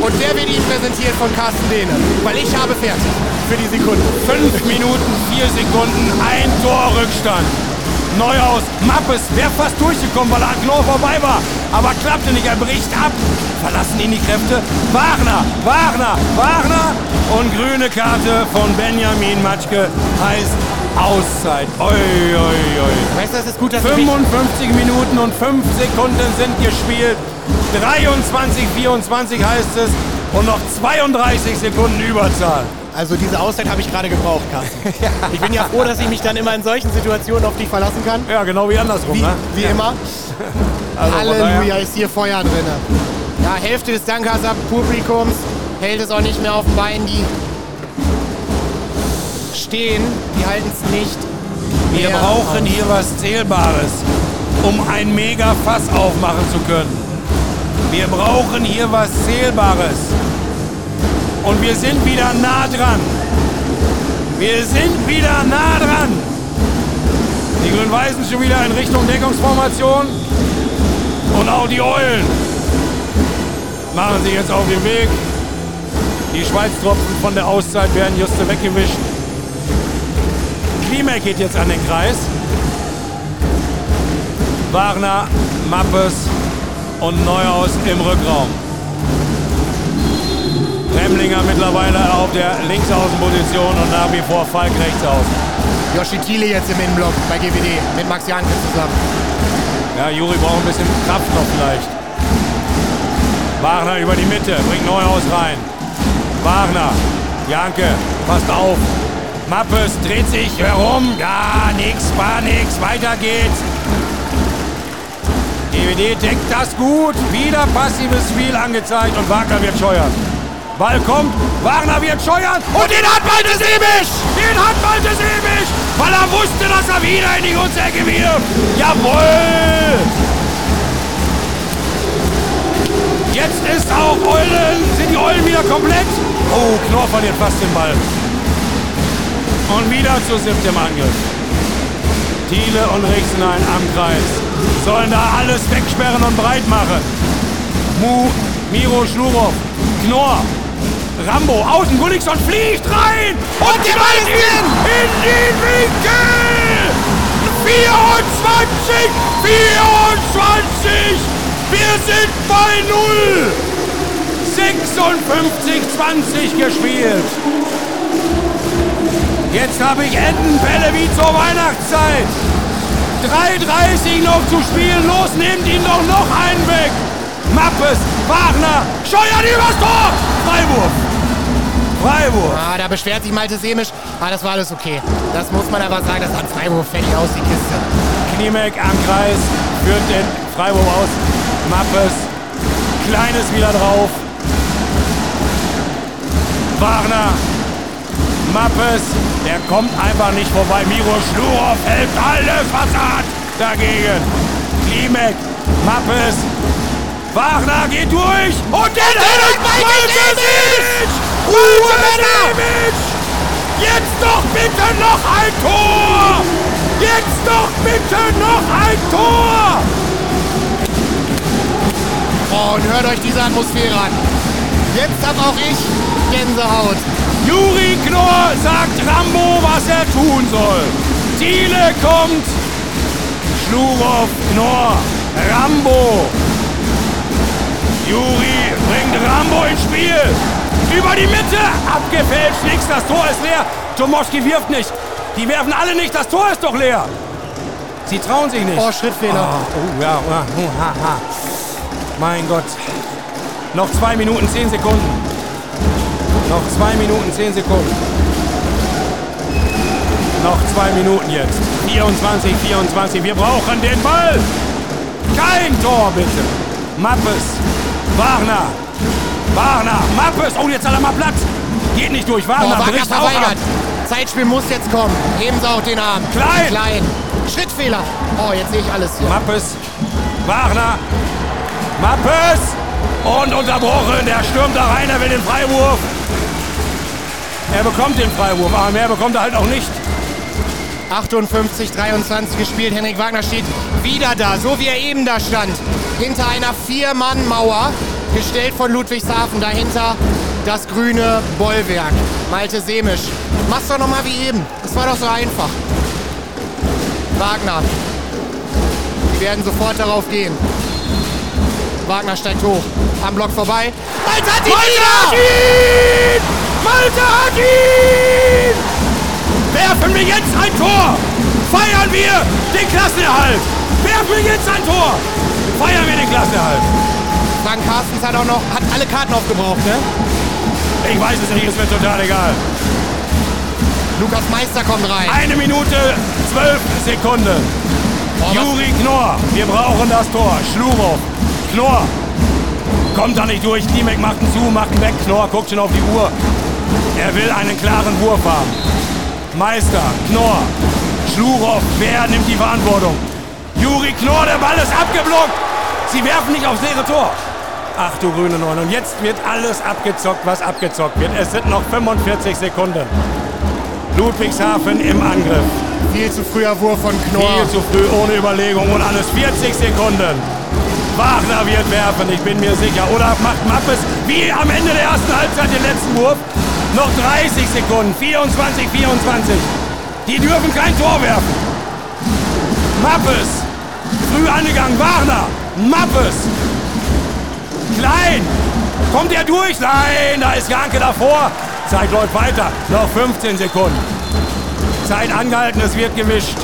Und der wird Ihnen präsentiert von Carsten Dehne. Weil ich habe fertig für die Sekunde. 5 Minuten, 4 Sekunden, ein Tor Rückstand. Neuhaus, Mappes, wäre fast durchgekommen, weil er an Knorr vorbei war. Aber klappte nicht, er bricht ab. Verlassen ihn die Kräfte. Wagner, Wagner, Wagner. Und grüne Karte von Benjamin Matschke heißt Auszeit. Oi, oi, oi. Weißt du, das ist gut, dass du mich 55 Minuten und 5 Sekunden sind gespielt. 23, 24 heißt es. Und noch 32 Sekunden Überzahl. Also diese Auszeit habe ich gerade gebraucht, Carsten. Ich bin ja froh, dass ich mich dann immer in solchen Situationen auf dich verlassen kann. Ja, genau wie andersrum. Wie, ne? wie immer. Also Halleluja, ist hier Feuer drin. Ja, Hälfte des Dankers Publikums hält es auch nicht mehr auf den Beinen. Die stehen, die halten es nicht. Wir brauchen hier was Zählbares, um ein Mega-Fass aufmachen zu können. Wir brauchen hier was Zählbares. Und wir sind wieder nah dran. Wir sind wieder nah dran. Die Grün-Weißen schon wieder in Richtung Deckungsformation. Und auch die Eulen machen sich jetzt auf den Weg. Die Schweißtropfen von der Auszeit werden just weggewischt. Klimek geht jetzt an den Kreis. Wagner, Mappes und Neuhaus im Rückraum. Remlinger mittlerweile auf der Linksaußenposition und nach wie vor Falk rechts außen. Joshi Thiele jetzt im Innenblock bei GWD mit Max Janke zusammen. Ja, Juri braucht ein bisschen Kraft noch vielleicht. Wagner über die Mitte, bringt Neuhaus rein. Wagner, Janke, passt auf. Mappes dreht sich herum. Ja, nix, war nix, weiter geht's. GWD deckt das gut. Wieder passives Spiel angezeigt und Wagner wird scheuern. Ball kommt, Wagner wird scheuern und den hat Malte Sebisch! Den hat Malte Sebisch! Weil er wusste, dass er wieder in die Ecke wirft. Jawohl! Jetzt ist auch Eulen, sind die Eulen wieder komplett. Oh, Knorr verliert fast den Ball. Und wieder zu siebt im Angriff. Thiele und Rixenhain am Kreis. Sollen da alles wegsperren und breit machen. Mu, Miro Schlurow, Knorr, Rambo außen, Gullikson fliegt rein und, die Ball ist in, in den Winkel! 24, 24, wir sind bei Null! 56, 20 gespielt. Jetzt habe ich Entenbälle wie zur Weihnachtszeit. 3,30 noch zu spielen. Los, nehmt ihn doch noch einen weg. Mappes, Wagner, scheuert übers Tor. Freiwurf. Freiwurf. Ah, da beschwert sich Malte Semisch. Ah, das war alles okay. Das muss man aber sagen, das hat Freiwurf fertig aus, die Kiste. Kniemeck am Kreis, führt den Freiwurf aus. Mappes, Kleines wieder drauf. Wagner, Mappes, der kommt einfach nicht vorbei. Miro Schlurov hält alles, was er hat, dagegen. Klimek, Mappes, Wagner geht durch und den hält Malte Simic! Malte Jetzt doch bitte noch ein Tor! Jetzt doch bitte noch ein Tor! Oh, und hört euch diese Atmosphäre an. Jetzt hab auch ich Gänsehaut. Juri Knorr sagt Rambo, was er tun soll. Thiele kommt. Schlurow, Knorr, Rambo. Juri bringt Rambo ins Spiel. Über die Mitte. Abgefälscht. Nix. Das Tor ist leer. Tomowski wirft nicht. Die werfen alle nicht. Das Tor ist doch leer. Sie trauen sich nicht. Oh, Schrittfehler. Ah, oh, ja. ah, oh, ha, ha. Mein Gott. Noch zwei Minuten, zehn Sekunden. Noch zwei Minuten, zehn Sekunden. Noch zwei Minuten jetzt. 24, 24. Wir brauchen den Ball. Kein Tor, bitte. Mappes. Wagner. Wagner. Mappes. Oh, jetzt hat er mal Platz. Geht nicht durch. Oh, Wagner Wagner verweigert. Zeitspiel muss jetzt kommen. Heben Sie auch den Arm. Klein. Klein. Schrittfehler. Oh, jetzt sehe ich alles hier. Mappes. Wagner. Mappes. Und unterbrochen. Der stürmt da rein. Er will den Freiwurf. Er bekommt den Freiwurf, aber mehr bekommt er halt auch nicht. 58, 23 gespielt. Henrik Wagner steht wieder da, so wie er eben da stand. Hinter einer Vier-Mann-Mauer, gestellt von Ludwigshafen. Dahinter das grüne Bollwerk. Malte Semisch. Mach's doch nochmal wie eben. Das war doch so einfach. Wagner. Die werden sofort darauf gehen. Wagner steigt hoch. Am Block vorbei. Malte hat ihn Malte hat ihn! Malte hat ihn! Werfen wir jetzt ein Tor! Feiern wir den Klassenerhalt! Werfen wir jetzt ein Tor! Feiern wir den Klassenerhalt! Frank Carstens hat auch noch hat alle Karten aufgebraucht, ne? Ich weiß es nicht, ist mir total egal. Lukas Meister kommt rein. Eine Minute, zwölf Sekunden. Oh, Juri Knorr, wir brauchen das Tor. Schlurow, Knorr. Kommt da nicht durch. Klimek macht ihn zu, macht ihn weg. Knorr guckt schon auf die Uhr. Er will einen klaren Wurf haben. Meister, Knorr, Schlurow, wer nimmt die Verantwortung? Juri Knorr, der Ball ist abgeblockt. Sie werfen nicht aufs leere Tor. Ach du grüne Neun. Und jetzt wird alles abgezockt, was abgezockt wird. Es sind noch 45 Sekunden. Ludwigshafen im Angriff. Viel zu früher Wurf von Knorr. Viel zu früh, ohne Überlegung und alles 40 Sekunden. Wagner wird werfen, ich bin mir sicher. Oder macht Mappes wie am Ende der ersten Halbzeit den letzten Wurf? Noch 30 Sekunden, 24, 24. Die dürfen kein Tor werfen. Mappes, früh angegangen, Wagner, Mappes. Klein, kommt er durch? Nein, da ist Janke davor. Zeit läuft weiter, noch 15 Sekunden. Zeit angehalten, es wird gewischt.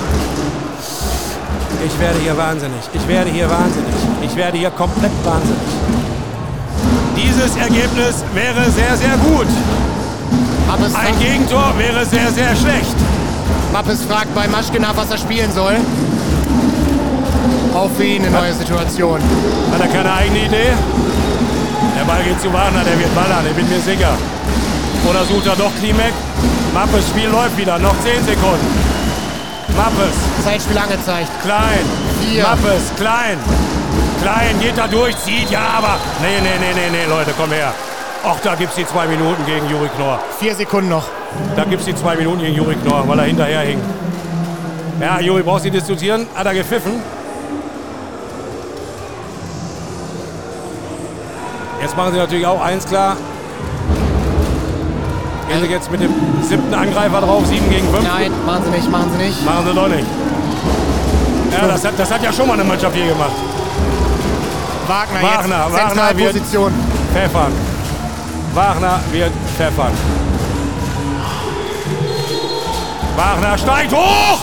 Ich werde hier wahnsinnig. Ich werde hier wahnsinnig. Ich werde hier komplett wahnsinnig. Dieses Ergebnis wäre sehr, sehr gut. Mappes, Ein Gegentor wäre sehr, sehr schlecht. Mappes fragt bei Maschkenaf, was er spielen soll. Auch für ihn eine neue Situation. Hat er keine eigene Idee? Der Ball geht zu Wagner, der wird ballern, ich bin mir sicher. Oder sucht er doch Klimek? Mappes Spiel läuft wieder, noch 10 Sekunden. Mappes, Zeitspiel angezeigt. klein. Vier. Mappes, klein. Klein, geht da durch, zieht, ja, aber. Nee, nee, nee, nee, nee, Leute, komm her. Ach, da gibt's die zwei Minuten gegen Juri Knorr. Vier Sekunden noch. Da gibt's die zwei Minuten gegen Juri Knorr, weil er hinterher hing. Ja, Juri, brauchst du diskutieren? Hat er gepfiffen? Jetzt machen sie natürlich auch eins klar. Gehen sie jetzt mit dem siebten Angreifer drauf, sieben gegen fünf? Nein, machen sie nicht, machen sie nicht. Machen sie doch nicht. Ja, das hat, das hat ja schon mal eine Mannschaft hier gemacht. Wagner, Wagner, jetzt Wagner Zentralposition. Pfeffern. Wagner wird pfeffern. Wagner steigt hoch!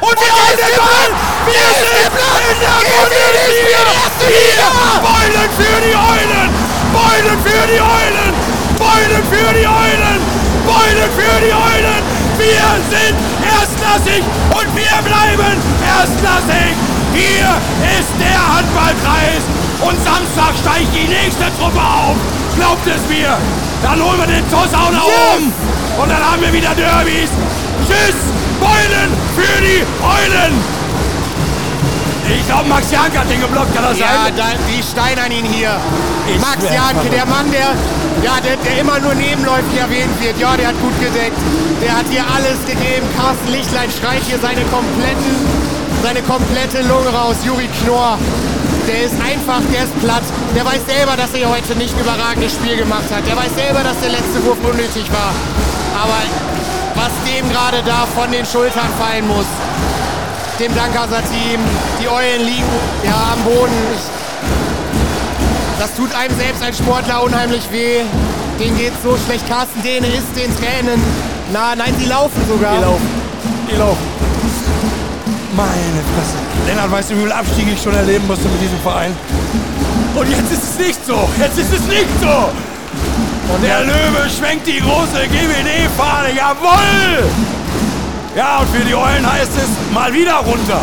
Und wir haben den Ball! Wir sind in der Bundesliga! Hier! Beulen für die Eulen! Beulen für die Eulen! Beulen für die Eulen! Beulen für die Eulen! Wir sind erstklassig und wir bleiben erstklassig! Hier ist der Handballkreis und Samstag steigt die nächste Truppe auf! Glaubt es mir! Dann holen wir den Toss auch nach oben! Und dann haben wir wieder Derbys! Tschüss! Beulen für die Eulen! Ich glaube, Max Jank hat den geblockt, kann das Ja, sein? da, die steinern ihn hier. Max Janke, der Mann, der, ja, der, der immer nur nebenläufig erwähnt wird. Ja, der hat gut gedeckt. Der hat hier alles gegeben. Carsten Lichtlein schreit hier seine kompletten, seine komplette Lunge raus. Juri Knorr, der ist einfach, der ist platt. Der weiß selber, dass er heute nicht ein überragendes Spiel gemacht hat. Der weiß selber, dass der letzte Wurf unnötig war. Aber was dem gerade da von den Schultern fallen muss, dem Dankasa-Team, die Eulen liegen ja am Boden. Ich, das tut einem selbst als Sportler unheimlich weh. Denen geht's so schlecht. Carsten Dehne ist den Tränen. Na, nein, sie laufen sogar. Die laufen. Die laufen. Meine Fresse. Lennart, weißt du, wie viele Abstiege ich schon erleben musste mit diesem Verein? Und jetzt ist es nicht so. Jetzt ist es nicht so. Und der Löwe schwenkt die große GWD-Fahne. Jawohl! Ja, und für die Eulen heißt es mal wieder runter.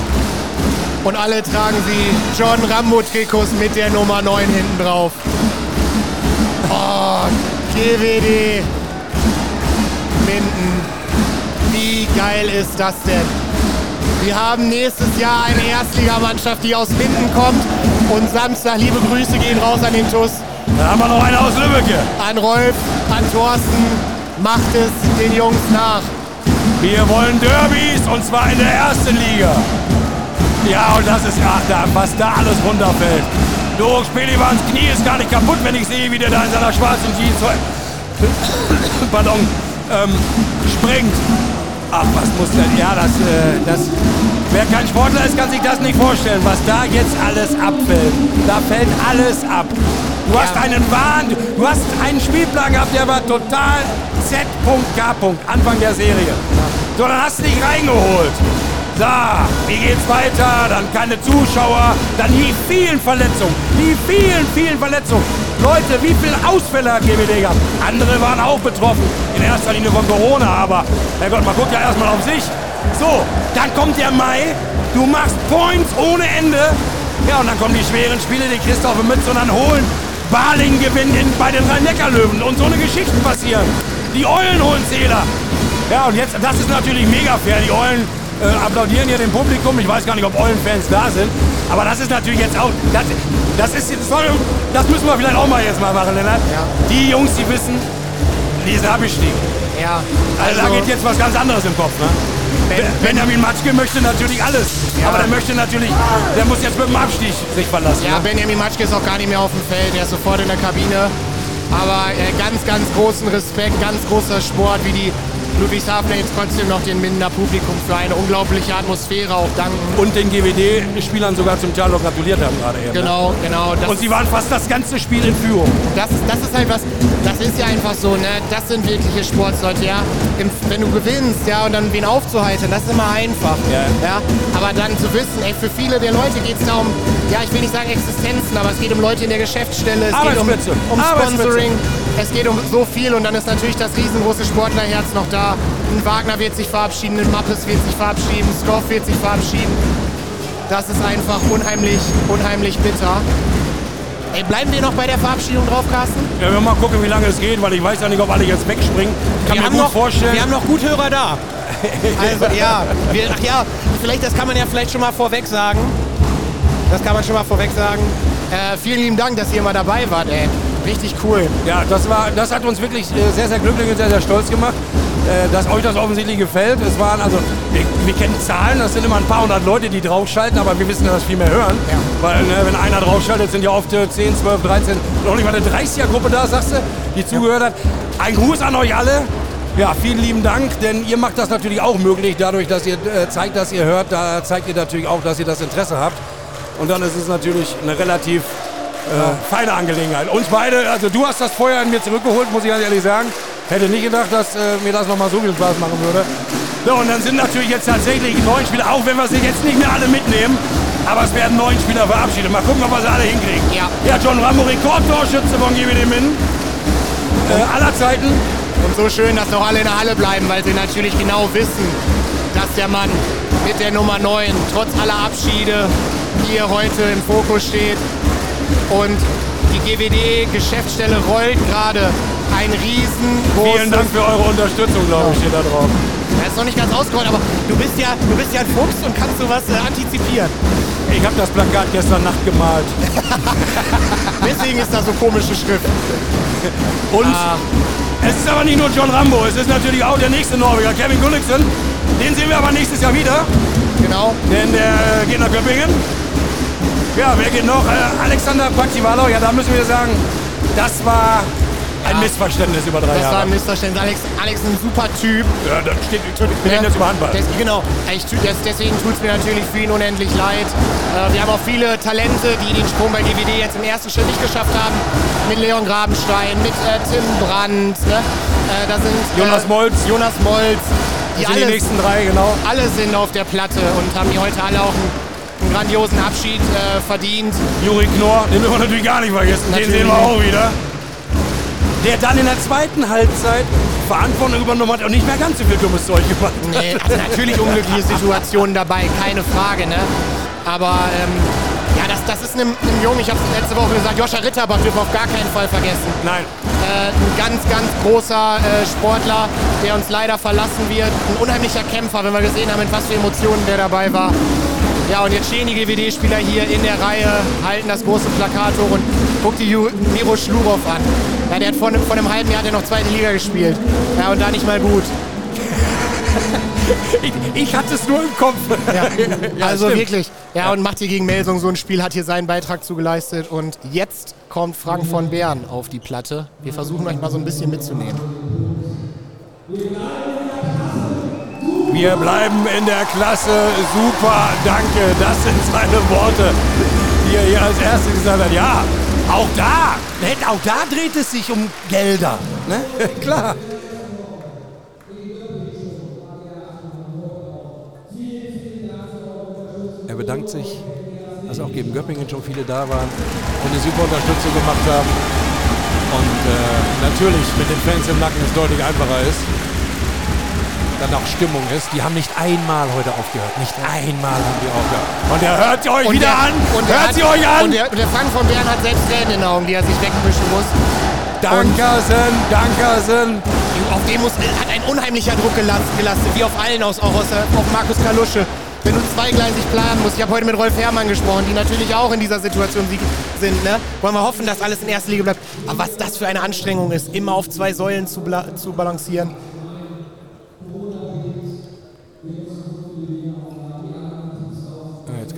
Und alle tragen sie John Rambo-Trikots mit der Nummer 9 hinten drauf. Oh, GWD. Minden. Wie geil ist das denn? Wir haben nächstes Jahr eine Erstligamannschaft, die aus Minden kommt. Und Samstag, liebe Grüße gehen raus an den TUS. Da haben wir noch eine aus Lübbecke. An Rolf, an Thorsten. Macht es den Jungs nach. Wir wollen Derbys und zwar in der ersten Liga. Ja, und das ist ja, da, was da alles runterfällt. Du, Spelivans Knie ist gar nicht kaputt, wenn ich sehe, wie der da in seiner schwarzen Jeans Pardon, ähm, springt. Ach, was muss denn? Ja, das, äh, das. Wer kein Sportler ist, kann sich das nicht vorstellen, was da jetzt alles abfällt. Da fällt alles ab. Du hast einen Wahn, du hast einen Spielplan gehabt, der war total Z.K. Anfang der Serie. So, dann hast du dich reingeholt. So, wie geht's weiter? Dann keine Zuschauer, dann die vielen Verletzungen, die vielen, vielen Verletzungen. Leute, wie viele Ausfälle hat GWD gehabt? Andere waren auch betroffen, in erster Linie von Corona, aber Herrgott, man guckt ja erstmal auf sich. So, dann kommt der Mai, du machst Points ohne Ende. Ja, und dann kommen die schweren Spiele, die auf die Mütze und dann holen Baling gewinnt in, bei den Rhein-Neckar-Löwen und so eine Geschichten passieren. Die Eulen holen Zähler. Ja, und jetzt, das ist natürlich mega fair. Die Eulen äh, applaudieren hier dem Publikum. Ich weiß gar nicht, ob Eulen-Fans da sind. Aber das ist natürlich jetzt auch, das, das ist sorry, das müssen wir vielleicht auch mal jetzt mal machen, Lennart. Ja. Die Jungs, die wissen, die sind abgestiegen. Ja, Also, da geht jetzt was ganz anderes im Kopf, ne? Ben- Benjamin Matschke möchte natürlich alles. Ja. Aber der möchte natürlich, der muss jetzt mit dem Abstieg sich verlassen. Ja, ne? Benjamin Matschke ist auch gar nicht mehr auf dem Feld, er ist sofort in der Kabine. Aber äh, ganz, ganz großen Respekt, ganz großer Sport, wie die Ludwigshafen jetzt trotzdem noch dem Minder Publikum für eine unglaubliche Atmosphäre auch danken. Und den GWD-Spielern sogar zum Teil noch gratuliert haben gerade eben. ne? Genau, genau. Und sie waren fast das ganze Spiel in Führung. das, ist- das ist halt was, das ist ja einfach so, ne? Das sind wirkliche Sportsleute, ja. Wenn du gewinnst, ja, und dann wen aufzuheitern, das ist immer einfach. Ja. ja. Aber dann zu wissen, ey, für viele der Leute geht es da um, ja, ich will nicht sagen Existenzen, aber es geht um Leute in der Geschäftsstelle, es geht um, um. Sponsoring, es geht um so viel und dann ist natürlich das riesengroße Sportlerherz noch da. Ein Wagner wird sich verabschieden, ein Mappes wird sich verabschieden, Skoff wird sich verabschieden. Das ist einfach unheimlich, unheimlich bitter. Ey, bleiben wir noch bei der Verabschiedung drauf, Carsten? Ja, wir mal gucken, wie lange es geht, weil ich weiß ja nicht, ob alle jetzt wegspringen. Kann Wir mir gut noch, vorstellen. wir haben noch Guthörer da. Also ja, wir, ach ja, vielleicht, das kann man ja vielleicht schon mal vorweg sagen. Das kann man schon mal vorweg sagen. Äh, vielen lieben Dank, dass ihr mal dabei wart, ey. Richtig cool. Ja, das, war, das hat uns wirklich äh, sehr, sehr glücklich und sehr, sehr stolz gemacht, äh, dass euch das offensichtlich gefällt. Es waren also, wir, wir kennen Zahlen, das sind immer ein paar hundert Leute, die draufschalten, aber wir wissen, dass viel mehr hören. Ja. Weil, ne, wenn einer draufschaltet, sind ja oft äh, 10, 12, 13, noch nicht mal eine 30er-Gruppe da, sagst du, die zugehört hat. Ein Gruß an euch alle. Ja, vielen lieben Dank, denn ihr macht das natürlich auch möglich, dadurch, dass ihr äh, zeigt, dass ihr hört, da zeigt ihr natürlich auch, dass ihr das Interesse habt. Und dann ist es natürlich eine relativ äh, feine Angelegenheit. Uns beide, also du hast das Feuer in mir zurückgeholt, muss ich ganz ehrlich sagen. Hätte nicht gedacht, dass äh, mir das nochmal so viel Spaß machen würde. So, und dann sind natürlich jetzt tatsächlich neun Spieler, auch wenn wir sie jetzt nicht mehr alle mitnehmen. Aber es werden neun Spieler verabschiedet. Mal gucken, ob wir sie alle hinkriegen. Ja. Ja, John Rambo, Rekordtorschütze von GWD Minden. Äh, aller Zeiten. Und so schön, dass noch alle in der Halle bleiben, weil sie natürlich genau wissen, dass der Mann mit der Nummer 9 trotz aller Abschiede hier heute im Fokus steht. Und die GWD-Geschäftsstelle rollt gerade ein riesengroßes... Vielen Dank für eure Unterstützung, glaube ich, steht da drauf. Er ist noch nicht ganz ausgerollt, aber du bist ja, du bist ja ein Fuchs und kannst sowas äh, antizipieren. Ich habe das Plakat gestern Nacht gemalt. Deswegen ist da so komische Schrift. Und Ah. es ist aber nicht nur John Rambo, es ist natürlich auch der nächste Norweger, Kevin Gulliksen. Den sehen wir aber nächstes Jahr wieder, Genau. denn der geht nach Göppingen. Ja, wer geht noch? Äh, Alexander Paxivalov, ja, da müssen wir sagen, das war ein Ja. Missverständnis über drei Das war Jahre. ein Missverständnis. Alex, Alex ist ein super Typ. Ja, das steht, wir reden jetzt über Handball. Des, genau. Ich, des, deswegen tut es mir natürlich für ihn unendlich leid. Äh, wir haben auch viele Talente, die den Sprung bei GWD jetzt im ersten Schritt nicht geschafft haben. Mit Leon Grabenstein, mit äh, Tim Brandt. Ne? Äh, da sind äh, Jonas Molz. Jonas Molz. Die Das sind die alle, nächsten drei, genau. alle sind auf der Platte und haben die heute alle auch einen grandiosen Abschied äh, verdient. Juri Knorr, den dürfen wir natürlich gar nicht vergessen. Natürlich Den sehen wir auch wieder. Der dann in der zweiten Halbzeit Verantwortung übernommen hat und nicht mehr ganz so viel dummes Zeug gemacht hat. Nee, also natürlich unglückliche Situationen dabei, keine Frage, ne? Aber ähm, ja, das, das ist einem, einem Jungen, ich habe es letzte Woche gesagt, Joscha Ritterbach dürfen wir auf gar keinen Fall vergessen. Nein. Äh, ein ganz, ganz großer äh, Sportler, der uns leider verlassen wird. Ein unheimlicher Kämpfer, wenn wir gesehen haben, in was für Emotionen der dabei war. Ja, und jetzt stehen die GWD-Spieler hier in der Reihe, halten das große Plakat hoch und guckt die Miro Schlurow an. Ja, der hat vor, vor einem halben Jahr hat er noch zweite Liga gespielt. Ja, und da nicht mal gut. Ich, ich hatte es nur im Kopf. Ja, also stimmt. wirklich. Ja, und macht hier gegen Melsung so ein Spiel, hat hier seinen Beitrag zugeleistet. Und jetzt kommt Frank von Bern auf die Platte. Wir versuchen euch mal so ein bisschen mitzunehmen. Wir bleiben in der Klasse. Super, danke. Das sind seine Worte, die er hier als erstes gesagt hat. Ja, auch da, auch da dreht es sich um Gelder. Ne? Klar. Er bedankt sich, dass auch gegen Göppingen schon viele da waren und eine super Unterstützung gemacht haben. Und äh, natürlich mit den Fans im Nacken es deutlich einfacher ist dann auch Stimmung ist. Die haben nicht einmal heute aufgehört. Nicht einmal haben die aufgehört. Und er hört sie euch Und wieder der- an. und hört hat- sie euch an. Und der, der Frank von Bern hat selbst Tränen in den Augen, die er sich wegmischen muss. Dankersen, Dankersen. Auf dem muss, hat ein unheimlicher Druck gelastet, wie auf allen, aus, auch aus, der- auf Markus Kalusche. Wenn du zweigleisig planen musst, ich habe heute mit Rolf Herrmann gesprochen, die natürlich auch in dieser Situation sind. Ne? Wollen wir hoffen, dass alles in erster Liga bleibt. Aber was das für eine Anstrengung ist, immer auf zwei Säulen zu, zu balancieren.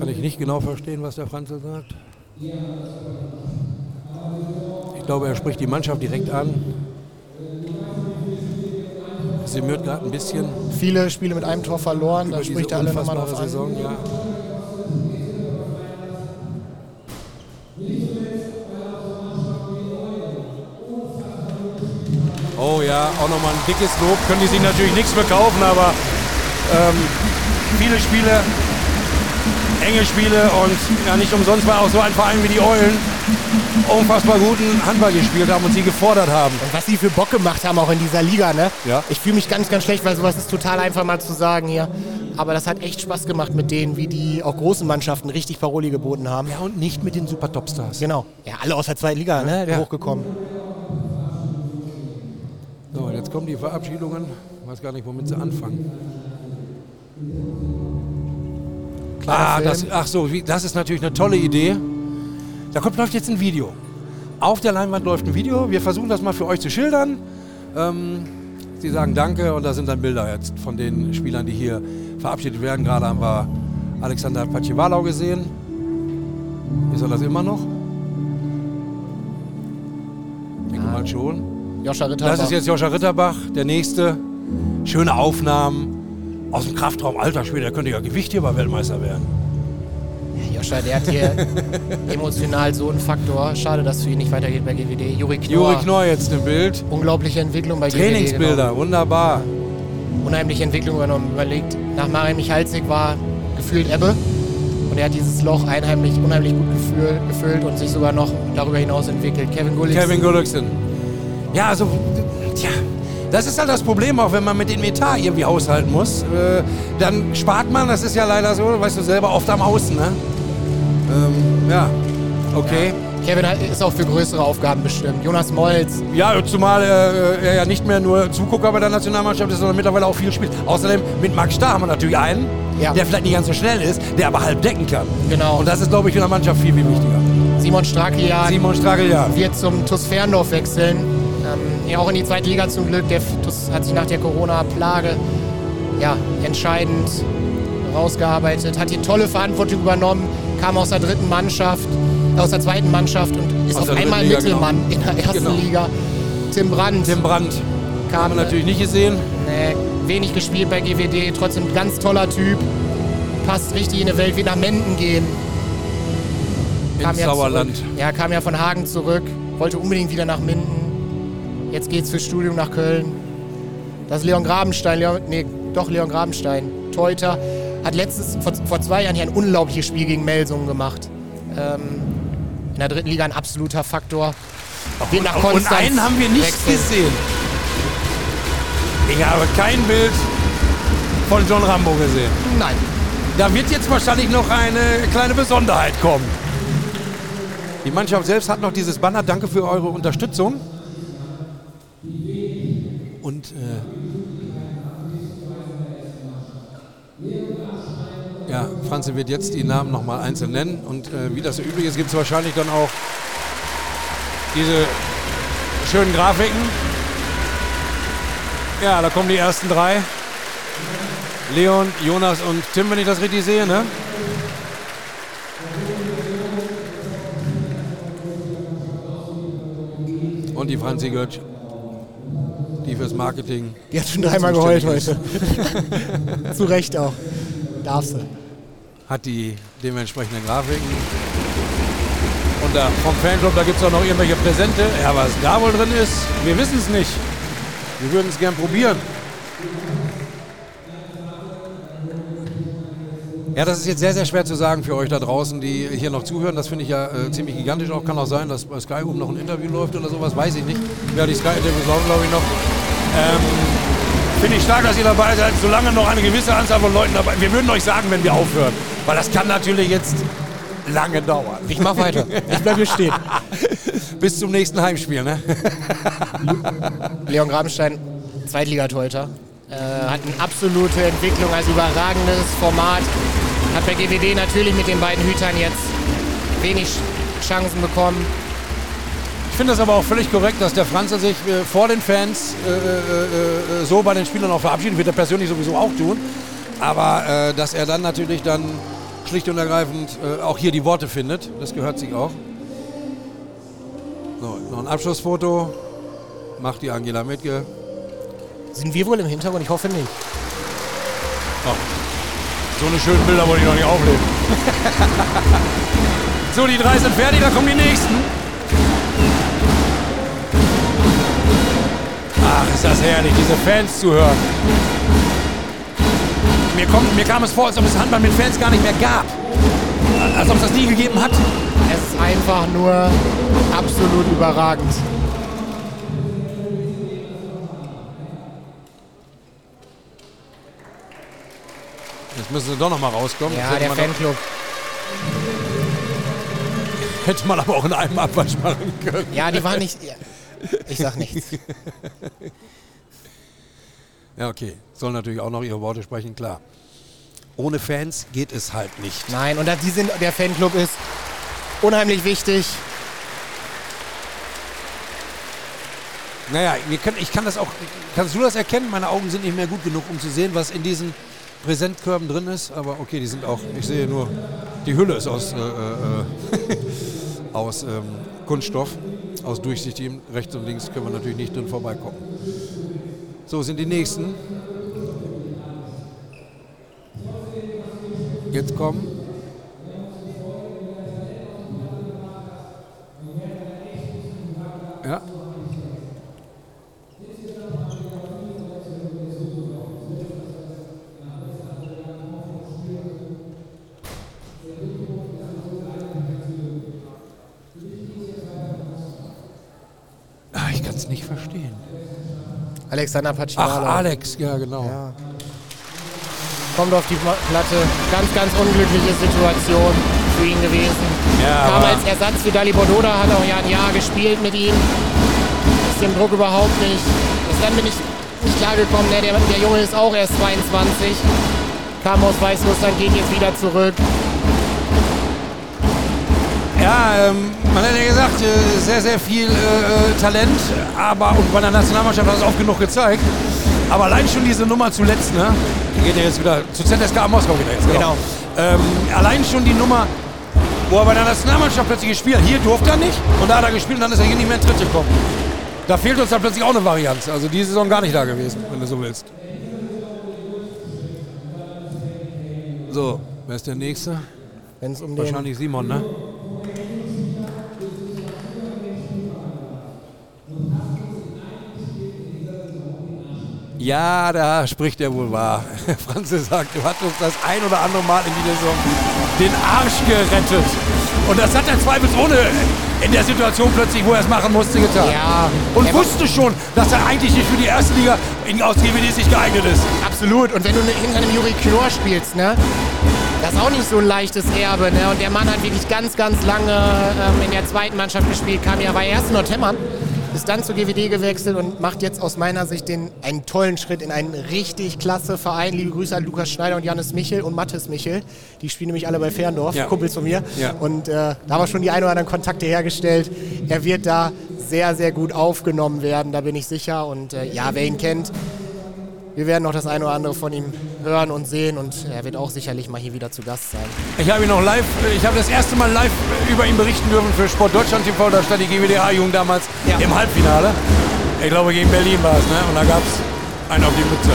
Ich nicht genau verstehen, was der Franzl sagt. Ich glaube, er spricht die Mannschaft direkt an. Sie mört gerade ein bisschen Viele Spiele mit einem Tor verloren, da spricht er alle nochmal drauf an. Saison. Ja. Oh ja, auch nochmal ein dickes Lob. Können die sich natürlich nichts verkaufen, aber ähm, viele Spiele, enge Spiele und ja, nicht umsonst, weil auch so ein Verein wie die Eulen unfassbar guten Handball gespielt haben und sie gefordert haben. Und was die für Bock gemacht haben auch in dieser Liga, ne? Ja. Ich fühle mich ganz, ganz schlecht, weil sowas ist total einfach mal zu sagen hier. Aber das hat echt Spaß gemacht mit denen, wie die auch großen Mannschaften richtig Paroli geboten haben. Ja, und nicht mit den Super Topstars. Genau. Ja, alle aus der zweiten Liga, ne? Ja. Hochgekommen. So, und jetzt kommen die Verabschiedungen. Ich weiß gar nicht, womit sie anfangen. Kleiner Ah, Film. das, ach so, wie, das ist natürlich eine tolle Idee. Da kommt, läuft jetzt ein Video. Auf der Leinwand läuft ein Video. Wir versuchen das mal für euch zu schildern. Ähm, Sie sagen Danke und da sind dann Bilder jetzt von den Spielern, die hier verabschiedet werden. Gerade haben wir Alexander Pacivalau gesehen. Ist er das immer noch? Ich denke mal schon. Joscha Ritter. Das ist jetzt Joscha Ritterbach, der nächste. Schöne Aufnahmen aus dem Kraftraum. Alter Schwede, der könnte ja Gewichtheber Weltmeister werden. Joscha, der hat hier emotional so einen Faktor. Schade, dass es für ihn nicht weitergeht bei GWD. Juri Knorr. Juri Knorr jetzt im Bild. Unglaubliche Entwicklung bei Trainingsbilder, GWD. wunderbar. Genau. Unheimliche Entwicklung übernommen. Überlegt, nach Marian Michalzik war gefühlt Ebbe. Und er hat dieses Loch einheimlich, unheimlich gut gefühl, gefüllt und sich sogar noch darüber hinaus entwickelt. Kevin Gullit. Kevin Gulliksen. Ja, also, tja, das ist halt das Problem, auch wenn man mit dem Etat irgendwie haushalten muss. Äh, dann spart man, das ist ja leider so, weißt du selber, oft am Außen, ne? Ähm, ja, okay. Kevin hat- ist auch für größere Aufgaben bestimmt. Jonas Molz. Ja, zumal äh, er ja nicht mehr nur Zugucker bei der Nationalmannschaft ist, sondern mittlerweile auch viel spielt. Außerdem mit Max Starr haben wir natürlich einen, Ja. der vielleicht nicht ganz so schnell ist, der aber halb decken kann. Genau. Und das ist, glaube ich, in der Mannschaft viel, viel wichtiger. Simon Straklian Simon ja. wird zum TuS Ferndorf wechseln. Ja, auch in die zweite Liga zum Glück. Der TuS hat sich nach der Corona-Plage ja, entscheidend rausgearbeitet, hat hier tolle Verantwortung übernommen, kam aus der dritten Mannschaft, aus der zweiten Mannschaft und ist Aus auf einmal Liga, Mittelmann in der ersten Genau. Liga. Tim Brandt Tim Brandt kam haben wir natürlich nicht gesehen. Nee, wenig gespielt bei GWD, trotzdem ganz toller Typ. Passt richtig in eine Welt, wird nach Menden gehen. Ins Sauerland. Zurück. Ja, kam ja von Hagen zurück, wollte unbedingt wieder nach Minden. Jetzt geht's fürs Studium nach Köln. Das ist Leon Grabenstein, Leon, nee, doch Leon Grabenstein, Teuter. Hat letztes, vor, vor zwei Jahren hier ein unglaubliches Spiel gegen Melsungen gemacht. Ähm, in der dritten Liga ein absoluter Faktor. Wird nach Und einen haben wir nicht wechseln. gesehen. Ich habe kein Bild von John Rambo gesehen. Nein. Da wird jetzt wahrscheinlich noch eine kleine Besonderheit kommen. Die Mannschaft selbst hat noch dieses Banner. Danke für eure Unterstützung. Und äh, ja, Franze wird jetzt die Namen noch mal einzeln nennen. Und äh, wie das so üblich ist, gibt es wahrscheinlich dann auch diese schönen Grafiken. Ja, da kommen die ersten drei. Leon, Jonas und Tim, wenn ich das richtig sehe, ne? Und die Franzi Götsch, fürs Marketing. Die hat schon dreimal geheult heute. Zu Recht auch. Darfst du. Hat die dementsprechenden Grafiken. Und da vom Fanclub, da gibt es auch noch irgendwelche Präsente. Ja, was da wohl drin ist, wir wissen es nicht. Wir würden es gern probieren. Ja, das ist jetzt sehr, sehr schwer zu sagen für euch da draußen, die hier noch zuhören. Das finde ich ja äh, ziemlich gigantisch auch. Kann auch sein, dass bei Sky oben noch ein Interview läuft oder sowas, weiß ich nicht. Ja, die Sky-Interviews laufen, glaube ich, noch. Ähm, finde ich stark, dass ihr dabei seid, solange noch eine gewisse Anzahl von Leuten dabei Wir würden euch sagen, wenn wir aufhören. Weil das kann natürlich jetzt lange dauern. Ich mach weiter. Ich bleib hier stehen. Bis zum nächsten Heimspiel, ne? Leon Grabenstein, Zweitligatorhüter. Äh, hat eine absolute Entwicklung, also überragendes Format. Hat bei GWD natürlich mit den beiden Hütern jetzt wenig Chancen bekommen. Ich finde das aber auch völlig korrekt, dass der Franze sich äh, vor den Fans äh, äh, äh, so bei den Spielern auch verabschiedet. Wird er persönlich sowieso auch tun. Aber äh, dass er dann natürlich dann schlicht und ergreifend äh, auch hier die Worte findet. Das gehört sich auch. So, noch ein Abschlussfoto. Macht die Angela Mitge. Sind wir wohl im Hintergrund? Ich hoffe nicht. So eine schönen Bilder wollte ich noch nicht aufnehmen. so, die drei sind fertig, da kommen die nächsten. Ist das herrlich, diese Fans zu hören. Mir, kommt, mir kam es vor, als ob es Handball mit Fans gar nicht mehr gab. Als ob es das nie gegeben hat. Es ist einfach nur absolut überragend. Jetzt müssen sie doch noch mal rauskommen. Ja, der Fanclub. Hätte man aber auch in einem Abwasch machen können. Ja, die waren nicht. Ich sag nichts. Ja, okay. Sollen natürlich auch noch ihre Worte sprechen, klar. Ohne Fans geht es halt nicht. Nein, und die sind, der Fanclub ist unheimlich wichtig. Naja, können, ich kann das auch. Kannst du das erkennen? Meine Augen sind nicht mehr gut genug, um zu sehen, was in diesen Präsentkörben drin ist. Aber okay, die sind auch. Ich sehe nur, die Hülle ist aus, äh, äh, aus ähm, Kunststoff, aus durchsichtigem. Rechts und links können wir natürlich nicht drin vorbeigucken. So sind die nächsten. Jetzt kommen. Ja. Ah, ich kann es nicht verstehen. Alexander Ach, Pacimala. Alex, ja genau. Ja. Kommt auf die Platte. Ganz, ganz unglückliche Situation für ihn gewesen. Ja, Kam als Ersatz für Dali Bordoda, hat auch ja ein Jahr gespielt mit ihm. Ist dem Druck überhaupt nicht. Bis dann bin ich nicht klargekommen. Ne? Der, der Junge ist auch erst 22. Kam aus Weißrussland, geht jetzt wieder zurück. Ja, ähm, man hat ja gesagt, äh, sehr, sehr viel äh, äh, Talent, aber und bei der Nationalmannschaft hat es oft genug gezeigt. Aber allein schon diese Nummer zuletzt, ne? Die geht ja jetzt wieder zu ZSK Moskau wieder jetzt. Genau. Ähm, allein schon die Nummer, wo er bei der Nationalmannschaft plötzlich gespielt hat. Hier durfte er nicht und da hat er gespielt und dann ist er hier nicht mehr in Tritt gekommen. Da fehlt uns dann plötzlich auch eine Varianz. Also diese Saison gar nicht da gewesen, wenn du so willst. So, wer ist der Nächste? Wenn es um Wahrscheinlich Simon, ne? Ja, da spricht er wohl wahr. Franze sagt, du hast uns das ein oder andere Mal in dieser Saison den Arsch gerettet. Und das hat er zweifelsohne in der Situation plötzlich, wo er es machen musste, getan. Ja, Und wusste schon, dass er eigentlich nicht für die erste Liga in aus GWD nicht geeignet ist. Absolut. Und wenn du hinter einem Juri Knorr spielst, ne? Das ist auch nicht so ein leichtes Erbe, ne? Und der Mann hat wirklich ganz, ganz lange ähm, in der zweiten Mannschaft gespielt, kam ja, war erst in Nordhemmern, ist dann zu GWD gewechselt und macht jetzt aus meiner Sicht den, einen tollen Schritt in einen richtig klasse Verein. Liebe Grüße an Lukas Schneider und Janis Michel und Mathis Michel. Die spielen nämlich alle bei Ferndorf, Ja. Kumpels von mir. Ja. Und äh, da haben wir schon die ein oder anderen Kontakte hergestellt. Er wird da sehr, sehr gut aufgenommen werden, da bin ich sicher. Und äh, ja, wer ihn kennt, wir werden noch das eine oder andere von ihm hören und sehen und er wird auch sicherlich mal hier wieder zu Gast sein. Ich habe ihn noch live, ich habe das erste Mal live über ihn berichten dürfen für Sport Deutschland TV. Da stand die GWDA-Jugend damals Ja. im Halbfinale. Ich glaube, gegen Berlin war es, ne? Und da gab es einen auf die Mütze.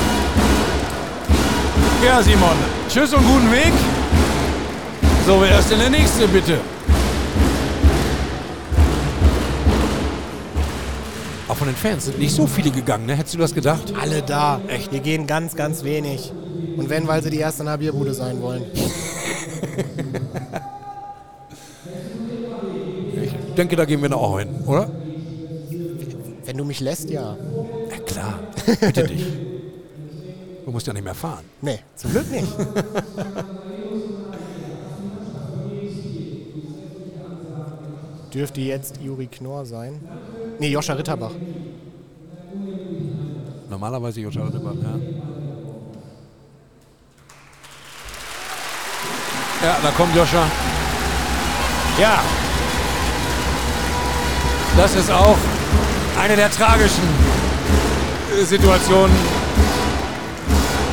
Ja, Simon, tschüss und guten Weg. So, wer ist denn der Nächste, bitte? Auch von den Fans sind nicht so viele gegangen, ne? Hättest du das gedacht? Alle da. Echt? Wir gehen ganz, ganz wenig. Und wenn, weil sie die erste in der Bierbude sein wollen. Ich denke, da gehen wir noch auch hin, oder? Wenn du mich lässt, ja. Ja, klar. Bitte dich. Du musst ja nicht mehr fahren. Nee, zum Glück nicht. Dürfte jetzt Juri Knorr sein? Nee, Joscha Ritterbach. Normalerweise Joscha Ritterbach, ja. Ja, da kommt Joscha. Ja. Das ist auch eine der tragischen äh, Situationen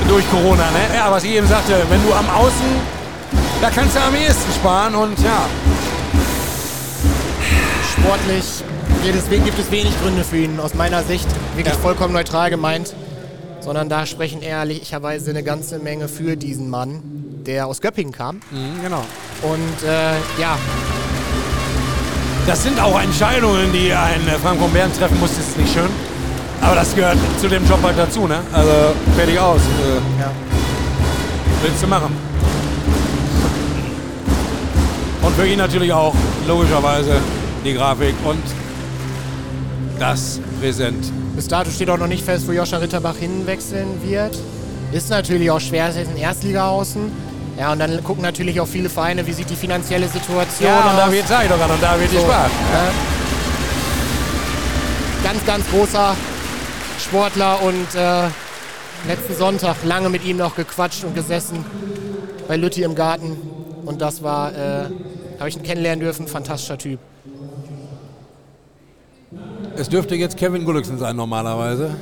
durch Corona. Ne? Ja, was ich eben sagte, wenn du am Außen Da kannst du am ehesten sparen und ja. Sportlich es, gibt es wenig Gründe für ihn, aus meiner Sicht wirklich Ja. vollkommen neutral gemeint. Sondern da sprechen ehrlicherweise eine ganze Menge für diesen Mann, der aus Göppingen kam. Mhm, genau. Und äh, ja, Das sind auch Entscheidungen, die ein äh, Frank Bern treffen muss. Das ist nicht schön. Aber das gehört zu dem Job halt dazu, ne? Also fertig aus. Äh, ja. willst du machen. Und für ihn natürlich auch logischerweise die Grafik und das Präsent. Bis dato steht auch noch nicht fest, wo Joscha Ritterbach hinwechseln wird. Ist natürlich auch schwer, es ist ein Erstliga-Außen. Ja, und dann gucken natürlich auch viele Vereine, wie sieht die finanzielle Situation Ja, und da aus. wird Zeit und da wird So, gespart. äh, ganz, ganz großer Sportler und äh, letzten Sonntag lange mit ihm noch gequatscht und gesessen bei Lütti im Garten. Und das war, äh, habe ich ihn kennenlernen dürfen, fantastischer Typ. Es dürfte jetzt Kevin Gulliksen sein normalerweise.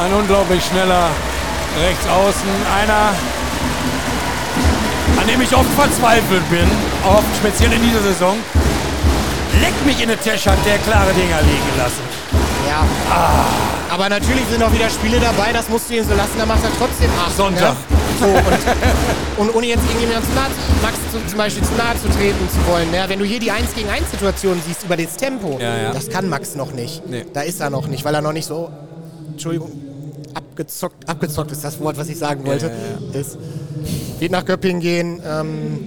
Ein unglaublich schneller Rechtsaußen. Einer, an dem ich oft verzweifelt bin, oft speziell in dieser Saison. Leck mich in den Tisch, hat der klare Dinger liegen lassen. Ja. Aber natürlich sind auch wieder Spiele dabei, das musst du ihm so lassen, da macht er trotzdem acht. Sonntag. Ne? So, und, und ohne jetzt irgendjemand zu nahe, Max zu, zum Beispiel zu nahe zu treten zu wollen. Ne? Wenn du hier die 1 gegen 1 Situation siehst über das Tempo, Ja, ja. das kann Max noch nicht. Nee. Da ist er noch nicht, weil er noch nicht so, Entschuldigung, abgezockt, abgezockt ist das Wort, was ich sagen wollte. Ist, wird nach Göppingen gehen. Ähm,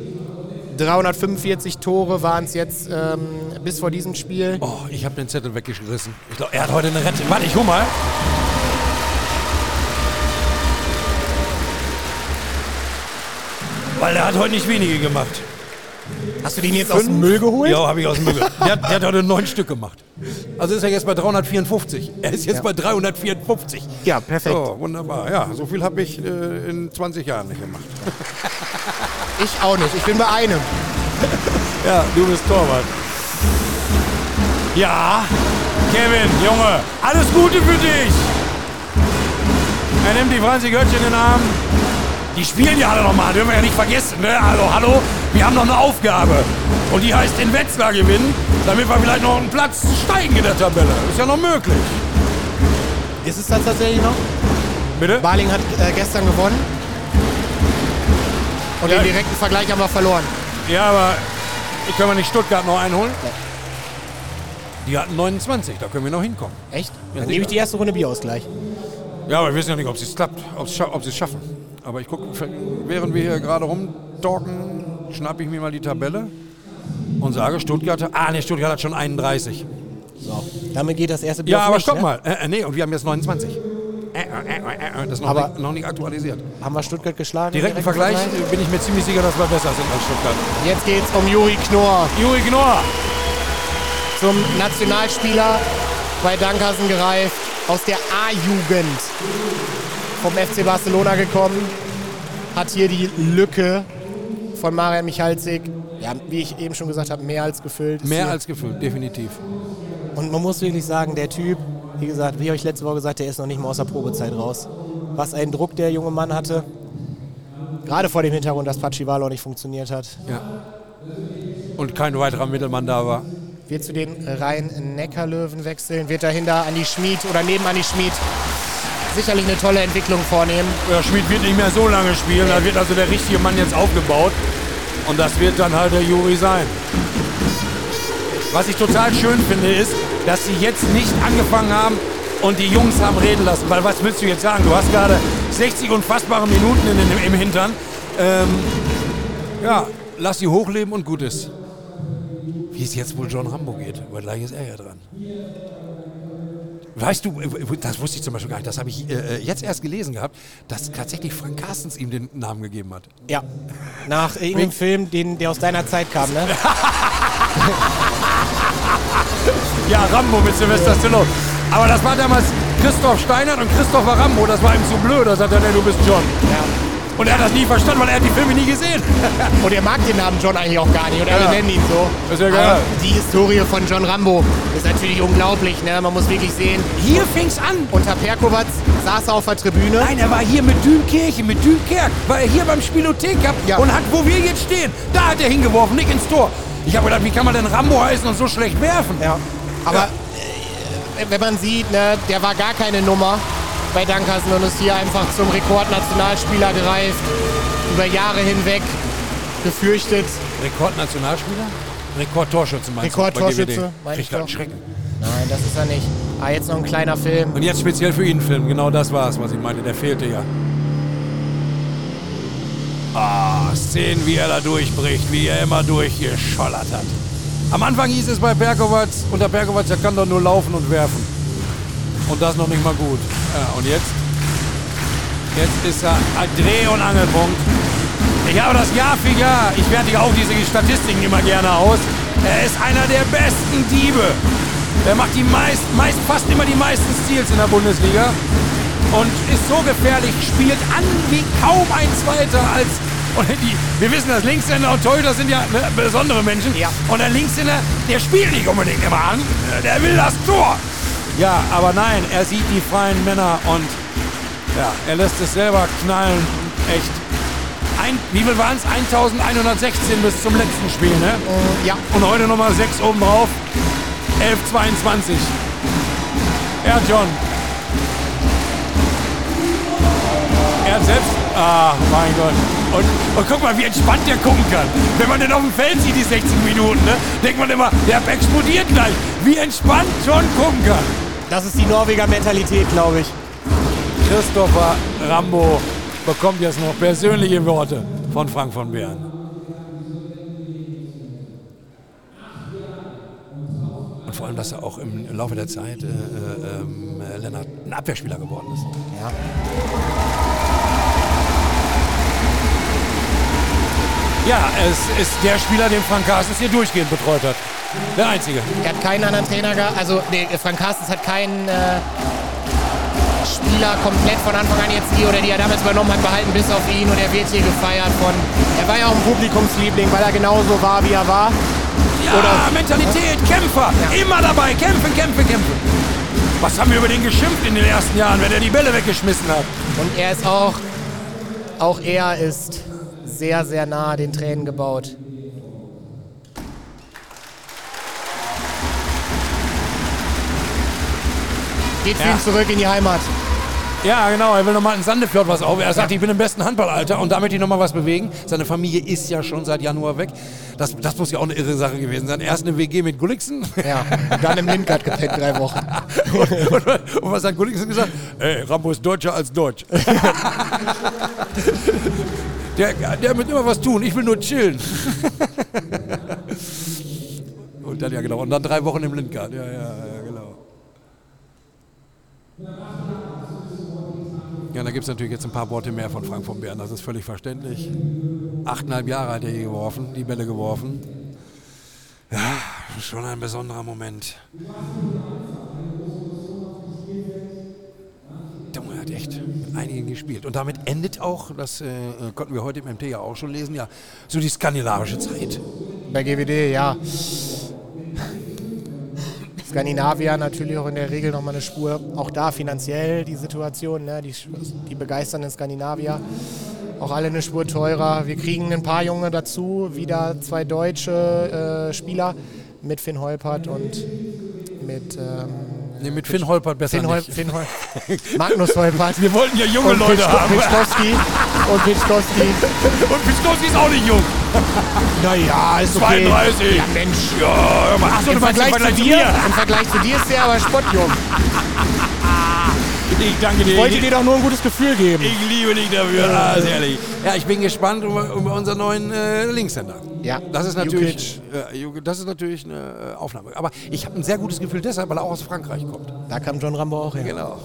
345 Tore waren es jetzt ähm, bis vor diesem Spiel. Oh, ich habe den Zettel weggerissen. Ich glaube, er hat heute eine Rente. Warte, ich hol mal. Weil er hat heute nicht wenige gemacht. Hast du den jetzt aus dem Müll geholt? Ja, habe ich aus dem Müll geholt. Der, hat- der hat heute neun Stück gemacht. Also ist er jetzt bei 354. Er ist jetzt bei 354. Ja, perfekt. So, wunderbar. Ja, so viel habe ich äh, in 20 Jahren nicht gemacht. Ich auch nicht. Ich bin bei einem. Ja, du bist Torwart. Ja, Kevin, Junge, alles Gute für dich. Er nimmt die Franzi Götz in den Arm. Die spielen ja alle nochmal, dürfen wir ja nicht vergessen. Ne? Also, hallo, wir haben noch eine Aufgabe. Und die heißt in Wetzlar gewinnen, damit wir vielleicht noch einen Platz steigen in der Tabelle. Ist ja noch möglich. Ist es das tatsächlich noch? Bitte? Baling hat äh, gestern gewonnen. Und Ja. den direkten Vergleich haben wir verloren. Ja, aber können wir nicht Stuttgart noch einholen? Die hatten 29, da können wir noch hinkommen. Echt? Ja, Dann nehme ich die erste Runde Bierausgleich. Ja, aber wir wissen ja nicht, ob es klappt, ob sie es schaffen. Aber ich gucke, während wir hier gerade rumtalken, schnappe ich mir mal die Tabelle und sage, Stuttgart, hat- ah ne, Stuttgart hat schon 31. Damit geht das erste Bier Ja, aber stopp ne? mal, äh, äh, nee, und wir haben jetzt 29. Äh, äh, das ist noch, Aber- nicht, noch nicht aktualisiert. Haben wir Stuttgart geschlagen? Direkten Vergleich äh, bin ich mir ziemlich sicher, dass wir besser sind als Stuttgart. Jetzt geht's um Juri Knorr Juri Knorr, zum Nationalspieler bei Dankersen gereift. Aus der A-Jugend vom FC Barcelona gekommen. Hat hier die Lücke von Marian Michalzik, ja, wie ich eben schon gesagt habe, mehr als gefüllt. Mehr hier- als gefüllt, definitiv. Und man muss wirklich sagen, der Typ, wie gesagt, wie ich euch letzte Woche gesagt, der ist noch nicht mal aus der Probezeit raus. Was ein Druck der junge Mann hatte. Gerade vor dem Hintergrund, dass Pacivalo nicht funktioniert hat. Ja. Und kein weiterer Mittelmann da war. Wird zu den Rhein-Neckar-Löwen wechseln, wird dahinter Andi Schmid oder neben Andi Schmid sicherlich eine tolle Entwicklung vornehmen. Ja, Schmid wird nicht mehr so lange spielen. Da wird also der richtige Mann jetzt aufgebaut. Und das wird dann halt der Juri sein. Was ich total schön finde, ist, dass sie jetzt nicht angefangen haben und die Jungs haben reden lassen. Weil was willst du jetzt sagen? Du hast gerade 60 unfassbare Minuten in, den- im Hintern. Ähm, ja, lass sie hochleben und gut ist. Wie es jetzt wohl John Rambo geht. Aber gleich ist er ja dran. Weißt du, das wusste ich zum Beispiel gar nicht, das habe ich äh, jetzt erst gelesen gehabt, dass tatsächlich Frank Carstens ihm den Namen gegeben hat. Ja. Nach irgendeinem Film, den, der aus deiner Zeit kam, ne? Ja, Rambo mit Sylvester Stallone. Aber das war damals Christoph Steinert und Christopher Rambo, das war ihm zu blöd. Da sagt er, nee, du bist John. Ja. Und er hat das nie verstanden, weil er hat die Filme nie gesehen. Und er mag den Namen John eigentlich auch gar nicht. Und alle Ja. nennen ihn so. Ist ja geil. Aber die Historie von John Rambo ist natürlich unglaublich. Ne? Man muss wirklich sehen, Hier fing's an. unter Perkovac saß er auf der Tribüne. Nein, er war hier mit Dünkirchen, mit Dünkerk. War er hier beim Spielothek Cup Ja. und hat, wo wir jetzt stehen, da hat er hingeworfen, nicht ins Tor. Ich habe gedacht, wie kann man denn Rambo heißen und so schlecht werfen? Ja. Aber äh, wenn man sieht, ne, der war gar keine Nummer bei Dankersen und ist hier einfach zum Rekordnationalspieler gereift. Über Jahre hinweg gefürchtet. Rekordnationalspieler? Rekordtorschütze meinst Rekordtorschütze, du? doch. Schrecken. Nein, das ist er nicht. Ah, jetzt noch ein kleiner Film. Und jetzt speziell für ihn Film. Genau das war's, was ich meinte. Der fehlte ja. Ah, Szenen, wie er da durchbricht, wie er immer durchgeschollert hat. Am Anfang hieß es bei Berkovac, unter Berkovac, er kann doch nur laufen und werfen. Und das noch nicht mal gut. Ja, und jetzt? Jetzt ist er ein Dreh- und Angelpunkt. Ich habe das Jahr für Jahr, ich wertige auch diese Statistiken immer gerne aus. Er ist einer der besten Diebe. Er macht die meist, meist, fast immer die meisten Steals in der Bundesliga. Und ist so gefährlich, spielt an wie kaum ein Zweiter als. Und die, wir wissen, dass Linkshänder und Torhüter sind ja ne, besondere Menschen. Ja. Und der Linkshänder, der spielt nicht unbedingt immer an. Der will das Tor. Ja, aber nein, er sieht die freien Männer und ja, er lässt es selber knallen. Echt. Ein, wie viel waren es? 1116 bis zum letzten Spiel, ne? Ja, Und heute nochmal 6 oben drauf. 1122. Ja, John. Er hat selbst. Ah, mein Gott. Und, und guck mal, wie entspannt der gucken kann. Wenn man den auf dem Feld sieht, die 60 Minuten, ne? Denkt man immer, der explodiert gleich. Wie entspannt John gucken kann. Das ist die Norweger Mentalität, glaube ich. Christopher Rambo bekommt jetzt noch persönliche Worte von Frank von Beeren. Und vor allem, dass er auch im Laufe der Zeit, äh, äh, ähm, äh, Lennart, ein Abwehrspieler geworden ist. Ja. Ja, es ist der Spieler, den Frank Carstens hier durchgehend betreut hat. Der einzige. Er hat keinen anderen Trainer gehabt. Also, nee, Frank Carstens hat keinen äh, Spieler komplett von Anfang an jetzt hier oder die er damals übernommen hat, behalten bis auf ihn und er wird hier gefeiert von. Er war ja auch ein Publikumsliebling, weil er genauso war, wie er war. Ja, Oder- Mentalität, Kämpfer, Ja. immer dabei, kämpfen, kämpfen, kämpfen. Was haben wir über den geschimpft in den ersten Jahren, wenn er die Bälle weggeschmissen hat? Und er ist auch, auch er ist sehr, sehr nah den Tränen gebaut. Geht für ihn zurück in die Heimat. Ja, genau, er will nochmal in Sandefjord was auf. Er sagt, ich bin im besten Handballalter und da möchte ich nochmal was bewegen. Seine Familie ist ja schon seit Januar weg. Das, das muss ja auch eine irre Sache gewesen sein. Erst eine WG mit Gulliksen. Ja, und dann im Lindgard gepennt, drei Wochen. und, und, und was hat Gulliksen gesagt? Ey, Rambo ist Deutscher als Deutsch. der, der wird immer was tun, ich will nur chillen. und dann, ja genau, und dann drei Wochen im Lindgard. Ja, ja, ja, genau. Ja, da gibt es natürlich jetzt ein paar Worte mehr von Frank von Bern, das ist völlig verständlich. Achteinhalb Jahre hat er hier geworfen, die Bälle geworfen. Ja, schon ein besonderer Moment. Junge hat echt mit einigen gespielt. Und damit endet auch, das äh, konnten wir heute im MT ja auch schon lesen, ja, so die skandinavische Zeit. Bei GWD, ja. Skandinavier natürlich auch in der Regel nochmal eine Spur. Auch da finanziell die Situation, ne? die, die begeisternden Skandinavier. Auch alle eine Spur teurer. Wir kriegen ein paar Junge dazu, wieder zwei deutsche äh, Spieler mit Finn Holpert und mit ähm, Nee, mit Finn Holpert besser Finn, Hol nicht. Finn Hol Magnus Holpert. Wir wollten ja junge und Leute haben. Pitschkowski. Und Pitschkowski. Und Piskowski ist auch nicht jung. Naja, ist okay. 32. Ja, Mensch. Ja, hör mal. Achso, Im Vergleich, Vergleich zu dir. Im Vergleich zu dir ist der aber spottjung. Ich danke dir. Ich wollte dir doch nur ein gutes Gefühl geben. Ich liebe dich dafür, ah, ist ehrlich. Ja, ich bin gespannt über, über unseren neuen äh, Linkshänder. Ja, Das ist natürlich, äh, das ist natürlich eine äh, Aufnahme. Aber ich habe ein sehr gutes Gefühl deshalb, weil er auch aus Frankreich kommt. Da kam John Rambo auch her. Genau.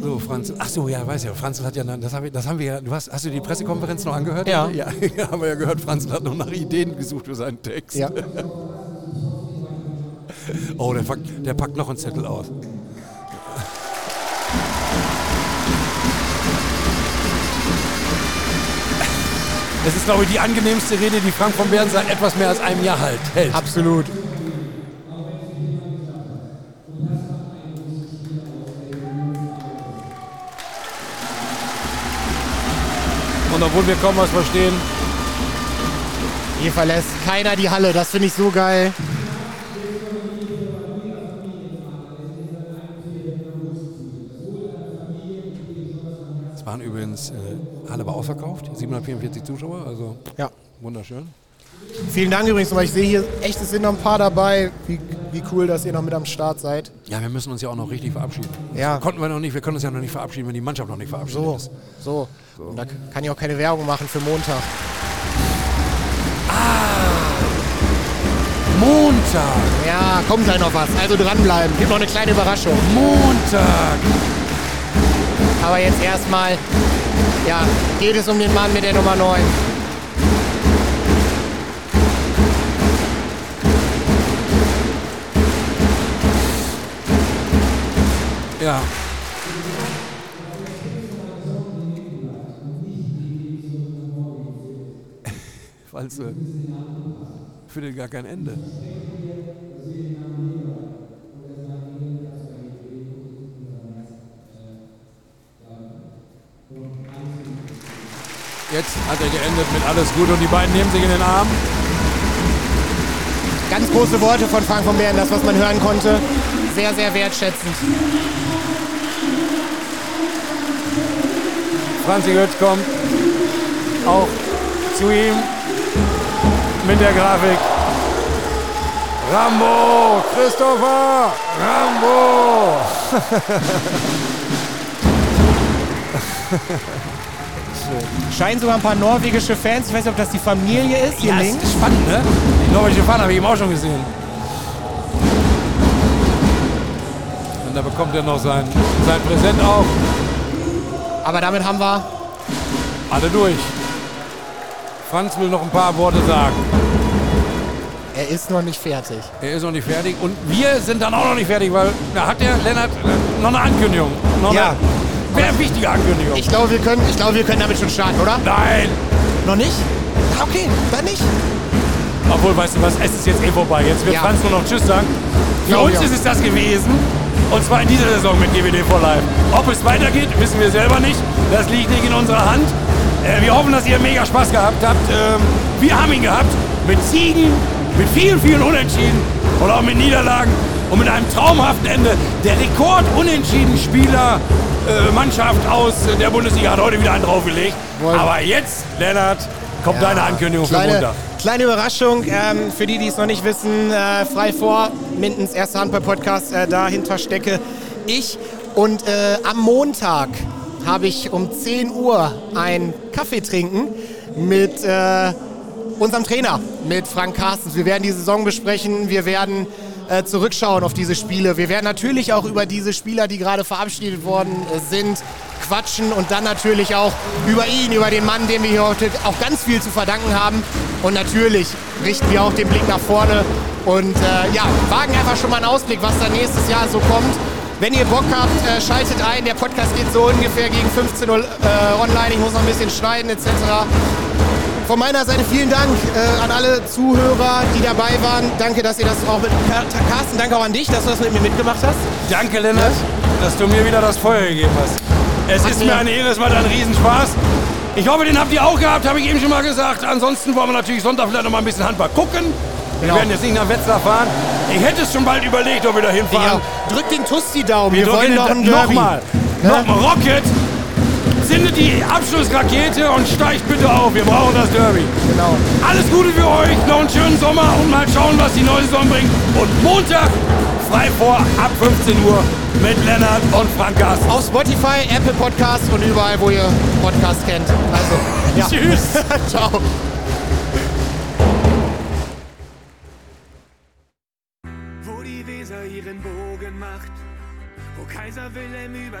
So, Franz. Ach so, ja, weiß ja. Franz hat ja, das, hab ich, das haben wir ja. Du hast, hast du die Pressekonferenz noch angehört? Ja. Ja, haben wir ja gehört. Franz hat noch nach Ideen gesucht für seinen Text. Ja. Oh, der packt, der packt noch einen Zettel aus. Es ist, glaube ich, die angenehmste Rede, die Frank von Bern seit etwas mehr als einem Jahr halt hält. Absolut. Und obwohl wir kaum was verstehen. Hier verlässt keiner die Halle, das finde ich so geil. Waren übrigens, äh, Halle war ausverkauft, 744 Zuschauer, also Ja. wunderschön. Vielen Dank übrigens nochmal. Ich sehe hier echt, es sind noch ein paar dabei. Wie, wie cool, dass ihr noch mit am Start seid. Ja, wir müssen uns ja auch noch richtig verabschieden. Ja. Konnten wir noch nicht, wir können uns ja noch nicht verabschieden, wenn die Mannschaft noch nicht verabschiedet So, ist. so. Und da kann ich auch keine Werbung machen für Montag. Montag, Ja, kommt gleich noch was. Also dranbleiben. Gibt noch eine kleine Überraschung. Montag. Aber jetzt erstmal, ja, geht es um den Mann mit der Nummer 9. Ja. Falls äh, findet gar kein Ende. Jetzt hat er geendet mit alles gut und die beiden nehmen sich in den Arm. Ganz große Worte von Frank von Bären, das, was man hören konnte. Sehr, sehr wertschätzend. Franzi Götz kommt auch zu ihm mit der Grafik. Rambo, Christopher, Rambo. Scheinen sogar ein paar norwegische Fans. Ich weiß nicht, ob das die Familie ist. Hier Ja, links. ist spannend, ne? Die norwegische Fahne habe ich eben auch schon gesehen. Und da bekommt er noch sein, sein Präsent auch. Aber damit haben wir Alle durch. Franz will noch ein paar Worte sagen. Er ist noch nicht fertig. Er ist noch nicht fertig und wir sind dann auch noch nicht fertig, weil da hat der Lennart noch eine Ankündigung. Noch Ja. eine sehr wichtige Ankündigung. Ich glaube, wir können, ich glaube, wir können damit schon starten, oder? Nein! Noch nicht? Ah, Okay, dann nicht. Obwohl, weißt du was, es ist jetzt eh vorbei. Jetzt wird Ja. Franz nur noch Tschüss sagen. Für Glaub uns ist es das gewesen. Und zwar in dieser Saison mit GWD for Life. Ob es weitergeht, wissen wir selber nicht. Das liegt nicht in unserer Hand. Äh, wir hoffen, dass ihr mega Spaß gehabt habt. Ähm, wir haben ihn gehabt. Mit Siegen, mit vielen, vielen Unentschieden und auch mit Niederlagen und mit einem traumhaften Ende. Der Rekord-Unentschieden-Spieler äh, Mannschaft aus der Bundesliga hat heute wieder einen draufgelegt. Wollen- Aber jetzt, Lennart, kommt deine Ankündigung für Kleine, Montag. Kleine Überraschung ähm, für die, die es noch nicht wissen. Äh, frei vor, Mindens erste Handball-Podcast, äh, dahinter stecke ich. Und äh, am Montag habe ich um 10 Uhr ein Kaffee trinken mit äh, unserem Trainer, mit Frank Carstens. Wir werden die Saison besprechen. Wir werden äh, zurückschauen auf diese Spiele. Wir werden natürlich auch über diese Spieler, die gerade verabschiedet worden äh, sind, quatschen und dann natürlich auch über ihn, über den Mann, dem wir hier heute auch ganz viel zu verdanken haben. Und natürlich richten wir auch den Blick nach vorne und äh, ja, wagen einfach schon mal einen Ausblick, was da nächstes Jahr so kommt. Wenn ihr Bock habt, äh, schaltet ein. Der Podcast geht so ungefähr gegen 15 Uhr äh, online. Ich muss noch ein bisschen schneiden etc. Von meiner Seite vielen Dank äh, an alle Zuhörer, die dabei waren. Danke, dass ihr das auch mit Carsten, danke auch an dich, dass du das mit mir mitgemacht hast. Danke, Lennart, dass du mir wieder das Feuer gegeben hast. Es ist mir eine Ehre, es war ein Riesenspaß. Ich hoffe, den habt ihr auch gehabt, habe ich eben schon mal gesagt. Ansonsten wollen wir natürlich Sonntag vielleicht noch mal ein bisschen Handball gucken. Wir Genau. werden jetzt nicht nach Wetzlar fahren. Ich hätte es schon bald überlegt, ob wir da hinfahren. Ja, drückt den Tusti-Daumen. Wir, drücken wollen noch ein Derby. Nochmal. Nochmal. Rocket, zündet die Abschlussrakete und steigt bitte auf. Wir brauchen das Derby. Genau. Alles Gute für euch, noch einen schönen Sommer und mal schauen, was die neue Saison bringt. Und Montag frei vor ab 15 Uhr mit Lennart und Frank Gast. Auf Spotify, Apple Podcast und überall, wo ihr Podcast kennt. Also, ja. Tschüss. Ciao. Wo die Weser ihren Bogen macht, wo Kaiser Wilhelm über